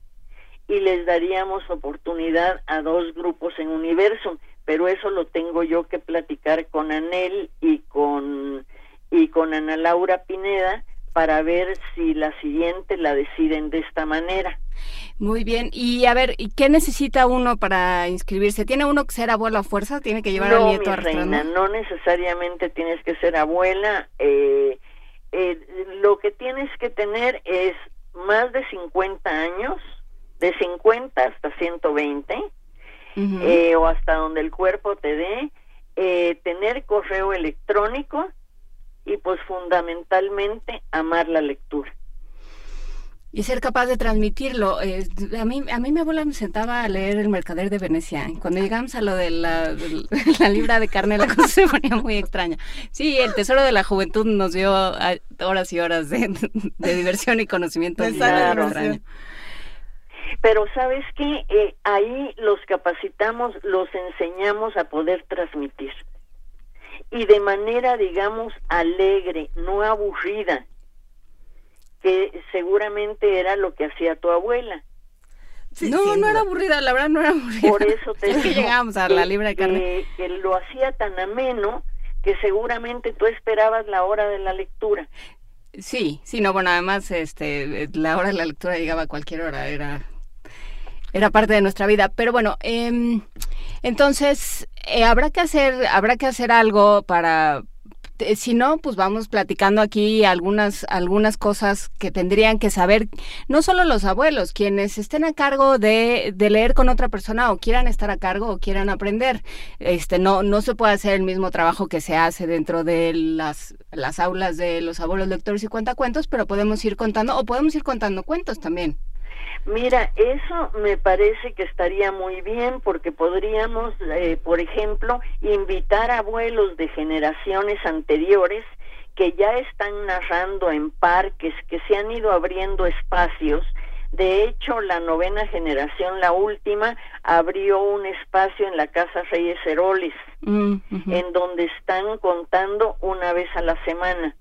y les daríamos oportunidad a dos grupos en Universum pero eso lo tengo yo que platicar con Anel y con y con Ana Laura Pineda para ver si la siguiente la deciden de esta manera. Muy bien. Y a ver, ¿y qué necesita uno para inscribirse? ¿Tiene uno que ser abuela a fuerza? ¿Tiene que llevar al nieto mi reina, no necesariamente tienes que ser abuela. Eh, eh, lo que tienes que tener es más de 50 años, de 50 hasta 120 eh, o hasta donde el cuerpo te dé, eh, tener correo electrónico y pues fundamentalmente amar la lectura. Y ser capaz de transmitirlo. a mí a mí mi abuela me sentaba a leer El Mercader de Venecia. Cuando llegamos a lo de la, la libra de carne, la cosa se ponía muy extraña. Sí, el Tesoro de la Juventud nos dio horas y horas de, diversión y conocimiento. extraño. Pero sabes que eh, ahí los capacitamos, los enseñamos a poder transmitir. Y de manera, digamos, alegre, no aburrida, que seguramente era lo que hacía tu abuela. no, no era aburrida, la verdad no era aburrida. Por eso te es que llegamos a la libra de carne. que lo hacía tan ameno que seguramente tú esperabas la hora de la lectura. Sí, sí, no, bueno, además este, la hora de la lectura llegaba a cualquier hora, era era parte de nuestra vida. Pero bueno, em, entonces eh, habrá que hacer, habrá que hacer algo para eh, si no, pues vamos platicando aquí algunas, algunas cosas que tendrían que saber, no solo los abuelos, quienes estén a cargo de, de, leer con otra persona o quieran estar a cargo o quieran aprender. Este, no, no se puede hacer el mismo trabajo que se hace dentro de las, las aulas de los abuelos lectores y cuentacuentos, pero podemos ir contando, o podemos ir contando cuentos también. Mira, eso me parece que estaría muy bien porque podríamos, eh, por ejemplo, invitar a abuelos de generaciones anteriores que ya están narrando en parques, que se han ido abriendo espacios. De hecho, la novena generación, la última, abrió un espacio en la Casa Reyes Heroles, mm, en donde están contando una vez a la semana.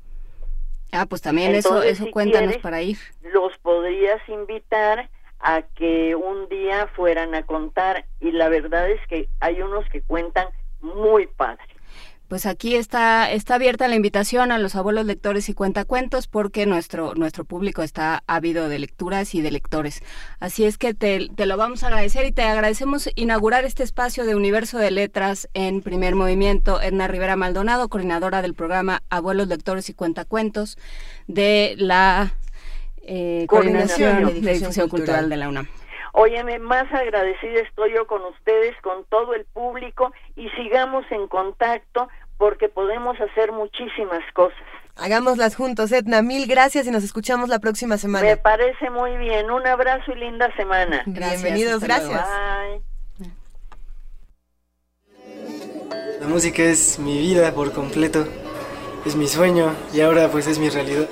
Ah, pues también eso, eso cuéntanos para ir. Los podrías invitar a que un día fueran a contar y la verdad es que hay unos que cuentan muy padre. Pues aquí está, está abierta la invitación a los abuelos lectores y cuentacuentos porque nuestro, nuestro público está ávido de lecturas y de lectores. Así es que te, te, lo vamos a agradecer y te agradecemos inaugurar este espacio de Universo de Letras en primer movimiento. Edna Rivera Maldonado, coordinadora del programa Abuelos Lectores y Cuentacuentos de la eh, Coordinación de Difusión, Cultural. de la UNAM. Óyeme, más agradecida estoy yo con ustedes, con todo el público y sigamos en contacto porque podemos hacer muchísimas cosas. Hagámoslas juntos, Edna. Mil gracias y nos escuchamos la próxima semana. Me parece muy bien. Un abrazo y linda semana. Bienvenidos, gracias. La música es mi vida por completo. Es mi sueño y ahora pues es mi realidad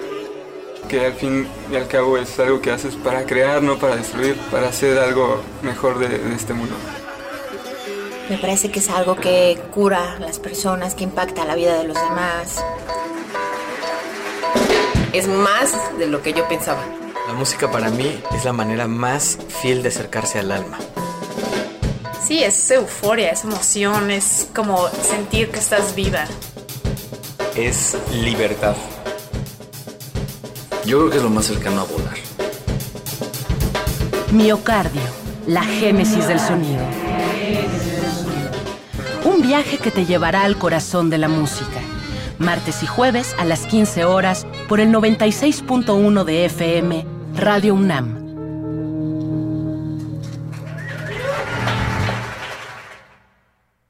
que al fin y al cabo es algo que haces para crear, no para destruir, para hacer algo mejor de, este mundo. Me parece que es algo que cura a las personas, que impacta la vida de los demás. Es más de lo que yo pensaba. La música para mí es la manera más fiel de acercarse al alma. Sí, es euforia, es emoción, es como sentir que estás viva. Es libertad. Yo creo que es lo más cercano a volar. Miocardio, la génesis del sonido. Un viaje que te llevará al corazón de la música. Martes y jueves a las 15 horas por el 96.1 de FM, Radio UNAM.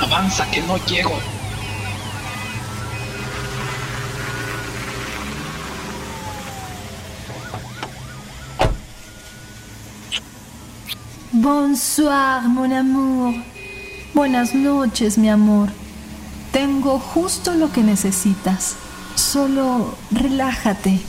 Avanza, que no llego. Bonsoir, mon amour. Buenas noches, mi amor. Tengo justo lo que necesitas. Solo relájate.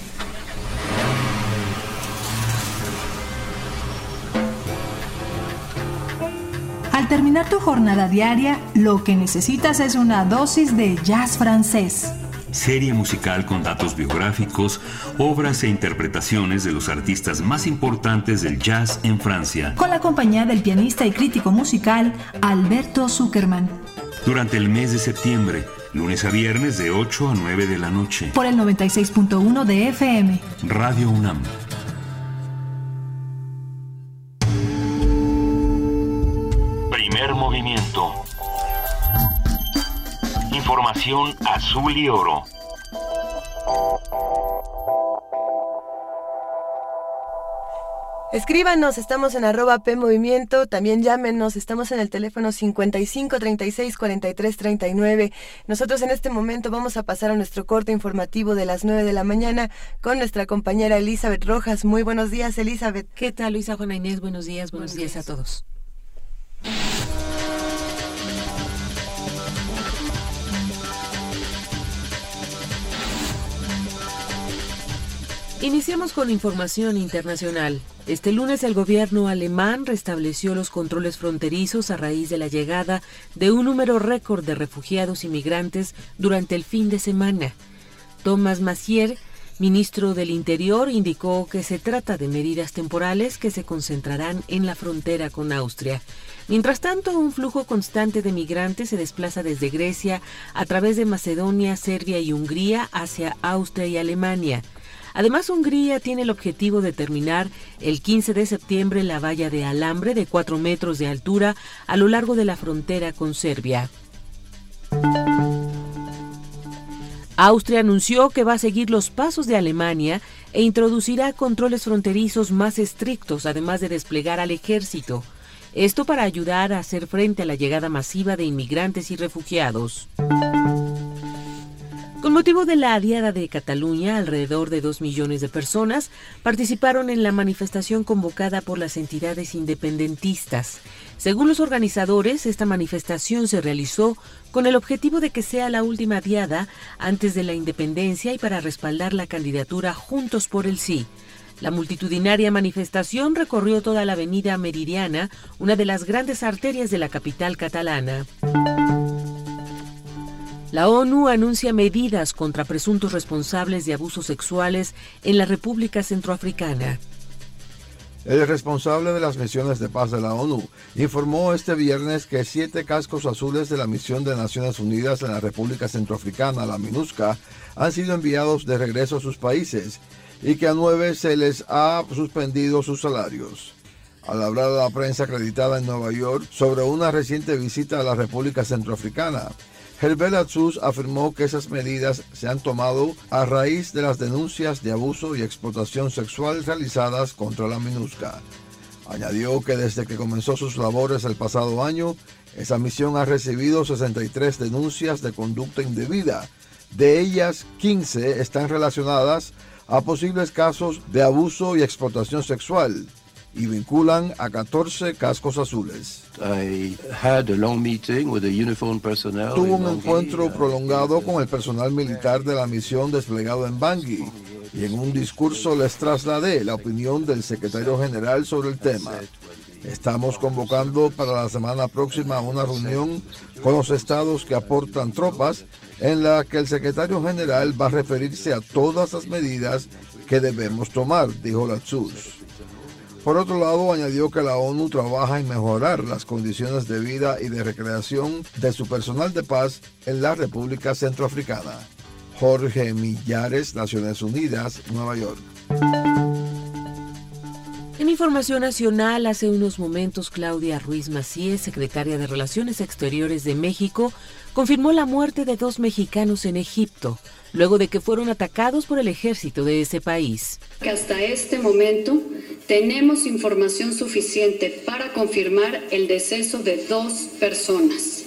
Terminar tu jornada diaria, lo que necesitas es una dosis de jazz francés. Serie musical con datos biográficos, obras e interpretaciones de los artistas más importantes del jazz en Francia. Con la compañía del pianista y crítico musical Alberto Zuckerman. Durante el mes de septiembre, lunes a viernes de 8 a 9 de la noche. Por el 96.1 de FM. Radio UNAM. Movimiento. Información azul y oro. Escríbanos, estamos en arroba P Movimiento, también llámenos, estamos en el teléfono 55 36 43 39. Nosotros en este momento vamos a pasar a nuestro corte informativo de las 9 de la mañana con nuestra compañera Elizabeth Rojas. Muy buenos días, Elizabeth. ¿Qué tal, Luisa Juana Inés? Buenos días, buenos, días a todos. Iniciamos con información internacional. Este lunes el gobierno alemán restableció los controles fronterizos a raíz de la llegada de un número récord de refugiados y migrantes durante el fin de semana. Thomas Massier, ministro del Interior indicó que se trata de medidas temporales que se concentrarán en la frontera con Austria. Mientras tanto, un flujo constante de migrantes se desplaza desde Grecia a través de Macedonia, Serbia y Hungría hacia Austria y Alemania. Además, Hungría tiene el objetivo de terminar el 15 de septiembre la valla de alambre de 4 metros de altura a lo largo de la frontera con Serbia. Austria anunció que va a seguir los pasos de Alemania e introducirá controles fronterizos más estrictos, además de desplegar al ejército. Esto para ayudar a hacer frente a la llegada masiva de inmigrantes y refugiados. Con motivo de la Diada de Cataluña, alrededor de dos millones de personas participaron en la manifestación convocada por las entidades independentistas. Según los organizadores, esta manifestación se realizó con el objetivo de que sea la última diada antes de la independencia y para respaldar la candidatura Juntos por el Sí. La multitudinaria manifestación recorrió toda la avenida Meridiana, una de las grandes arterias de la capital catalana. La ONU anuncia medidas contra presuntos responsables de abusos sexuales en la República Centroafricana. El responsable de las misiones de paz de la ONU informó este viernes que siete cascos azules de la misión de Naciones Unidas en la República Centroafricana, la MINUSCA, han sido enviados de regreso a sus países y que a nueve se les ha suspendido sus salarios. Al hablar a la prensa acreditada en Nueva York sobre una reciente visita a la República Centroafricana, Herbert Atsus afirmó que esas medidas se han tomado a raíz de las denuncias de abuso y explotación sexual realizadas contra la MINUSCA. Añadió que desde que comenzó sus labores el pasado año, esa misión ha recibido 63 denuncias de conducta indebida. De ellas, 15 están relacionadas a posibles casos de abuso y explotación sexual y vinculan a 14 cascos azules. Tuvo un encuentro prolongado con el personal militar de la misión desplegado en Bangui y en un discurso les trasladé la opinión del secretario general sobre el tema. Estamos convocando para la semana próxima una reunión con los estados que aportan tropas en la que el secretario general va a referirse a todas las medidas que debemos tomar, dijo Latsus. Por otro lado, añadió que la ONU trabaja en mejorar las condiciones de vida y de recreación de su personal de paz en la República Centroafricana. Jorge Millares, Naciones Unidas, Nueva York. En información nacional, hace unos momentos Claudia Ruiz Macías, secretaria de Relaciones Exteriores de México, confirmó la muerte de dos mexicanos en Egipto, luego de que fueron atacados por el ejército de ese país. hasta este momento tenemos información suficiente para confirmar el deceso de dos personas.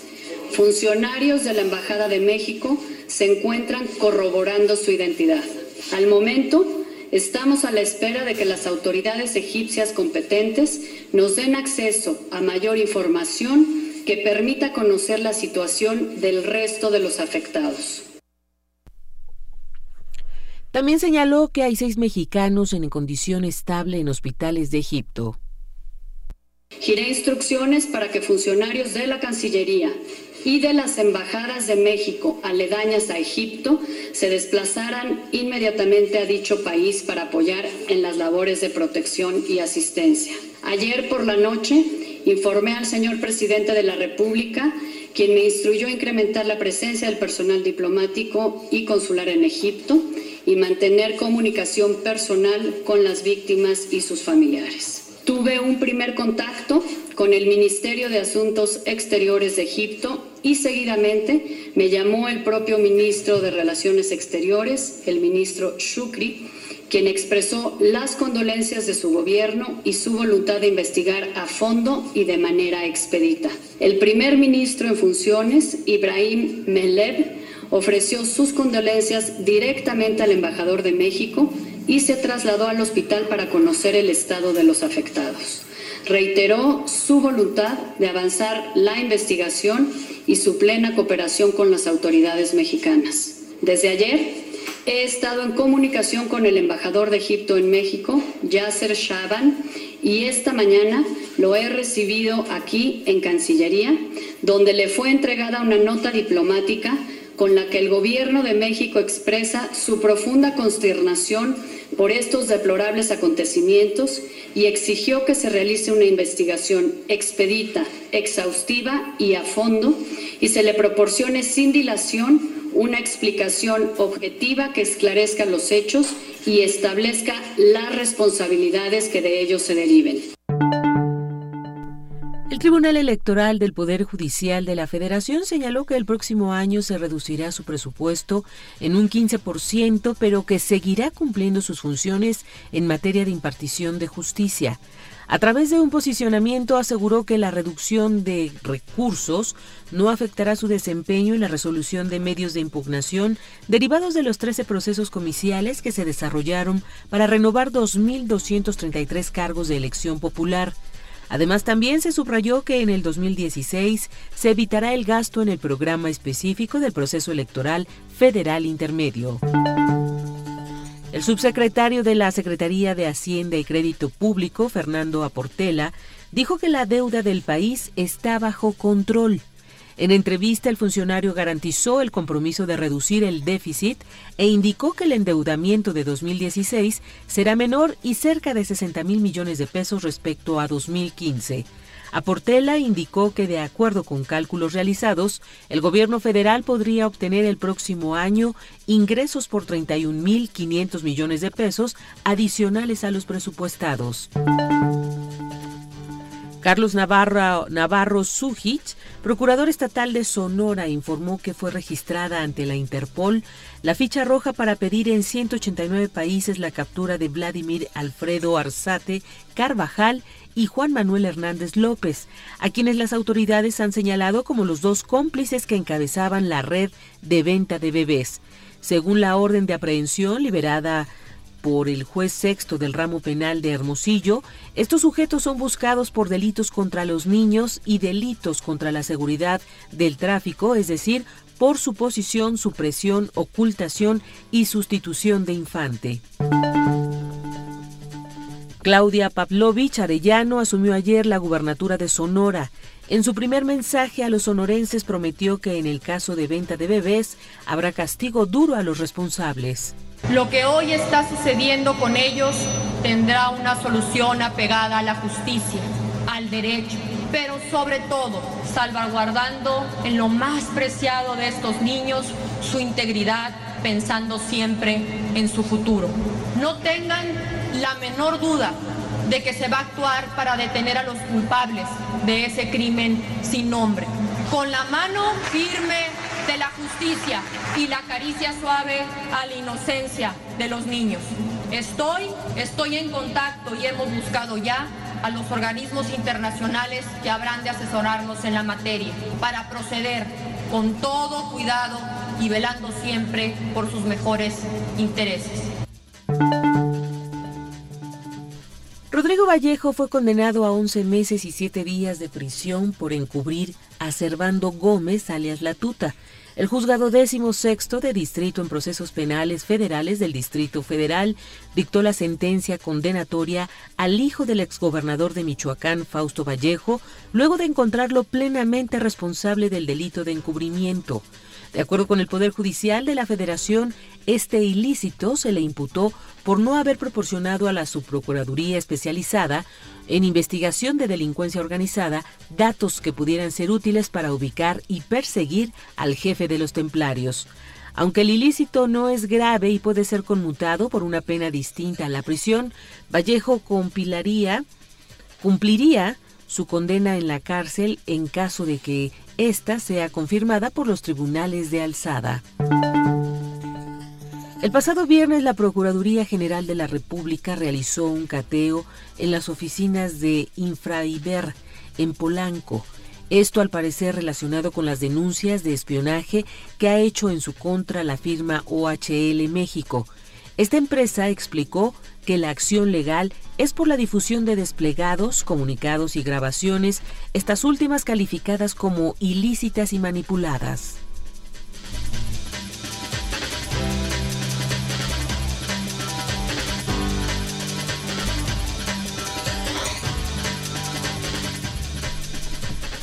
Funcionarios de la Embajada de México se encuentran corroborando su identidad. Al momento, Estamos a la espera de que las autoridades egipcias competentes nos den acceso a mayor información que permita conocer la situación del resto de los afectados. También señaló que hay seis mexicanos en condición estable en hospitales de Egipto. Giré instrucciones para que funcionarios de la Cancillería y de las embajadas de México aledañas a Egipto se desplazaran inmediatamente a dicho país para apoyar en las labores de protección y asistencia. Ayer por la noche informé al señor presidente de la República, quien me instruyó a incrementar la presencia del personal diplomático y consular en Egipto y mantener comunicación personal con las víctimas y sus familiares. Tuve un primer contacto con el Ministerio de Asuntos Exteriores de Egipto y seguidamente me llamó el propio ministro de Relaciones Exteriores, el ministro Shukri, quien expresó las condolencias de su gobierno y su voluntad de investigar a fondo y de manera expedita. El primer ministro en funciones, Ibrahim Melev, ofreció sus condolencias directamente al embajador de México y se trasladó al hospital para conocer el estado de los afectados. Reiteró su voluntad de avanzar la investigación y su plena cooperación con las autoridades mexicanas. Desde ayer he estado en comunicación con el embajador de Egipto en México, Yasser Shaban, y esta mañana lo he recibido aquí en Cancillería, donde le fue entregada una nota diplomática con la que el Gobierno de México expresa su profunda consternación por estos deplorables acontecimientos y exigió que se realice una investigación expedita, exhaustiva y a fondo y se le proporcione sin dilación una explicación objetiva que esclarezca los hechos y establezca las responsabilidades que de ellos se deriven. El Tribunal Electoral del Poder Judicial de la Federación señaló que el próximo año se reducirá su presupuesto en un 15%, pero que seguirá cumpliendo sus funciones en materia de impartición de justicia. A través de un posicionamiento aseguró que la reducción de recursos no afectará su desempeño en la resolución de medios de impugnación derivados de los 13 procesos comiciales que se desarrollaron para renovar 2.233 cargos de elección popular. Además, también se subrayó que en el 2016 se evitará el gasto en el programa específico del proceso electoral federal intermedio. El subsecretario de la Secretaría de Hacienda y Crédito Público, Fernando Aportela, dijo que la deuda del país está bajo control. En entrevista, el funcionario garantizó el compromiso de reducir el déficit e indicó que el endeudamiento de 2016 será menor y cerca de 60 mil millones de pesos respecto a 2015. Aportela indicó que de acuerdo con cálculos realizados, el gobierno federal podría obtener el próximo año ingresos por 31.500 millones de pesos adicionales a los presupuestados. Carlos Navarro, Navarro procurador estatal de Sonora, informó que fue registrada ante la Interpol la ficha roja para pedir en 189 países la captura de Vladimir Alfredo Arzate Carvajal y Juan Manuel Hernández López, a quienes las autoridades han señalado como los dos cómplices que encabezaban la red de venta de bebés. Según la orden de aprehensión liberada por el juez sexto del ramo penal de Hermosillo, estos sujetos son buscados por delitos contra los niños y delitos contra la seguridad del tráfico, es decir, por suposición, supresión, ocultación y sustitución de infante. Claudia Pavlovich Arellano asumió ayer la gubernatura de Sonora. En su primer mensaje a los sonorenses prometió que en el caso de venta de bebés habrá castigo duro a los responsables. Lo que hoy está sucediendo con ellos tendrá una solución apegada a la justicia, al derecho, pero sobre todo salvaguardando en lo más preciado de estos niños su integridad, pensando siempre en su futuro. No tengan la menor duda de que se va a actuar para detener a los culpables de ese crimen sin nombre. Con la mano firme de la justicia y la caricia suave a la inocencia de los niños. Estoy, estoy en contacto y hemos buscado ya a los organismos internacionales que habrán de asesorarnos en la materia para proceder con todo cuidado y velando siempre por sus mejores intereses. Rodrigo Vallejo fue condenado a 11 meses y 7 días de prisión por encubrir a Servando Gómez, alias La Tuta. El juzgado décimo sexto de distrito en procesos penales federales del Distrito Federal dictó la sentencia condenatoria al hijo del exgobernador de Michoacán, Fausto Vallejo, luego de encontrarlo plenamente responsable del delito de encubrimiento. De acuerdo con el Poder Judicial de la Federación, este ilícito se le imputó por no haber proporcionado a la Subprocuraduría Especializada en Investigación de Delincuencia Organizada datos que pudieran ser útiles para ubicar y perseguir al jefe de los templarios. Aunque el ilícito no es grave y puede ser conmutado por una pena distinta a la prisión, Vallejo compilaría, cumpliría su condena en la cárcel en caso de que ésta sea confirmada por los tribunales de alzada. El pasado viernes la Procuraduría General de la República realizó un cateo en las oficinas de Infraiber en Polanco. Esto al parecer relacionado con las denuncias de espionaje que ha hecho en su contra la firma OHL México. Esta empresa explicó que la acción legal es por la difusión de desplegados, comunicados y grabaciones, estas últimas calificadas como ilícitas y manipuladas.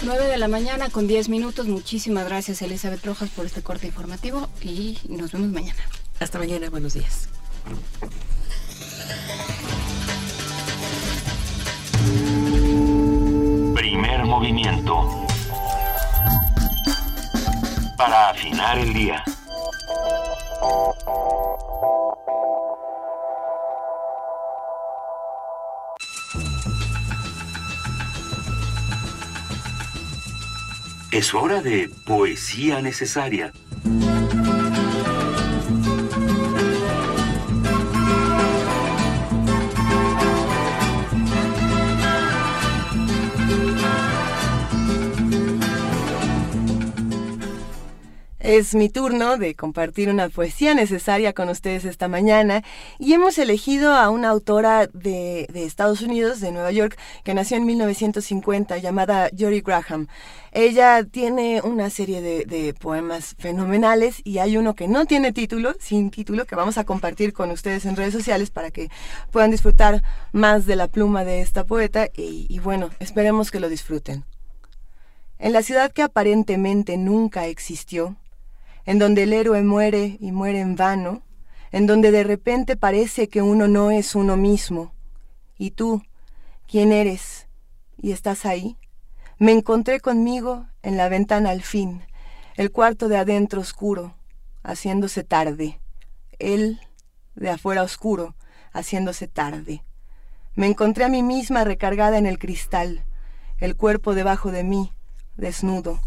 9 de la mañana con 10 minutos. Muchísimas gracias Elizabeth Rojas por este corte informativo y nos vemos mañana. Hasta mañana, buenos días. Primer movimiento. Para afinar el día. Es hora de poesía necesaria. Es mi turno de compartir una poesía necesaria con ustedes esta mañana y hemos elegido a una autora de, Estados Unidos, de Nueva York, que nació en 1950, llamada Jory Graham. Ella tiene una serie de, poemas fenomenales y hay uno que no tiene título, sin título, que vamos a compartir con ustedes en redes sociales para que puedan disfrutar más de la pluma de esta poeta y bueno, esperemos que lo disfruten. En la ciudad que aparentemente nunca existió, en donde el héroe muere y muere en vano, en donde de repente parece que uno no es uno mismo. ¿Y tú, quién eres? ¿Y estás ahí? Me encontré conmigo en la ventana al fin, el cuarto de adentro oscuro, haciéndose tarde, él de afuera oscuro, haciéndose tarde. Me encontré a mí misma recargada en el cristal, el cuerpo debajo de mí, desnudo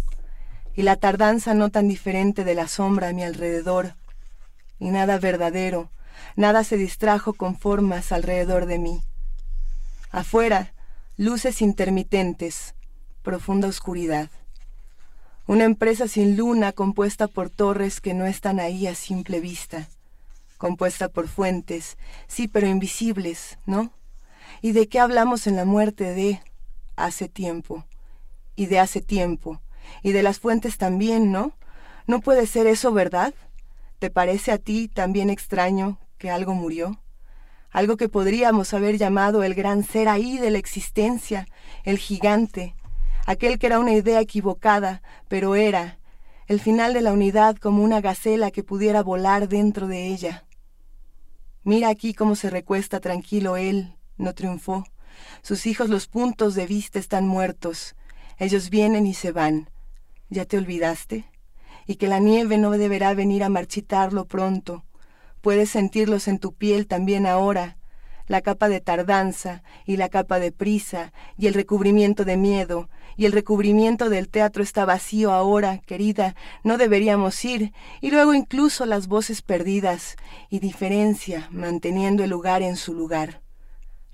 y la tardanza no tan diferente de la sombra a mi alrededor, y nada verdadero, nada se distrajo con formas alrededor de mí. Afuera, luces intermitentes, profunda oscuridad. Una empresa sin luna compuesta por torres que no están ahí a simple vista, compuesta por fuentes, sí, pero invisibles, ¿no? ¿Y de qué hablamos en la muerte de hace tiempo? Y de hace tiempo, y de las fuentes también, ¿no? ¿No puede ser eso verdad? ¿Te parece a ti también extraño que algo murió? Algo que podríamos haber llamado el gran ser ahí de la existencia, el gigante, aquel que era una idea equivocada, pero era, el final de la unidad como una gacela que pudiera volar dentro de ella. Mira aquí cómo se recuesta tranquilo él, no triunfó. Sus hijos los puntos de vista están muertos. Ellos vienen y se van. ¿Ya te olvidaste? Y que la nieve no deberá venir a marchitarlo pronto. Puedes sentirlos en tu piel también ahora, la capa de tardanza y la capa de prisa y el recubrimiento de miedo y el recubrimiento del teatro está vacío ahora, querida, no deberíamos ir, y luego incluso las voces perdidas y diferencia manteniendo el lugar en su lugar.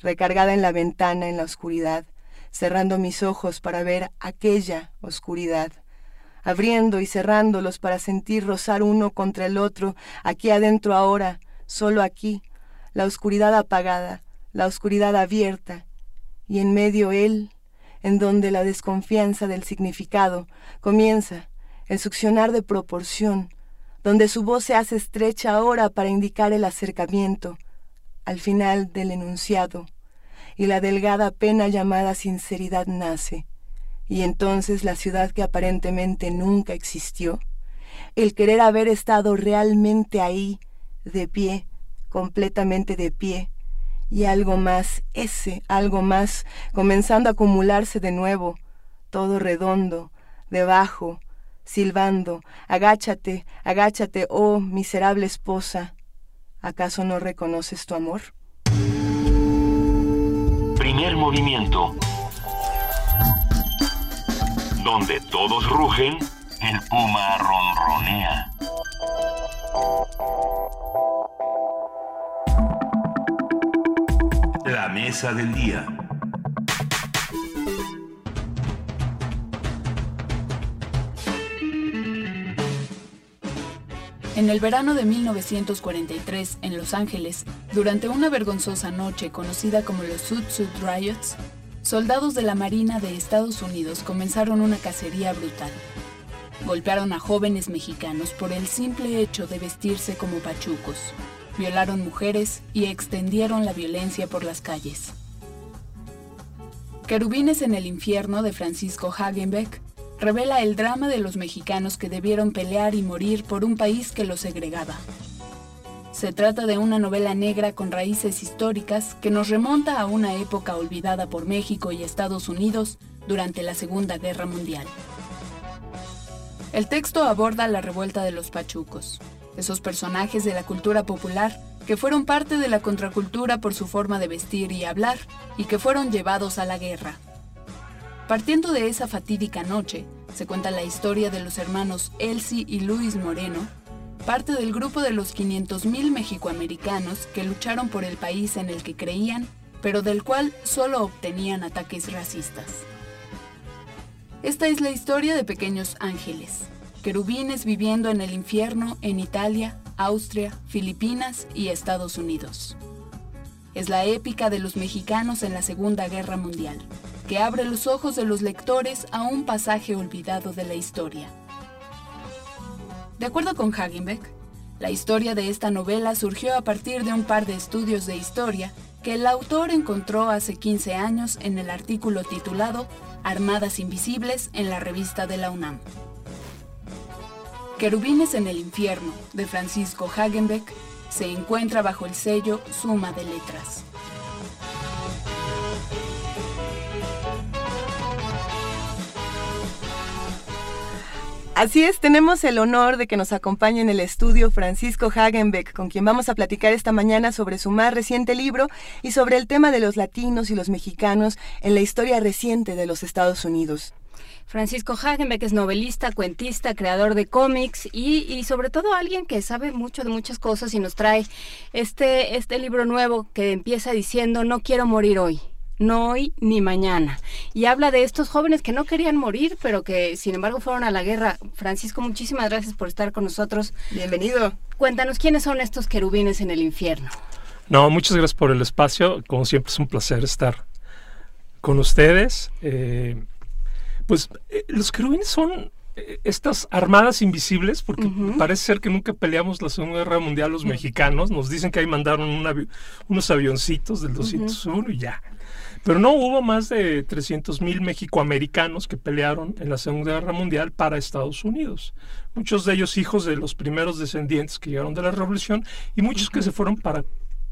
Recargada en la ventana en la oscuridad, cerrando mis ojos para ver aquella oscuridad abriendo y cerrándolos para sentir rozar uno contra el otro, aquí adentro ahora, solo aquí, la oscuridad apagada, la oscuridad abierta, y en medio él, en donde la desconfianza del significado comienza, el succionar de proporción, donde su voz se hace estrecha ahora para indicar el acercamiento, al final del enunciado, y la delgada pena llamada sinceridad nace, y entonces la ciudad que aparentemente nunca existió, el querer haber estado realmente ahí, de pie, completamente de pie, y algo más, ese algo más, comenzando a acumularse de nuevo, todo redondo, debajo, silbando, agáchate, agáchate, oh miserable esposa, ¿acaso no reconoces tu amor? Primer movimiento donde todos rugen, el puma ronronea. La mesa del día. En el verano de 1943, en Los Ángeles, durante una vergonzosa noche conocida como los Sud Sud Riots, soldados de la Marina de Estados Unidos comenzaron una cacería brutal. Golpearon a jóvenes mexicanos por el simple hecho de vestirse como pachucos, violaron mujeres y extendieron la violencia por las calles. Querubines en el infierno de Francisco Hagenbeck revela el drama de los mexicanos que debieron pelear y morir por un país que los segregaba. Se trata de una novela negra con raíces históricas que nos remonta a una época olvidada por México y Estados Unidos durante la Segunda Guerra Mundial. El texto aborda la revuelta de los pachucos, esos personajes de la cultura popular que fueron parte de la contracultura por su forma de vestir y hablar y que fueron llevados a la guerra. Partiendo de esa fatídica noche, se cuenta la historia de los hermanos Elsie y Luis Moreno, parte del grupo de los 500.000 mexicoamericanos que lucharon por el país en el que creían, pero del cual solo obtenían ataques racistas. Esta es la historia de pequeños ángeles, querubines viviendo en el infierno en Italia, Austria, Filipinas y Estados Unidos. Es la épica de los mexicanos en la Segunda Guerra Mundial que abre los ojos de los lectores a un pasaje olvidado de la historia. De acuerdo con Hagenbeck, la historia de esta novela surgió a partir de un par de estudios de historia que el autor encontró hace 15 años en el artículo titulado Armadas Invisibles en la revista de la UNAM. Querubines en el infierno, de Francisco Hagenbeck, se encuentra bajo el sello Suma de Letras. Así es, tenemos el honor de que nos acompañe en el estudio Francisco Hagenbeck, con quien vamos a platicar esta mañana sobre su más reciente libro y sobre el tema de los latinos y los mexicanos en la historia reciente de los Estados Unidos. Francisco Hagenbeck es novelista, cuentista, creador de cómics y, y, sobre todo alguien que sabe mucho de muchas cosas y nos trae este, este libro nuevo que empieza diciendo No quiero morir hoy no hoy ni mañana. Y habla de estos jóvenes que no querían morir, pero que sin embargo fueron a la guerra. Francisco, muchísimas gracias por estar con nosotros. Bienvenido. Cuéntanos quiénes son estos querubines en el infierno. No, muchas gracias por el espacio. Como siempre es un placer estar con ustedes. Eh, pues eh, los querubines son eh, estas armadas invisibles, porque parece ser que nunca peleamos la Segunda Guerra Mundial los mexicanos. Nos dicen que ahí mandaron unos avioncitos del 201 y ya. Pero no hubo más de 300 mil mexicoamericanos que pelearon en la Segunda Guerra Mundial para Estados Unidos. Muchos de ellos hijos de los primeros descendientes que llegaron de la Revolución y muchos que se fueron para,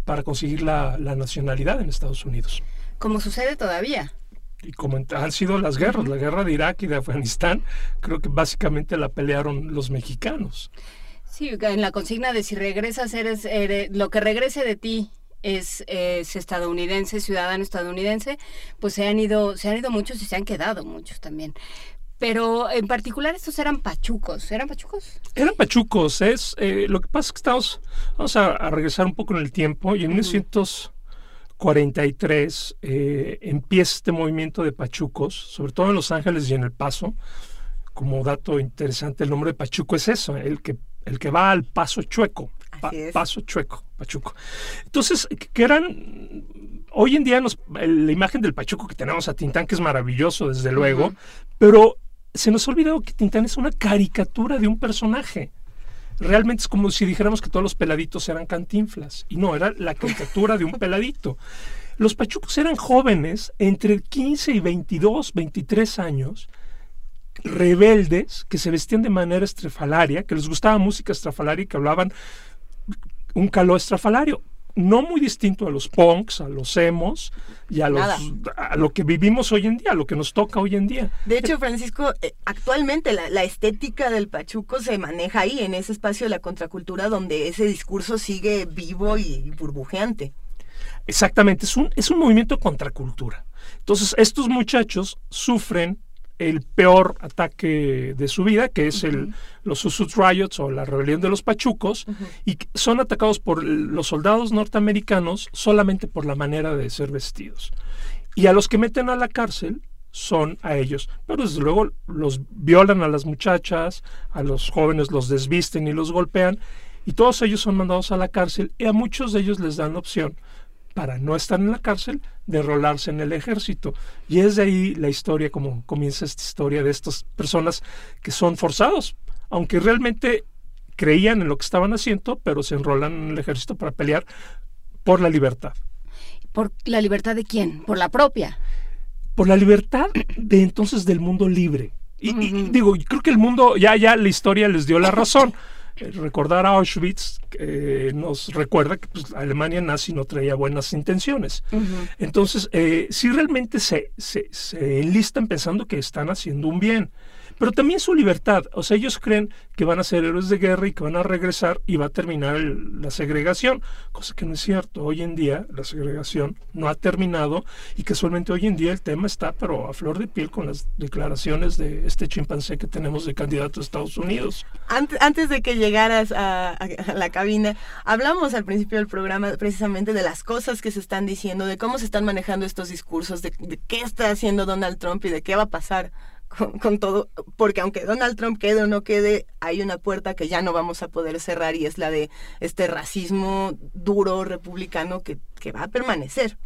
para conseguir la, nacionalidad en Estados Unidos. Como sucede todavía y como han sido las guerras, la guerra de Irak y de Afganistán, creo que básicamente la pelearon los mexicanos. Sí, en la consigna de si regresas eres, eres lo que regrese de ti es, estadounidense, ciudadano estadounidense, pues se han ido, se han ido muchos y se han quedado muchos también. Pero en particular estos eran pachucos, ¿eran pachucos? Eran pachucos, es eh, lo que pasa es que estamos, vamos a, regresar un poco en el tiempo y en 1943 eh, empieza este movimiento de pachucos, sobre todo en Los Ángeles y en El Paso. Como dato interesante, el nombre de Pachuco es eso, el que, el que va al paso chueco paso chueco, Pachuco. Entonces, que eran, hoy en día la imagen del Pachuco que tenemos a Tintán, que es maravilloso, desde luego, pero se nos ha olvidado que Tintán es una caricatura de un personaje. Realmente es como si dijéramos que todos los peladitos eran cantinflas. Y no, era la caricatura de un peladito. Los pachucos eran jóvenes entre 15 y 22, 23 años, rebeldes, que se vestían de manera estrafalaria, que les gustaba música estrafalaria y que hablaban un calor estrafalario no muy distinto a los punks, a los emos y a, los, a lo que vivimos hoy en día, a lo que nos toca hoy en día. De hecho, Francisco, eh, actualmente la, estética del Pachuco se maneja ahí, en ese espacio de la contracultura donde ese discurso sigue vivo y burbujeante. Exactamente, es un, es un movimiento de contracultura. Entonces, estos muchachos sufren el peor ataque de su vida, que es el, los Susut Riots o la rebelión de los Pachucos, y son atacados por los soldados norteamericanos solamente por la manera de ser vestidos. Y a los que meten a la cárcel son a ellos. Pero desde luego los violan a las muchachas, a los jóvenes los desvisten y los golpean, y todos ellos son mandados a la cárcel, y a muchos de ellos les dan la opción para no estar en la cárcel, de rolarse en el ejército. Y es de ahí la historia, como comienza esta historia de estas personas que son forzados, aunque realmente creían en lo que estaban haciendo, pero se enrolan en el ejército para pelear por la libertad. ¿Por la libertad de quién? ¿Por la propia? por la libertad de entonces del mundo libre. Y, digo, creo que el mundo, ya, ya la historia les dio la razón. Recordar a Auschwitz eh, nos recuerda que pues, Alemania nazi no traía buenas intenciones. Entonces, eh, si realmente se, se, se enlistan pensando que están haciendo un bien pero también su libertad. O sea, ellos creen que van a ser héroes de guerra y que van a regresar y va a terminar la segregación, cosa que no es cierto. Hoy en día la segregación no ha terminado y casualmente hoy en día el tema está pero a flor de piel con las declaraciones de este chimpancé que tenemos de candidato a Estados Unidos. Antes, antes de que llegaras a, la cabina, hablamos al principio del programa precisamente de las cosas que se están diciendo, de cómo se están manejando estos discursos, de qué está haciendo Donald Trump y de qué va a pasar con, todo, porque aunque Donald Trump quede o no quede, hay una puerta que ya no vamos a poder cerrar y es la de este racismo duro republicano que, va a permanecer.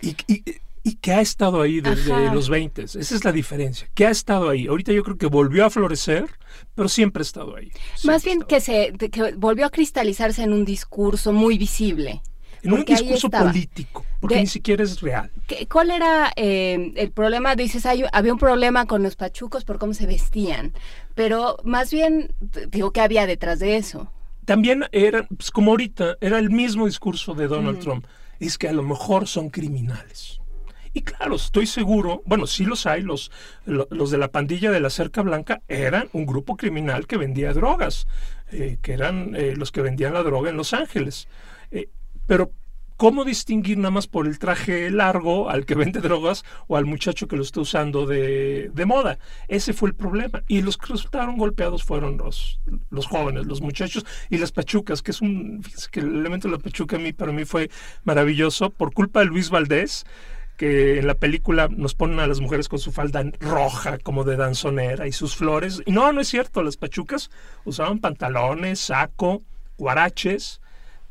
Y, y, que ha estado ahí desde los 20. Esa es la diferencia. Que ha estado ahí. Ahorita yo creo que volvió a florecer, pero siempre ha estado ahí. Más bien que se que volvió a cristalizarse en un discurso muy visible en un discurso político, porque ni siquiera es real. ¿Cuál era eh, el problema? Dices, hay, había un problema con los pachucos por cómo se vestían, pero más bien, digo, ¿qué había detrás de eso? También era, pues como ahorita, era el mismo discurso de Donald Trump, es que a lo mejor son criminales. Y claro, estoy seguro, bueno, sí los hay, los, los de la pandilla de la Cerca Blanca eran un grupo criminal que vendía drogas, eh, que eran eh, los que vendían la droga en Los Ángeles. Pero, ¿cómo distinguir nada más por el traje largo al que vende drogas o al muchacho que lo está usando de, moda? Ese fue el problema. Y los que resultaron golpeados fueron los, los jóvenes, los muchachos y las pachucas, que es un, que el elemento de la pachuca a mí, para mí fue maravilloso. Por culpa de Luis Valdés, que en la película nos ponen a las mujeres con su falda roja como de danzonera y sus flores. Y no, no es cierto, las pachucas usaban pantalones, saco, guaraches,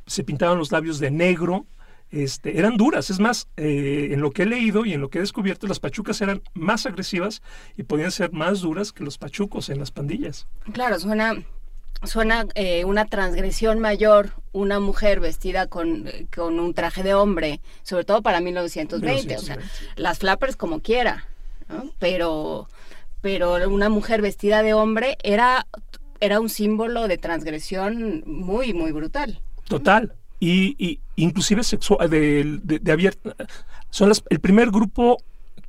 se pintaban los labios de negro, este, eran duras. Es más, eh, en lo que he leído y en lo que he descubierto, las pachucas eran más agresivas y podían ser más duras que los pachucos en las pandillas. Claro, suena, suena eh, una transgresión mayor una mujer vestida con, con, un traje de hombre, sobre todo para 1920. O sea, las flappers como quiera, pero, pero una mujer vestida de hombre era, era un símbolo de transgresión muy, muy brutal. Total. Y, inclusive sexual, de, de, abierta, son el primer grupo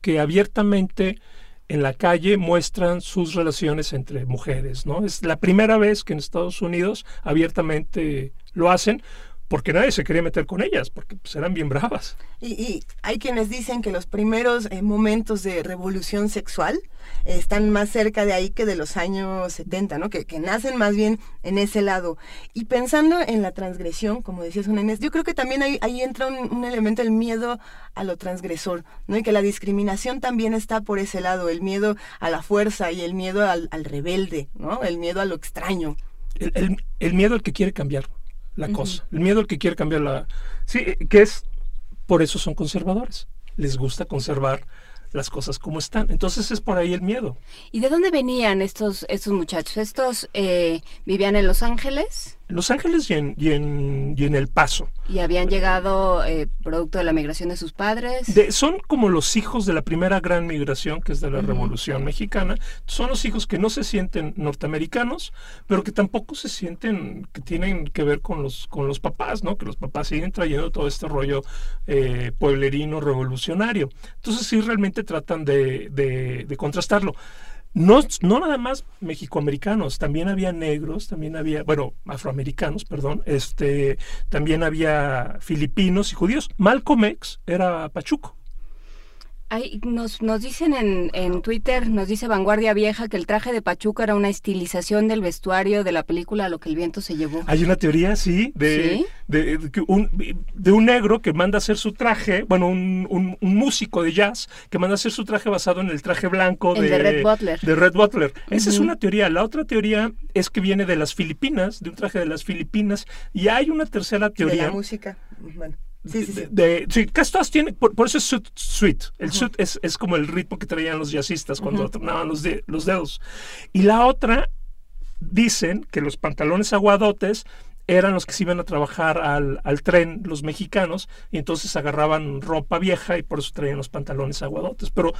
que abiertamente en la calle muestran sus relaciones entre mujeres, ¿no? Es la primera vez que en Estados Unidos abiertamente lo hacen, porque nadie se quería meter con ellas, porque pues, eran bien bravas. Y, hay quienes dicen que los primeros eh, momentos de revolución sexual están más cerca de ahí que de los años 70, ¿no? Que, nacen más bien en ese lado. Y pensando en la transgresión, como decías, Inés, yo creo que también ahí, ahí entra un, elemento, el miedo a lo transgresor, ¿no? Y que la discriminación también está por ese lado, el miedo a la fuerza y el miedo al, rebelde, ¿no? El miedo a lo extraño. El, el miedo al que quiere cambiar la cosa. El miedo al que quiere cambiar la... Sí, que es... Por eso son conservadores. Les gusta conservar las cosas como están. Entonces es por ahí el miedo. ¿Y de dónde venían estos, estos muchachos? ¿Estos eh, vivían en Los Ángeles? Los Ángeles y en, y en, El Paso. ¿Y habían llegado eh, producto de la migración de sus padres? son como los hijos de la primera gran migración, que es de la Revolución Mexicana. Son los hijos que no se sienten norteamericanos, pero que tampoco se sienten que tienen que ver con los, con los papás, ¿no? Que los papás siguen trayendo todo este rollo eh, pueblerino revolucionario. Entonces sí realmente tratan de, de, de contrastarlo. No, no nada más mexicoamericanos, también había negros, también había, bueno, afroamericanos, perdón, este, también había filipinos y judíos. Malcolm X era pachuco nos, nos dicen en, en, Twitter, nos dice Vanguardia Vieja que el traje de Pachuca era una estilización del vestuario de la película Lo que el viento se llevó. Hay una teoría, sí, de, De, un, de un negro que manda a hacer su traje, bueno, un, un, músico de jazz que manda a hacer su traje basado en el traje blanco de, Red Butler. De Red Butler. Esa es una teoría. La otra teoría es que viene de las Filipinas, de un traje de las Filipinas. Y hay una tercera teoría. De la música. Bueno. Sí, sí, sí. De, sí casi todas tienen, por, eso es suit, suite. El suit es, es, como el ritmo que traían los jazzistas cuando uh los, los dedos. Y la otra, dicen que los pantalones aguadotes eran los que se iban a trabajar al, al, tren, los mexicanos, y entonces agarraban ropa vieja y por eso traían los pantalones aguadotes. Pero,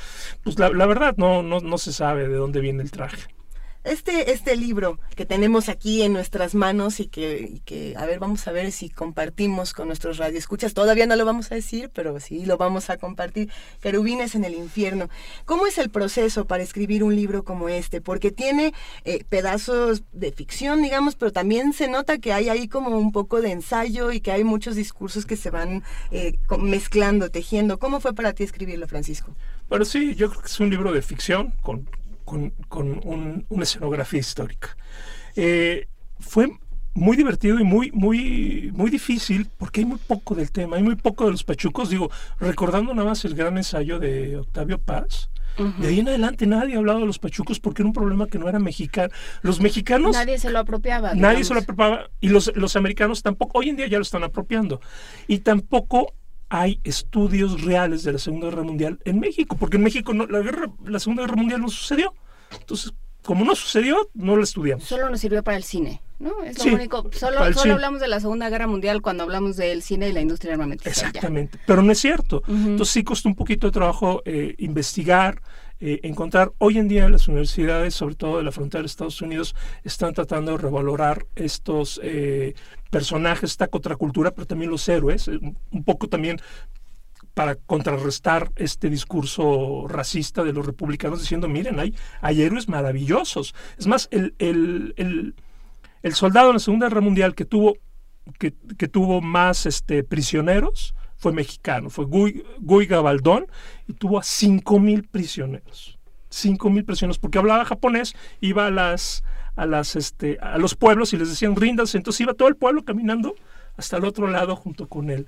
pues la, la verdad, no, no, no se sabe de dónde viene el traje. Este, este libro que tenemos aquí en nuestras manos y que, que, a ver, vamos a ver si compartimos con nuestros radioescuchas. Todavía no lo vamos a decir, pero sí lo vamos a compartir. Querubines en el infierno. ¿Cómo es el proceso para escribir un libro como este? Porque tiene eh, pedazos de ficción, digamos, pero también se nota que hay ahí como un poco de ensayo y que hay muchos discursos que se van eh, mezclando, tejiendo. ¿Cómo fue para ti escribirlo, Francisco? Bueno, sí, yo creo que es un libro de ficción con con, una escenografía histórica. Eh, fue muy divertido y muy, muy, muy difícil porque hay muy poco del tema, hay muy poco de los pachucos. Digo, recordando nada más el gran ensayo de Octavio Paz, De ahí en adelante nadie ha hablado de los pachucos porque era un problema que no era mexicano. Los mexicanos... Nadie se lo apropiaba. Nadie se lo apropiaba. Y los, los americanos tampoco. Hoy en día ya lo están apropiando. Y tampoco hay estudios reales de la Segunda Guerra Mundial en México, porque en México no, la, guerra, la Segunda Guerra Mundial no sucedió. Entonces, como no sucedió, no lo estudiamos. Solo nos sirvió para el cine, ¿no? Es lo único. Solo, hablamos de la Segunda Guerra Mundial cuando hablamos del cine y la industria armamentística. Exactamente, pero no es cierto. Entonces sí costó un poquito de trabajo eh, investigar, eh, encontrar. Hoy en día las universidades, sobre todo de la frontera de Estados Unidos, están tratando de revalorar estos eh, personajes, esta contracultura, pero también los héroes, eh, un poco también para contrarrestar este discurso racista de los republicanos diciendo, miren, hay, hay héroes maravillosos. Es más, el, el, el, soldado en la Segunda Guerra Mundial que tuvo, que, que tuvo más este, prisioneros fue mexicano, fue Guy, Guy Gabaldón tuvo a 5.000 prisioneros. 5.000 prisioneros, porque hablaba japonés, iba a las a, las, este, a los pueblos y les decían ríndanse. Entonces iba todo el pueblo caminando hasta el otro lado junto con él.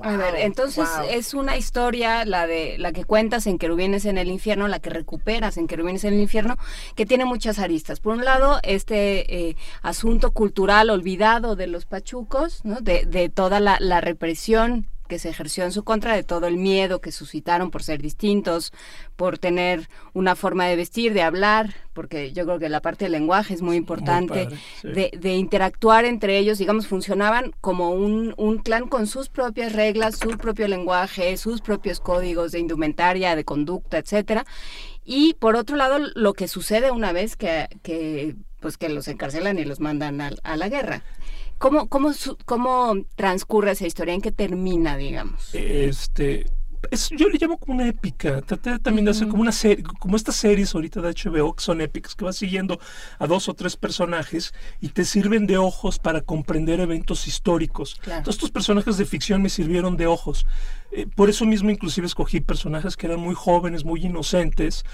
A ver, entonces es una historia, la de la que cuentas en Querubines en el infierno, la que recuperas en Querubines en el infierno, que tiene muchas aristas. Por un lado, este eh, asunto cultural olvidado de los pachucos, ¿no? de, de toda la, la represión que se ejerció en su contra, de todo el miedo que suscitaron por ser distintos, por tener una forma de vestir, de hablar, porque yo creo que la parte del lenguaje es muy importante, de, interactuar entre ellos, digamos, funcionaban como un, un, clan con sus propias reglas, su propio lenguaje, sus propios códigos de indumentaria, de conducta, etcétera. Y por otro lado, lo que sucede una vez que, que pues que los encarcelan y los mandan a la guerra. ¿Cómo, cómo, cómo transcurre esa historia? ¿En qué termina, digamos? Este, yo le llamo como una épica. Traté también de hacer como una serie, como estas series ahorita de HBO que son épicas, que vas siguiendo a dos o tres personajes y te sirven de ojos para comprender eventos históricos. Todos estos personajes de ficción me sirvieron de ojos. Eh, por eso mismo inclusive escogí personajes que eran muy jóvenes, muy inocentes,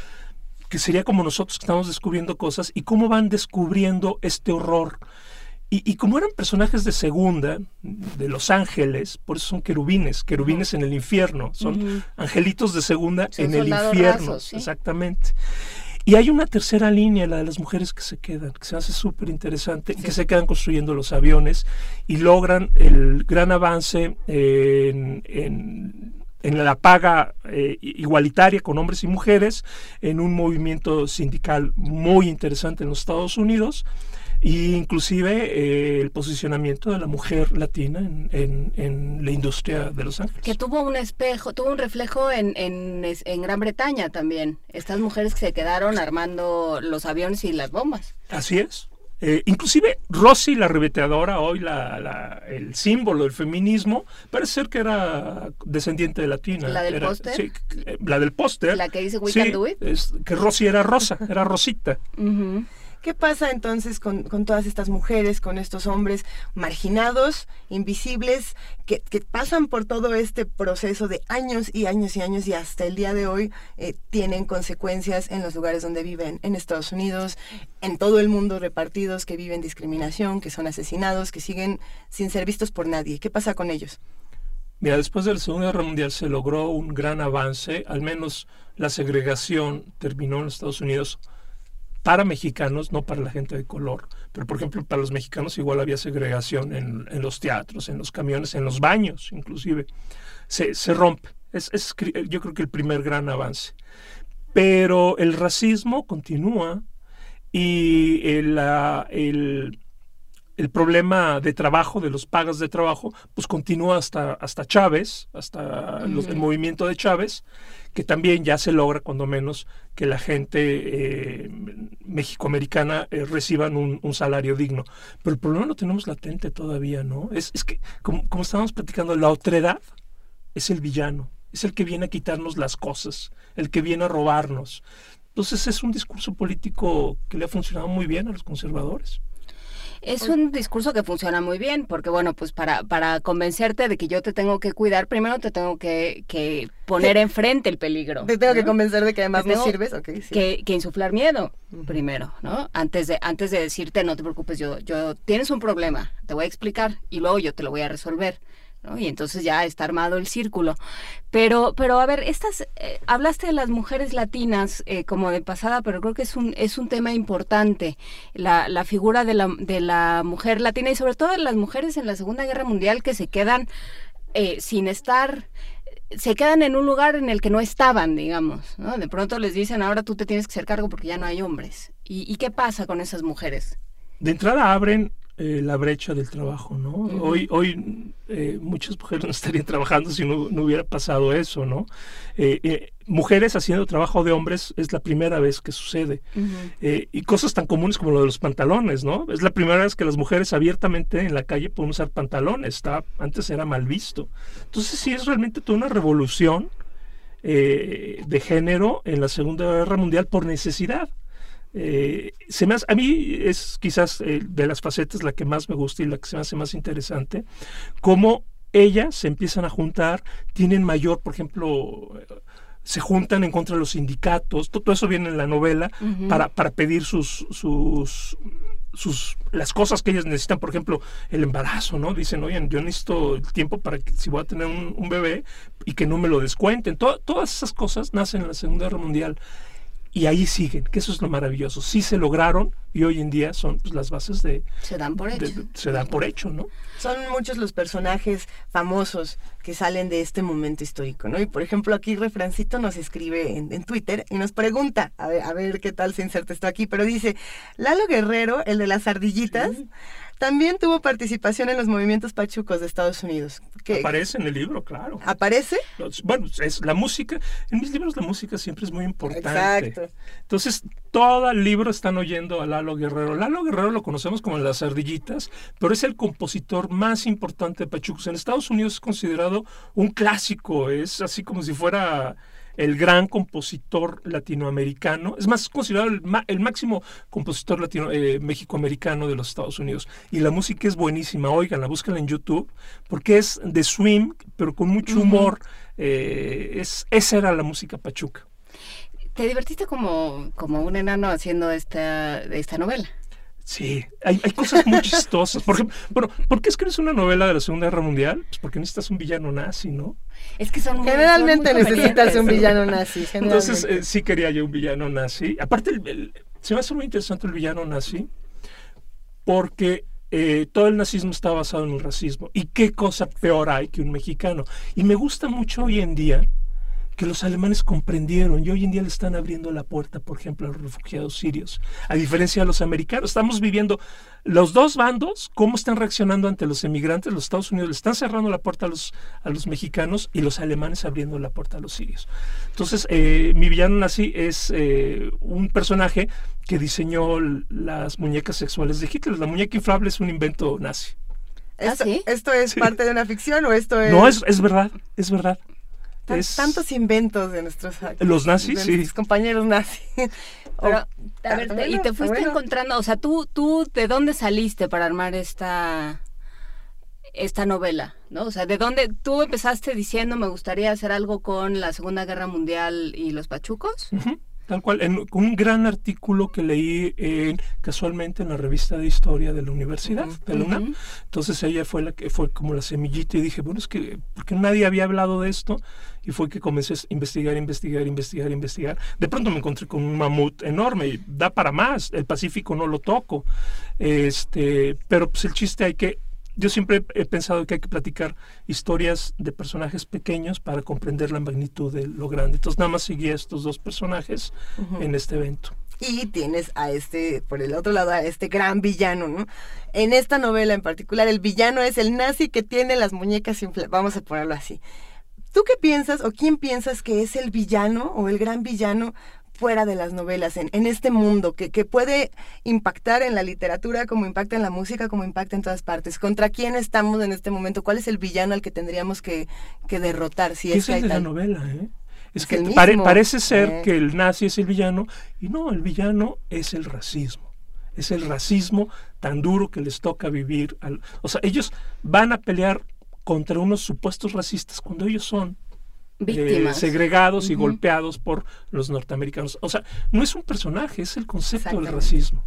que sería como nosotros que estamos descubriendo cosas y cómo van descubriendo este horror. Y, como eran personajes de segunda, de los ángeles, por eso son querubines, querubines en el infierno, son angelitos de segunda en el infierno, exactamente. Y hay una tercera línea, la de las mujeres que se quedan, que se hace súper interesante, que se quedan construyendo los aviones y logran el gran avance en, en la paga eh, igualitaria con hombres y mujeres, en un movimiento sindical muy interesante en los Estados Unidos y inclusive eh, el posicionamiento de la mujer latina en, en, la industria de Los Ángeles. Que tuvo un espejo, tuvo un reflejo en, en, Gran Bretaña también. Estas mujeres que se quedaron armando los aviones y las bombas. Así es. Eh, inclusive Rosy, la rebeteadora, hoy la, la, el símbolo del feminismo, parece ser que era descendiente de latina. ¿La del póster? Sí, la del póster. La que dice We can do it. Es, que Rosy era rosa, era rosita. ¿Qué pasa entonces con, todas estas mujeres, con estos hombres marginados, invisibles, que, pasan por todo este proceso de años y años y años y hasta el día de hoy eh, tienen consecuencias en los lugares donde viven, en Estados Unidos, en todo el mundo repartidos, que viven discriminación, que son asesinados, que siguen sin ser vistos por nadie? ¿Qué pasa con ellos? Mira, después de la Segunda Guerra Mundial se logró un gran avance, al menos la segregación terminó en Estados Unidos para mexicanos, no para la gente de color. Pero, por ejemplo, para los mexicanos igual había segregación en, los teatros, en los camiones, en los baños, inclusive. Se, rompe. Es, yo creo que el primer gran avance. Pero el racismo continúa y el, el problema de trabajo, de los pagas de trabajo, pues continúa hasta, hasta Chávez, hasta el movimiento de Chávez, que también ya se logra, cuando menos, que la gente eh, mexicoamericana eh, reciban un, salario digno. Pero el problema lo tenemos latente todavía, ¿no? Es, es que, como, como estábamos platicando, la otredad es el villano, es el que viene a quitarnos las cosas, el que viene a robarnos. Entonces es un discurso político que le ha funcionado muy bien a los conservadores. Es un discurso que funciona muy bien, porque bueno, pues para, para convencerte de que yo te tengo que cuidar, primero te tengo que, que poner enfrente el peligro. Te tengo que convencer de que además no sirves, okay, que, que, insuflar miedo primero, ¿no? Antes de, antes de decirte, no te preocupes, yo, yo tienes un problema, te voy a explicar y luego yo te lo voy a resolver. Y entonces ya está armado el círculo. Pero, pero a ver, estas, eh, hablaste de las mujeres latinas eh, como de pasada, pero creo que es un, es un tema importante, la, la figura de la, de la mujer latina y sobre todo de las mujeres en la Segunda Guerra Mundial que se quedan eh, sin estar se quedan en un lugar en el que no estaban, digamos, ¿no? De pronto les dicen, ahora tú te tienes que hacer cargo porque ya no hay hombres. ¿Y, y qué pasa con esas mujeres? De entrada abren eh, la brecha del trabajo, ¿no? Hoy, hoy eh, muchas mujeres no estarían trabajando si no, hubiera pasado eso, ¿no? Eh, mujeres haciendo trabajo de hombres es la primera vez que sucede. y cosas tan comunes como lo de los pantalones, ¿no? Es la primera vez que las mujeres abiertamente en la calle pueden usar pantalones, está, antes era mal visto. Entonces sí es realmente toda una revolución de género en la Segunda Guerra Mundial por necesidad. Eh, se me a mí es quizás eh, de las facetas la que más me gusta y la que se me hace más interesante, cómo ellas se empiezan a juntar, tienen mayor, por ejemplo, se juntan en contra de los sindicatos, todo, eso viene en la novela para, para pedir sus, sus, sus, las cosas que ellas necesitan, por ejemplo, el embarazo, ¿no? Dicen, oye, yo necesito el tiempo para que si voy a tener un, un bebé y que no me lo descuenten. todas esas cosas nacen en la Segunda Guerra Mundial y ahí siguen, que eso es lo maravilloso. Sí se lograron y hoy en día son pues, las bases de... Se dan por hecho. se dan por hecho, ¿no? Son muchos los personajes famosos que salen de este momento histórico, ¿no? Y por ejemplo aquí Refrancito nos escribe en, Twitter y nos pregunta, a ver, a ver qué tal se inserta esto aquí, pero dice, Lalo Guerrero, el de las ardillitas, también tuvo participación en los movimientos pachucos de Estados Unidos. Aparece en el libro, claro. ¿Aparece? Bueno, es la música. En mis libros la música siempre es muy importante. Exacto. Entonces, todo el libro están oyendo a Lalo Guerrero. Lalo Guerrero lo conocemos como Las Ardillitas, pero es el compositor más importante de pachucos. En Estados Unidos es considerado un clásico. Es así como si fuera el gran compositor latinoamericano, es más, considerado el, máximo compositor latino, eh, mexicoamericano de los Estados Unidos. Y la música es buenísima, oigan, la búsquenla en YouTube, porque es de swing, pero con mucho humor. Eh, es, esa era la música pachuca. ¿Te divertiste como, como un enano haciendo esta, esta novela? Sí, hay, hay cosas muy chistosas. Por ejemplo, bueno, ¿por qué escribes una novela de la Segunda Guerra Mundial? Pues porque necesitas un villano nazi, ¿no? Es que son Generalmente necesitas un villano nazi. Entonces, eh, sí quería yo un villano nazi. Aparte, se me hace muy interesante el villano nazi porque eh, todo el nazismo está basado en el racismo. ¿Y qué cosa peor hay que un mexicano? Y me gusta mucho hoy en día que los alemanes comprendieron y hoy en día le están abriendo la puerta, por ejemplo, a los refugiados sirios, a diferencia de los americanos. Estamos viviendo los dos bandos, cómo están reaccionando ante los emigrantes. Los Estados Unidos le están cerrando la puerta a los, a los mexicanos y los alemanes abriendo la puerta a los sirios. Entonces, eh, mi villano nazi es eh, un personaje que diseñó las muñecas sexuales de Hitler. La muñeca inflable es un invento nazi. ¿Esto, ¿Ah, ¿esto es parte de una ficción o esto es...? No, es, es verdad, es verdad tantos inventos de nuestros los nazis, sí. compañeros nazis. Pero, a ver, y te fuiste encontrando, o sea, tú, tú, ¿de dónde saliste para armar esta esta novela, ¿no? O sea, ¿de dónde tú empezaste diciendo me gustaría hacer algo con la Segunda Guerra Mundial y los pachucos? Tal cual, en un gran artículo que leí en, casualmente en la revista de historia de la universidad, de la UNAM. Entonces ella fue la que fue como la semillita y dije, bueno, es que, porque nadie había hablado de esto? Y fue que comencé a investigar, investigar, investigar, investigar. De pronto me encontré con un mamut enorme, y da para más, el Pacífico no lo toco. Este, pero pues el chiste hay que yo siempre he pensado que hay que platicar historias de personajes pequeños para comprender la magnitud de lo grande. Entonces nada más seguí a estos dos personajes en este evento. y tienes a este, por el otro lado, a este gran villano, ¿no? En esta novela en particular, el villano es el nazi que tiene las muñecas vamos a ponerlo así. ¿Tú qué piensas o quién piensas que es el villano o el gran villano fuera de las novelas, en, en este mundo que, que, puede impactar en la literatura, como impacta en la música, como impacta en todas partes. ¿Contra quién estamos en este momento? ¿Cuál es el villano al que tendríamos que, que derrotar? Si es, es de la novela, ¿eh? Es que parece ser eh. que el nazi es el villano y no, el villano es el racismo. Es el racismo tan duro que les toca vivir. Al, o sea, ellos van a pelear contra unos supuestos racistas cuando ellos son eh, segregados y golpeados por los norteamericanos. O sea, no es un personaje, es el concepto del racismo.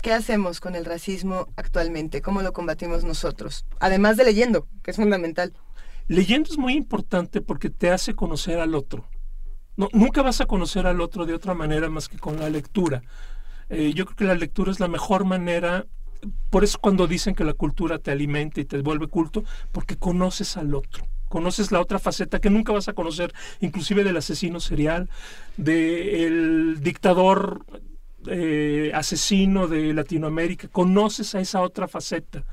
¿Qué hacemos con el racismo actualmente? ¿Cómo lo combatimos nosotros? Además de leyendo, que es fundamental. Leyendo es muy importante porque te hace conocer al otro. No, nunca vas a conocer al otro de otra manera más que con la lectura. Eh, yo creo que la lectura es la mejor manera, por eso cuando dicen que la cultura te alimenta y te vuelve culto, porque conoces al otro conoces la otra faceta que nunca vas a conocer, inclusive del asesino serial, del dictador eh, asesino de Latinoamérica, conoces a esa otra faceta.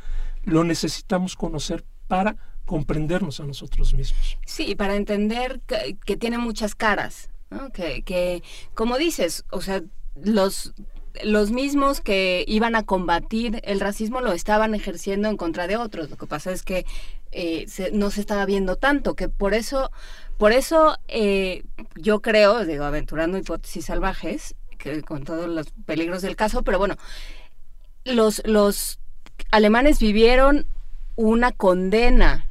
Lo necesitamos conocer para comprendernos a nosotros mismos. Sí, para entender que, tiene muchas caras, que, como dices, o sea, los los mismos que iban a combatir el racismo lo estaban ejerciendo en contra de otros. Lo que pasa es que eh, no se estaba viendo tanto, que por eso, por eso eh, yo creo, digo, aventurando hipótesis salvajes, que con todos los peligros del caso, pero bueno, los, los alemanes vivieron una condena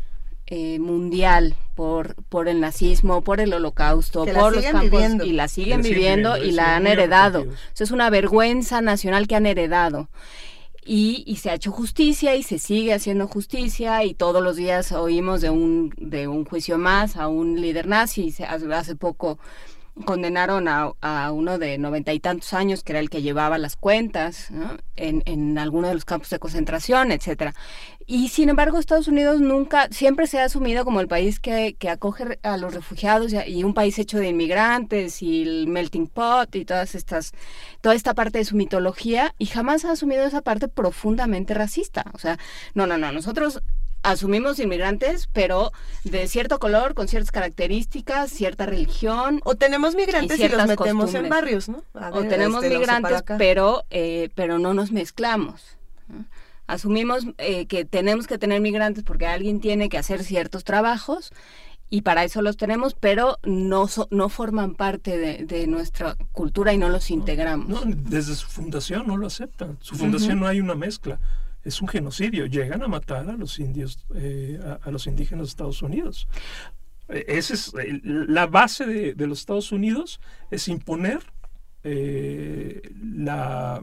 eh, mundial por, por el nazismo, por el holocausto, por los campos y la siguen viviendo y la han heredado. Eso es una vergüenza nacional que han heredado y, se ha hecho justicia y se sigue haciendo justicia y todos los días oímos de un, de un juicio más a un líder nazi. Hace poco condenaron a, uno de noventa y tantos años, que era el que llevaba las cuentas en, en alguno de los campos de concentración, etcétera. Y sin embargo, Estados Unidos nunca, siempre se ha asumido como el país que, que acoge a los refugiados y, un país hecho de inmigrantes y el melting pot y todas estas, toda esta parte de su mitología y jamás ha asumido esa parte profundamente racista. O sea, no, no, no, nosotros asumimos inmigrantes, pero de cierto color, con ciertas características, cierta religión. O tenemos migrantes y, los metemos en barrios, ¿no? o tenemos este, migrantes, pero, eh, pero no nos mezclamos. Asumimos eh, que tenemos que tener migrantes porque alguien tiene que hacer ciertos trabajos y para eso los tenemos, pero no, no forman parte de, nuestra cultura y no los integramos. No, desde su fundación no lo aceptan. Su fundación no hay una mezcla es un genocidio. Llegan a matar a los indios, eh, a, los indígenas de Estados Unidos. E, esa es la base de, los Estados Unidos, es imponer eh, la,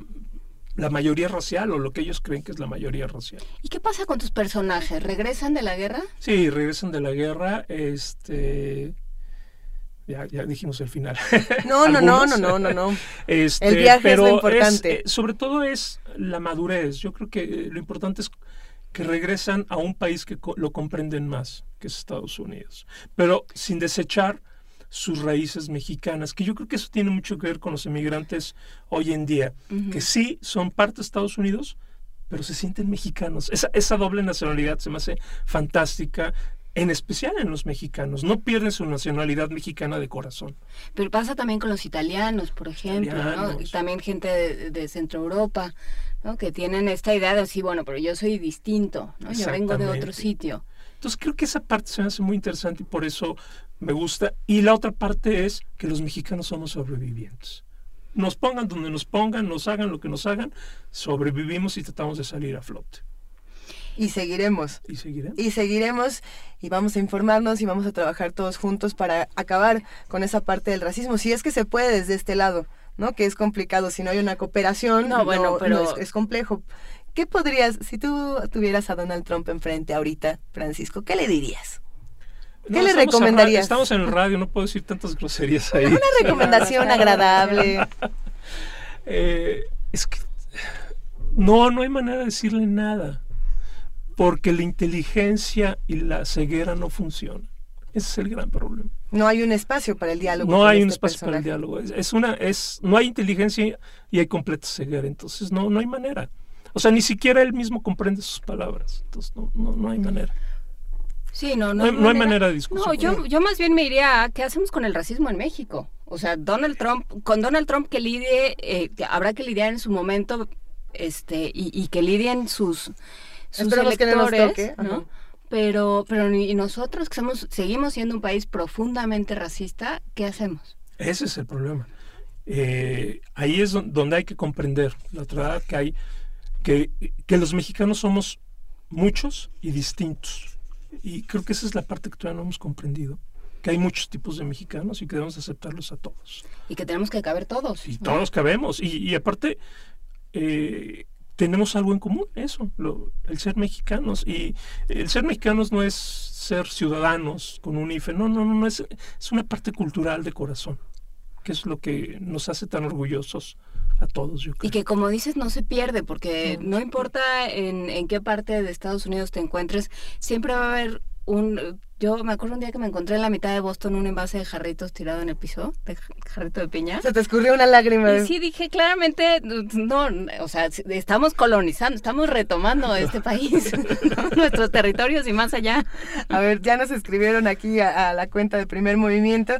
la mayoría racial o lo que ellos creen que es la mayoría racial. ¿Y qué pasa con tus personajes? ¿Regresan de la guerra? Sí, regresan de la guerra. Este ya, ya dijimos el final. No, no, no, no, no, no, no. Este, el viaje es lo importante. Eh, sobre todo es la madurez. Yo creo que lo importante es que regresan a un país que lo comprenden más, que es Estados Unidos, pero sin desechar sus raíces mexicanas, que yo creo que eso tiene mucho que ver con los inmigrantes hoy en día, que sí son parte de Estados Unidos, pero se sienten mexicanos. Esa, esa doble nacionalidad se me hace fantástica en especial en los mexicanos, no pierden su nacionalidad mexicana de corazón. Pero pasa también con los italianos, por ejemplo, ¿no? también gente de, Centro Europa, ¿no? que tienen esta idea de decir, bueno, pero yo soy distinto, ¿no? yo vengo de otro sitio. Entonces creo que esa parte se me hace muy interesante y por eso me gusta. Y la otra parte es que los mexicanos somos sobrevivientes. Nos pongan donde nos pongan, nos hagan lo que nos hagan, sobrevivimos y tratamos de salir a flote. Y seguiremos. Y seguiremos. Y seguiremos y vamos a informarnos y vamos a trabajar todos juntos para acabar con esa parte del racismo, si es que se puede desde este lado, ¿no? Que es complicado, si no hay una cooperación, no, bueno, pero es, complejo. ¿Qué podrías, si tú tuvieras a Donald Trump enfrente ahorita, Francisco, qué le dirías? ¿Qué le recomendarías? Estamos en el radio, no puedo decir tantas groserías ahí. Una recomendación agradable. Eh, es que no, no hay manera de decirle nada porque la inteligencia y la ceguera no funcionan. Ese es el gran problema. No hay un espacio para el diálogo. No hay un este espacio para el diálogo. Es, una, es, no hay inteligencia y hay completa ceguera. Entonces no, no hay manera. O sea, ni siquiera él mismo comprende sus palabras. Entonces no, no, no hay manera. Sí, no, no, no, hay, manera de discutir. No, yo, yo más bien me iría a qué hacemos con el racismo en México. O sea, Donald Trump, con Donald Trump que lidie, eh, habrá que lidiar en su momento, este, y, y que lidien sus, sus electores, que no Pero, pero y nosotros que somos, seguimos siendo un país profundamente racista, ¿qué hacemos? Ese es el problema. Eh, ahí es donde hay que comprender la otra que hay, que, que los mexicanos somos muchos y distintos. Y creo que esa es la parte que todavía no hemos comprendido que hay muchos tipos de mexicanos y que debemos aceptarlos a todos. Y que tenemos que caber todos. Y todos cabemos. Y, y aparte, eh, tenemos algo en común, eso, lo, el ser mexicanos. Y el ser mexicanos no es ser ciudadanos con un IFE, no, no, no, es, es una parte cultural de corazón, que es lo que nos hace tan orgullosos a todos, yo creo. Y que como dices, no se pierde, porque no, importa en, en, qué parte de Estados Unidos te encuentres, siempre va a haber un yo me acuerdo un día que me encontré en la mitad de Boston un envase de jarritos tirado en el piso, de jarrito de piña. Se te escurrió una lágrima. Y sí, dije claramente, no, o sea, estamos colonizando, estamos retomando este país, nuestros territorios y más allá. A ver, ya nos escribieron aquí a, la cuenta de primer movimiento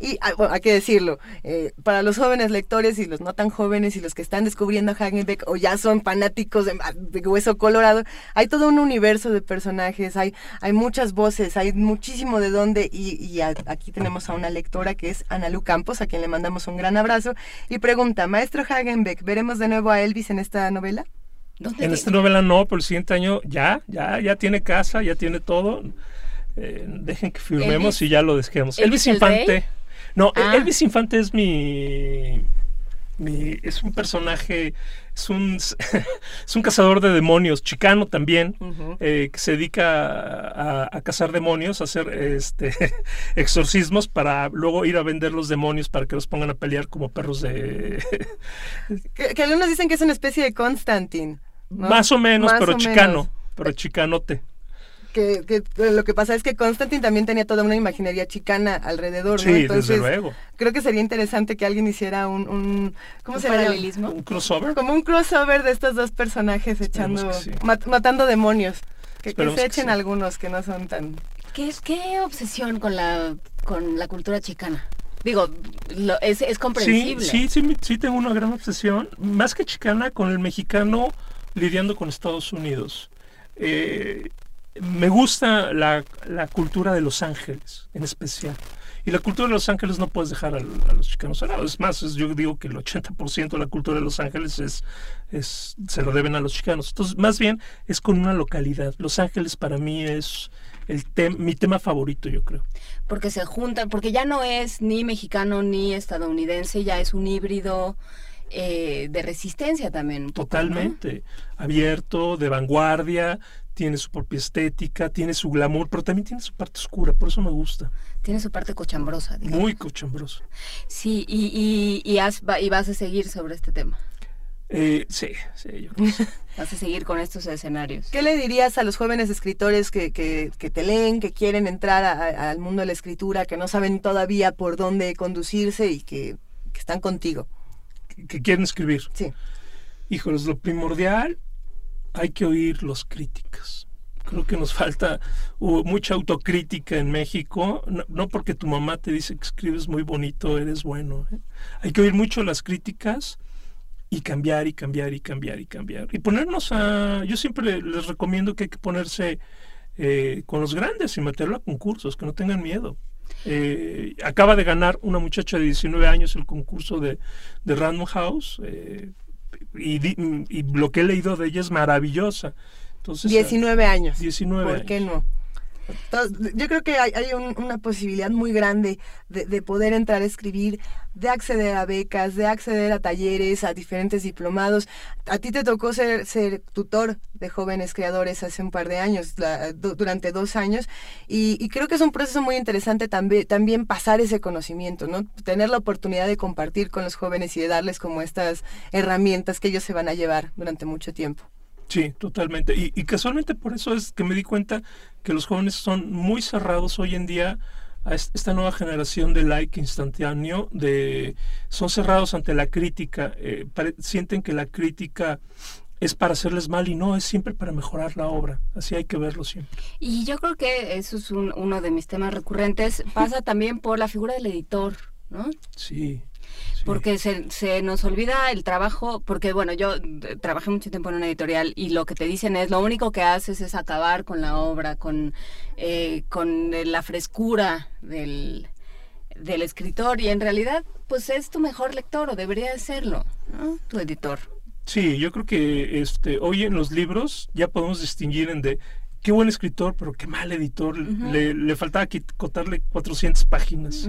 y, ah, bueno, hay que decirlo, eh, para los jóvenes lectores y los no tan jóvenes y los que están descubriendo a Hagenbeck o ya son fanáticos de, de Hueso Colorado, hay todo un universo de personajes, hay, hay muchas voces, hay muchísimo de dónde y, aquí tenemos a una lectora que es Ana Lu Campos, a quien le mandamos un gran abrazo, y pregunta, maestro Hagenbeck, ¿veremos de nuevo a Elvis en esta novela? En esta novela no, pero el siguiente año ya, ya, ya tiene casa, ya tiene todo. Eh, dejen que firmemos y ya lo dejemos. Elvis, Infante. No, ah. Elvis Infante es mi, es un personaje es un, es un cazador de demonios, chicano también, eh, que se dedica a, cazar demonios, a hacer este, exorcismos para luego ir a vender los demonios para que los pongan a pelear como perros de... que, algunos dicen que es una especie de Constantine. Más o menos, pero chicano, pero chicanote que, lo que pasa es que Constantine también tenía toda una imaginería chicana alrededor, sí, Entonces, desde luego. creo que sería interesante que alguien hiciera un, un ¿cómo se paralelismo? Un crossover. Como un crossover de estos dos personajes echando, matando demonios. Que, se echen algunos que no son tan... ¿Qué, qué obsesión con la, con la cultura chicana? Digo, es, es comprensible. Sí, sí, sí, sí tengo una gran obsesión, más que chicana, con el mexicano lidiando con Estados Unidos. Eh, me gusta la, cultura de Los Ángeles, en especial. Y la cultura de Los Ángeles no puedes dejar a, los chicanos al lado. Es más, yo digo que el 80% de la cultura de Los Ángeles es, es, se lo deben a los chicanos. Entonces, más bien es con una localidad. Los Ángeles para mí es el mi tema favorito, yo creo. Porque se juntan, porque ya no es ni mexicano ni estadounidense, ya es un híbrido. Eh, de resistencia también. Totalmente. Abierto, de vanguardia, tiene su propia estética, tiene su glamour, pero también tiene su parte oscura, por eso me gusta. Tiene su parte cochambrosa. Digamos. Muy cochambrosa. Sí, y, y, y, vas a seguir sobre este tema. Eh, sí, sí, yo Vas a seguir con estos escenarios. ¿Qué le dirías a los jóvenes escritores que, que, que te leen, que quieren entrar al mundo de la escritura, que no saben todavía por dónde conducirse y que, que están contigo? Que, quieren escribir. Sí. Híjoles, lo primordial hay que oír los críticos. Creo que nos falta mucha autocrítica en México, no, porque tu mamá te dice que escribes muy bonito, eres bueno. ¿eh? Hay que oír mucho las críticas y cambiar y cambiar y cambiar y cambiar. Y ponernos a... Yo siempre les recomiendo que hay que ponerse eh, con los grandes y meterlo a concursos, que no tengan miedo. Eh, acaba de ganar una muchacha de 19 años el concurso de Random House y, lo que he leído de ella es maravillosa. Entonces, 19 años. 19 ¿Por qué no? Yo creo que hay, una posibilidad muy grande de, poder entrar a escribir, de acceder a becas, de acceder a talleres, a diferentes diplomados. A ti te tocó ser, ser tutor de jóvenes creadores hace un par de años, durante dos años, y, creo que es un proceso muy interesante también, pasar ese conocimiento, ¿no? Tener la oportunidad de compartir con los jóvenes y de darles como estas herramientas que ellos se van a llevar durante mucho tiempo. Sí, totalmente. Y casualmente por eso es que me di cuenta que los jóvenes son muy cerrados hoy en día a esta nueva generación de like instantáneo, de son cerrados ante la crítica, eh, sienten que la crítica es para hacerles mal y no, es siempre para mejorar la obra. Así hay que verlo siempre. Y yo creo que eso es uno de mis temas recurrentes. Pasa también por la figura del editor, ¿no? Sí. Porque se, se, nos olvida el trabajo, porque bueno, yo trabajé mucho tiempo en una editorial y lo que te dicen es, lo único que haces es acabar con la obra, con, eh, con la frescura del, del escritor y en realidad pues es tu mejor lector o debería de serlo, ¿no? Tu editor. Sí, yo creo que este hoy en los libros ya podemos distinguir en de qué buen escritor, pero qué mal editor. le, le, faltaba quitarle 400 páginas.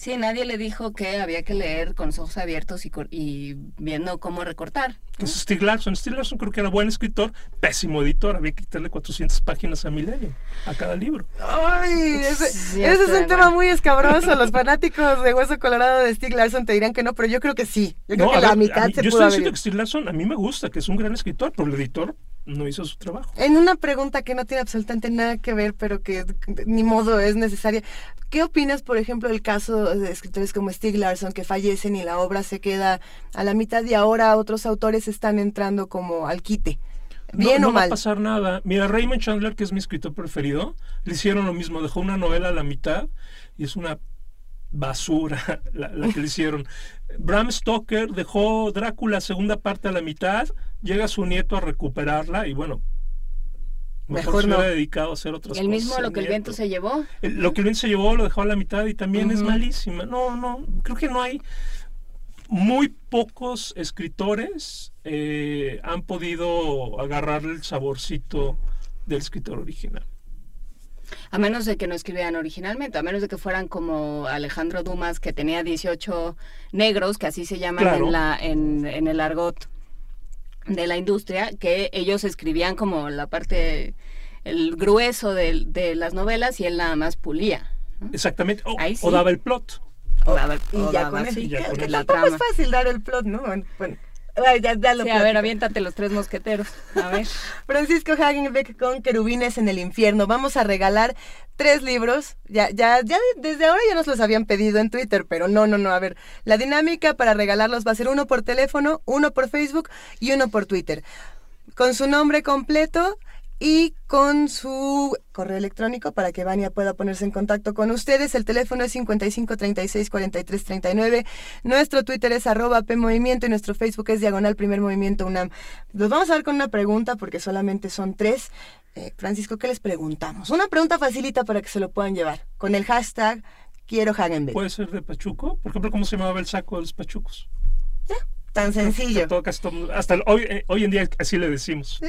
Sí, nadie le dijo que había que leer con los ojos abiertos y, y viendo cómo recortar. Es Stieg Larsson. Stieg Larsson creo que era buen escritor, pésimo editor. Había que quitarle 400 páginas a Milenio, a cada libro. Ay, ese, ese es un tema muy escabroso. Los fanáticos de Hueso Colorado de Stieg Larsson te dirán que no, pero yo creo que sí. Yo creo que la mitad se Yo estoy diciendo que Stieg Larsson a mí me gusta, que es un gran escritor, pero el editor no hizo su trabajo. En una pregunta que no tiene absolutamente nada que ver, pero que ni modo es necesaria. ¿Qué opinas, por ejemplo, del caso de escritores como Stieg Larsson que fallecen y la obra se queda a la mitad y ahora otros autores están entrando como al quite? Bien no, o mal. No va a pasar nada. Mira, Raymond Chandler, que es mi escritor preferido, le hicieron lo mismo. Dejó una novela a la mitad y es una basura la, la que le hicieron. Bram Stoker dejó Drácula segunda parte a la mitad, llega su nieto a recuperarla y bueno, mejor, mejor se hubiera dedicado a hacer otras el cosas. ¿El mismo lo que el viento se llevó? El, lo que el viento se llevó lo dejó a la mitad y también uh -huh. es malísima. No, no, creo que no hay muy pocos escritores eh, han podido agarrarle el saborcito del escritor original. A menos de que no escribieran originalmente, a menos de que fueran como Alejandro Dumas, que tenía 18 negros, que así se llaman claro. en, la, en, en, el argot de la industria, que ellos escribían como la parte, el grueso de, de las novelas y él nada más pulía. ¿no? Exactamente, o, sí. o, daba el plot. O daba el, y o ya daba, con, el, sí, ya con que tampoco trama. es fácil dar el plot, ¿no? Bueno, Ya, ya lo sí, a ver, aviéntate los tres mosqueteros. A ver. Francisco Hagenbeck con Querubines en el infierno. Vamos a regalar tres libros. Ya, ya, ya desde ahora ya nos los habían pedido en Twitter, pero no, no, no. A ver, la dinámica para regalarlos va a ser uno por teléfono, uno por Facebook y uno por Twitter. Con su nombre completo y con su correo electrónico para que Vania pueda ponerse en contacto con ustedes. El teléfono es 55 36 43 39. Nuestro Twitter es arroba PMovimiento y nuestro Facebook es Diagonal Primer Movimiento UNAM. Los vamos a ver con una pregunta porque solamente son tres. Eh, Francisco, ¿qué les preguntamos? Una pregunta facilita para que se lo puedan llevar con el hashtag Quiero Hagenbeck. ¿Puede ser de Pachuco? Por ejemplo, ¿cómo se llamaba el saco de los Pachucos? ¿Ya? Tan sencillo. Todo, hasta, hasta hoy, eh, hoy en día así le decimos. ¿Sí?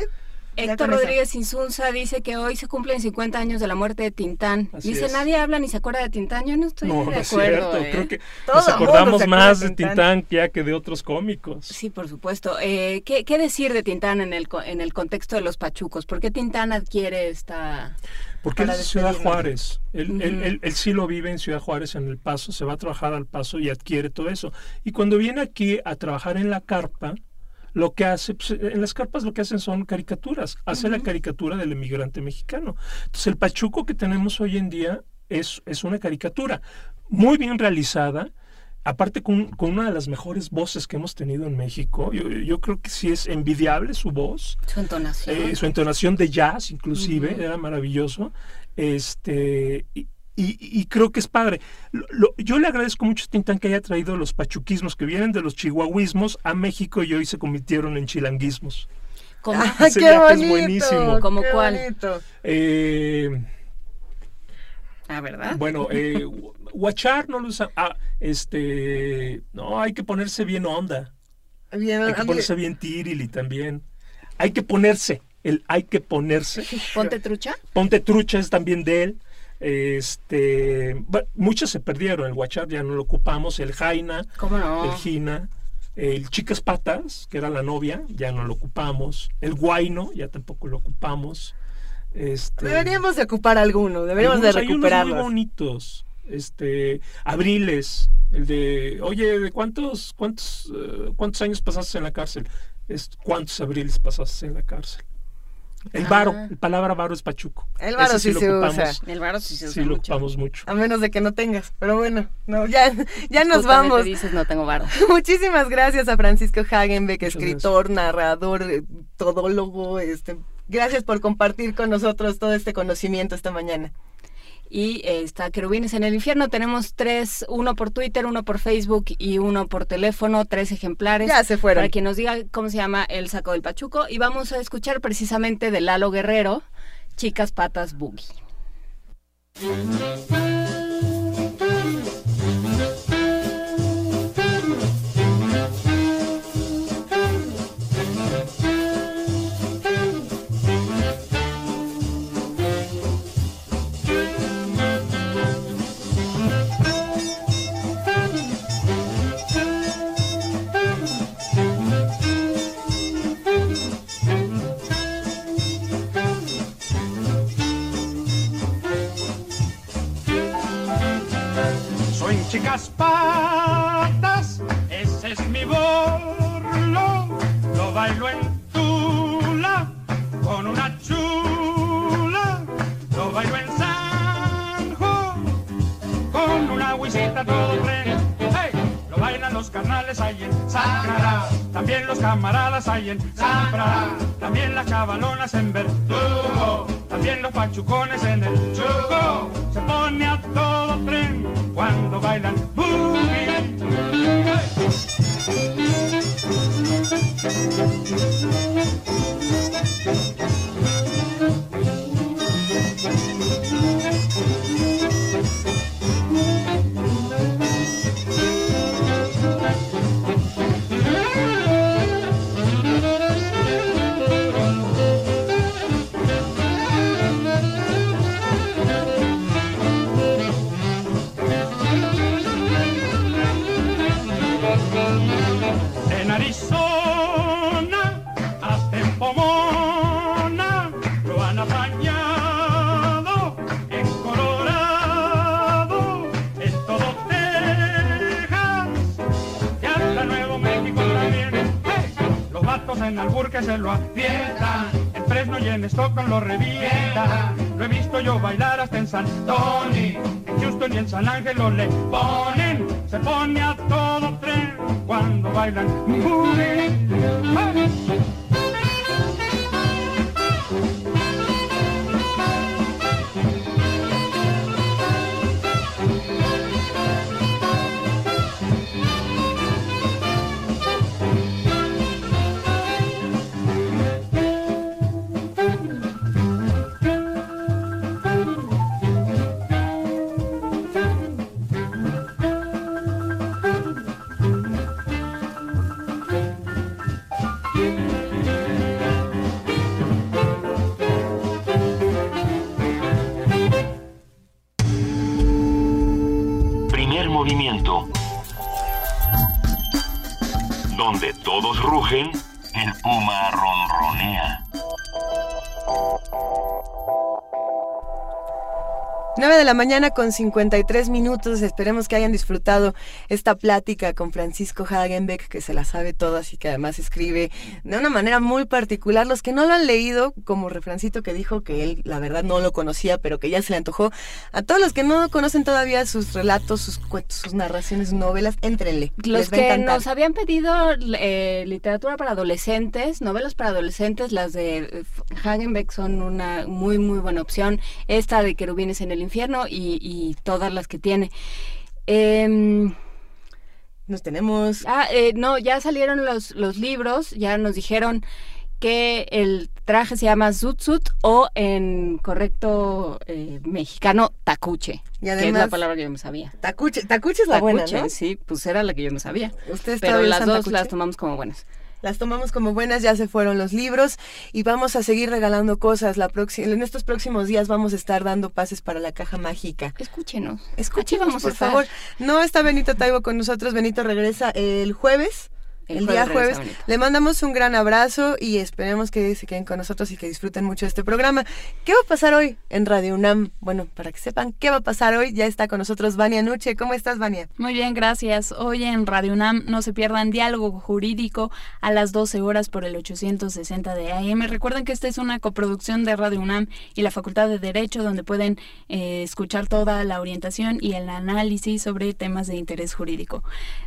Héctor Rodríguez Insunza dice que hoy se cumplen 50 años de la muerte de Tintán. Así dice, es. nadie habla ni se acuerda de Tintán. Yo no estoy no, de no acuerdo. Es cierto. Eh. Creo que Todo nos acordamos más de de Tintán ya que de otros cómicos. Sí, por supuesto. Eh, ¿qué, ¿qué, decir de Tintán en el, en el contexto de los pachucos? ¿Por qué Tintán adquiere esta... Porque él es de Ciudad Juárez. Él, uh -huh. él, él, él, sí lo vive en Ciudad Juárez, en El Paso, se va a trabajar al Paso y adquiere todo eso. Y cuando viene aquí a trabajar en la carpa, lo que hace, pues, en las carpas lo que hacen son caricaturas, hace uh -huh. la caricatura del emigrante mexicano. Entonces el pachuco que tenemos hoy en día es, es una caricatura muy bien realizada, aparte con, con, una de las mejores voces que hemos tenido en México. Yo, yo creo que sí es envidiable su voz. Su entonación. Eh, su entonación de jazz, inclusive, uh -huh. era maravilloso. Este, y, y, y, creo que es padre. Lo, lo, yo le agradezco mucho a Tintán que haya traído los pachuquismos que vienen de los chihuahuismos a México y hoy se convirtieron en chilanguismos. ¿Cómo? Ah, ¡Qué bonito! Es buenísimo. ¿Cómo qué cuál? Bonito. Eh, ah, ¿verdad? Bueno, eh, Guachar no lo usa. Ah, este. No, hay que ponerse bien onda. Bien, hay que ponerse bien tirili también. Hay que ponerse. El hay que ponerse. ¿Ponte trucha? Ponte trucha es también de él. Este, bueno, muchos se perdieron, el Guachar ya no lo ocupamos, el Jaina, no? el Gina, el Chicas Patas, que era la novia, ya no lo ocupamos, el Guaino, ya tampoco lo ocupamos. Este, deberíamos de ocupar alguno, deberíamos de recuperarlos. Hay unos muy bonitos, este, Abriles, el de, oye, ¿de cuántos, cuántos, uh, cuántos años pasaste en la cárcel? es cuántos abriles pasaste en la cárcel. El varo, la palabra varo es pachuco. El varo sí, se usa. El varo sí se usa Sí lo mucho. ocupamos mucho. A menos de que no tengas. Pero bueno, no, ya, ya nos Justamente vamos. dices no tengo varo. Muchísimas gracias a Francisco Hagenbeck, Muchas escritor, narrador, eh, todólogo. Este, gracias por compartir con nosotros todo este conocimiento esta mañana. Y está Querubines en el Infierno. Tenemos tres, uno por Twitter, uno por Facebook y uno por teléfono, tres ejemplares. Ya se fueron. Para quien nos diga cómo se llama El Saco del Pachuco. Y vamos a escuchar precisamente de Lalo Guerrero, Chicas Patas Boogie. Chicas patas, ese es mi borlo. Lo bailo en Tula con una chula. Lo bailo en Sanjo con una huisita todo carnales ahí en. También los camaradas ahí en. También las chavalonas en Verdugo. También los pachucones en el Chuco. Se pone a todo tren cuando bailan boogie. En vatos en Alburque se lo adviertan, en Fresno y en Stockton lo revientan. Lo he visto yo bailar hasta en San Tony, en Houston y en San Ángelo le ponen, se pone a todo tren cuando bailan la mañana con 53 minutos. Esperemos que hayan disfrutado esta plática con Francisco Hagenbeck, que se la sabe todas y que además escribe de una manera muy particular. Los que no lo han leído, como Refrancito que dijo que él, la verdad, no lo conocía, pero que ya se le antojó. A todos los que no conocen todavía sus relatos, sus cuentos, sus narraciones, sus novelas, éntrenle. Los que nos habían pedido eh, literatura para adolescentes, novelas para adolescentes, las de Hagenbeck son una muy, muy buena opción. Esta de Querubines en el Infierno y, y todas las que tiene. Em, nos tenemos... Ah, eh, no, ya salieron los, los libros, ya nos dijeron que el traje se llama Zutsut o en correcto eh, mexicano tacuche, Y que es además- la palabra que yo me sabía. Tacuche, tacuche es la buena, Tacuche, ¿no? sí, pues era la que yo no sabía. ¿Ustedes Pero las dos tacuche? las tomamos como buenas. Las tomamos como buenas, ya se fueron los libros y vamos a seguir regalando cosas. La próxima, en estos próximos días vamos a estar dando pases para la caja mágica. Escúchenos. Escúchenos, vamos por favor. No está Benito Taibo con nosotros. Benito regresa el jueves. El, día jueves. Le mandamos un gran abrazo y esperemos que se queden con nosotros y que disfruten mucho este programa. ¿Qué va a pasar hoy en Radio UNAM? Bueno, para que sepan qué va a pasar hoy, ya está con nosotros Vania Nuche. ¿Cómo estás, Vania? Muy bien, gracias. Hoy en Radio UNAM no se pierdan diálogo jurídico a las 12 horas por el 860 de AM. Recuerden que esta es una coproducción de Radio UNAM y la Facultad de Derecho, donde pueden eh, escuchar toda la orientación y el análisis sobre temas de interés jurídico.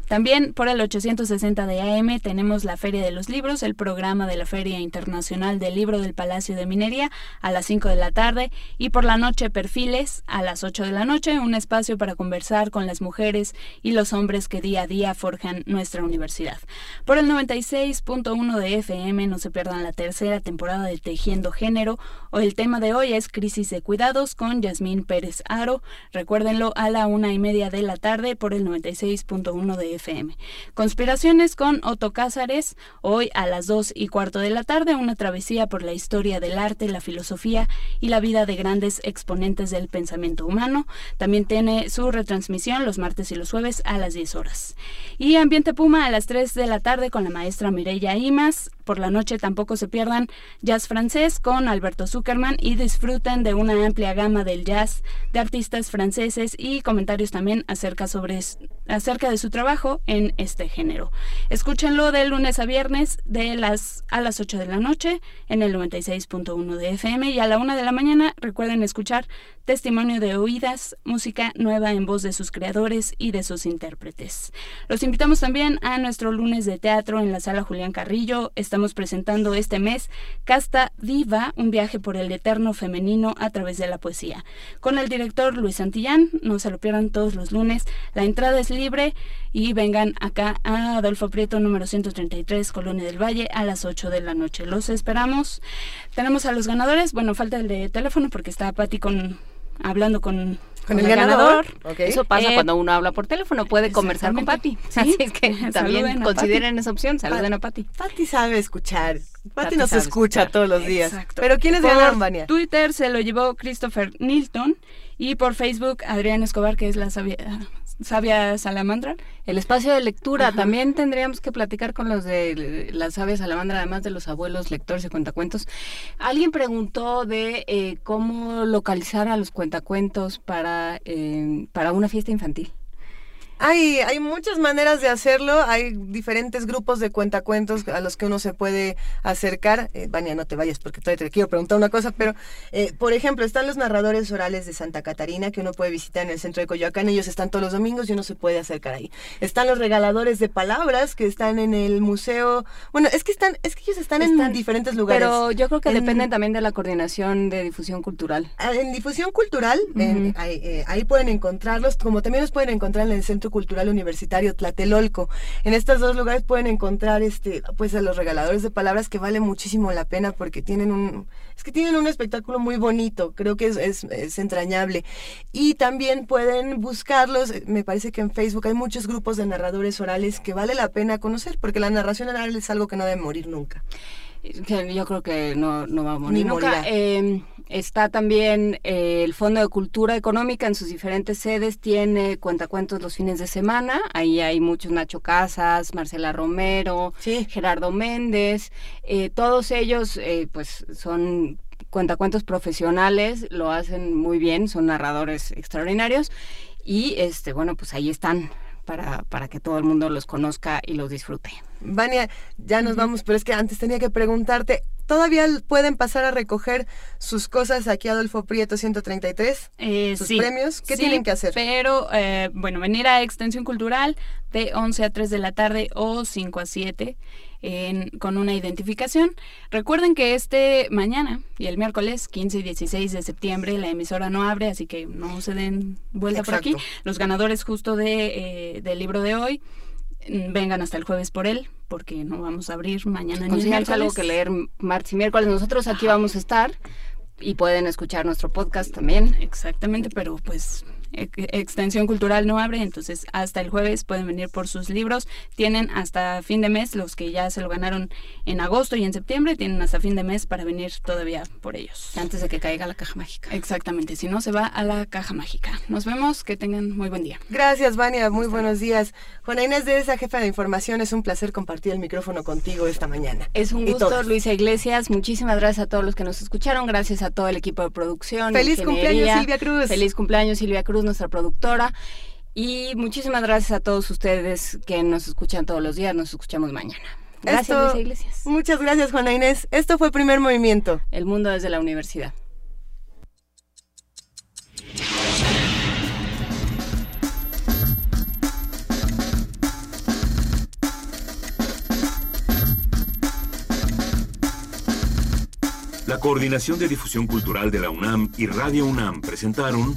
También por el 860 de AM tenemos la Feria de los Libros, el programa de la Feria Internacional del Libro del Palacio de Minería a las 5 de la tarde y por la noche Perfiles a las 8 de la noche, un espacio para conversar con las mujeres y los hombres que día a día forjan nuestra universidad. Por el 96.1 de FM no se pierdan la tercera temporada de Tejiendo Género o el tema de hoy es Crisis de Cuidados con Yasmín Pérez Aro. Recuérdenlo a la una y media de la tarde por el 96.1 de FM. Conspiraciones con Otto Cázares, hoy a las 2 y cuarto de la tarde, una travesía por la historia del arte, la filosofía y la vida de grandes exponentes del pensamiento humano. También tiene su retransmisión los martes y los jueves a las 10 horas. Y Ambiente Puma a las 3 de la tarde con la maestra Mireya Imas. Por la noche tampoco se pierdan jazz francés con Alberto Zuckerman y disfruten de una amplia gama del jazz de artistas franceses y comentarios también acerca, sobre, acerca de su trabajo en este género. Escúchenlo de lunes a viernes de las, a las 8 de la noche en el 96.1 de FM y a la 1 de la mañana recuerden escuchar testimonio de oídas, música nueva en voz de sus creadores y de sus intérpretes. Los invitamos también a nuestro lunes de teatro en la sala Julián Carrillo. Estamos presentando este mes Casta Diva, un viaje por el eterno femenino a través de la poesía. Con el director Luis Santillán, no se lo pierdan todos los lunes. La entrada es libre y vengan acá a Adolfo Prieto número 133, Colonia del Valle, a las 8 de la noche. Los esperamos. Tenemos a los ganadores. Bueno, falta el de teléfono porque está Pati con hablando con, con, el, ganador. Eso pasa eh, cuando uno habla por teléfono, puede conversar con Pati. Así es que también consideren esa opción, saluden a Pati. Pati sabe escuchar. Pati nos escucha todos los días. Pero ¿quiénes ganaron, Vania? Twitter se lo llevó Christopher Nilton y por Facebook Adrián Escobar, que es la sabia, Sabia Salamandra. El espacio de lectura, también tendríamos que platicar con los de la Sabia Salamandra, además de los abuelos lectores y cuentacuentos. Alguien preguntó de eh, cómo localizar a los cuentacuentos para, eh, para una fiesta infantil. Hay, hay muchas maneras de hacerlo, hay diferentes grupos de cuentacuentos a los que uno se puede acercar. Eh, Vania, no te vayas porque todavía te quiero preguntar una cosa, pero eh, por ejemplo, están los narradores orales de Santa Catarina que uno puede visitar en el centro de Coyoacán, ellos están todos los domingos y uno se puede acercar ahí. Están los regaladores de palabras que están en el museo. Bueno, es que están, es que ellos están, en diferentes lugares. Pero yo creo que dependen también de la coordinación de difusión cultural. Ah, en difusión cultural, ahí, eh, ahí pueden encontrarlos, como también los pueden encontrar en el centro Cultural Universitario Tlatelolco. En estos dos lugares pueden encontrar este pues a los regaladores de palabras que vale muchísimo la pena porque tienen un es que tienen un espectáculo muy bonito, creo que es, es, entrañable. Y también pueden buscarlos, me parece que en Facebook hay muchos grupos de narradores orales que vale la pena conocer porque la narración oral es algo que no debe morir nunca. Yo creo que no, no va a morir nunca. Eh, está también eh, el Fondo de Cultura Económica en sus diferentes sedes, tiene cuentacuentos los fines de semana. Ahí hay muchos Nacho Casas, Marcela Romero, Gerardo Méndez. Eh, todos ellos, eh, pues, son cuentacuentos profesionales, lo hacen muy bien, son narradores extraordinarios. Y este, bueno, pues ahí están para, para que todo el mundo los conozca y los disfrute. Vania, ya nos vamos, pero es que antes tenía que preguntarte, ¿todavía pueden pasar a recoger sus cosas aquí a Adolfo Prieto 133? Eh, ¿Sus premios? ¿Qué tienen que hacer? Pero, eh, bueno, venir a Extensión Cultural de 11 a 3 de la tarde o 5 a 7 con una identificación. Recuerden que este mañana y el miércoles 15 y 16 de septiembre la emisora no abre, así que no se den vuelta por aquí. Los ganadores justo de, eh, del libro de hoy mm, vengan hasta el jueves por él, porque no vamos a abrir mañana ni miércoles. algo que leer martes y miércoles. Nosotros aquí vamos a estar y pueden escuchar nuestro podcast también. Exactamente, pero pues Extensión Cultural no abre, entonces hasta el jueves pueden venir por sus libros. Tienen hasta fin de mes, los que ya se lo ganaron en agosto y en septiembre, tienen hasta fin de mes para venir todavía por ellos. Antes de que caiga la caja mágica. Exactamente, si no se va a la caja mágica. Nos vemos, que tengan muy buen día. Gracias, Vania, muy buenos días. Juana Inés de esa jefa de información, es un placer compartir el micrófono contigo esta mañana. Es un gusto, Luisa Iglesias. Muchísimas gracias a todos los que nos escucharon, gracias a todo el equipo de producción. Feliz cumpleaños, Silvia Cruz. Feliz cumpleaños, Silvia Cruz, nuestra productora. Y muchísimas gracias a todos ustedes que nos escuchan todos los días. Nos escuchamos mañana. Gracias, Luisa Iglesias. Muchas gracias, Juana Inés. Esto fue Primer Movimiento. El mundo desde la universidad. La Coordinación de Difusión Cultural de la UNAM y Radio UNAM presentaron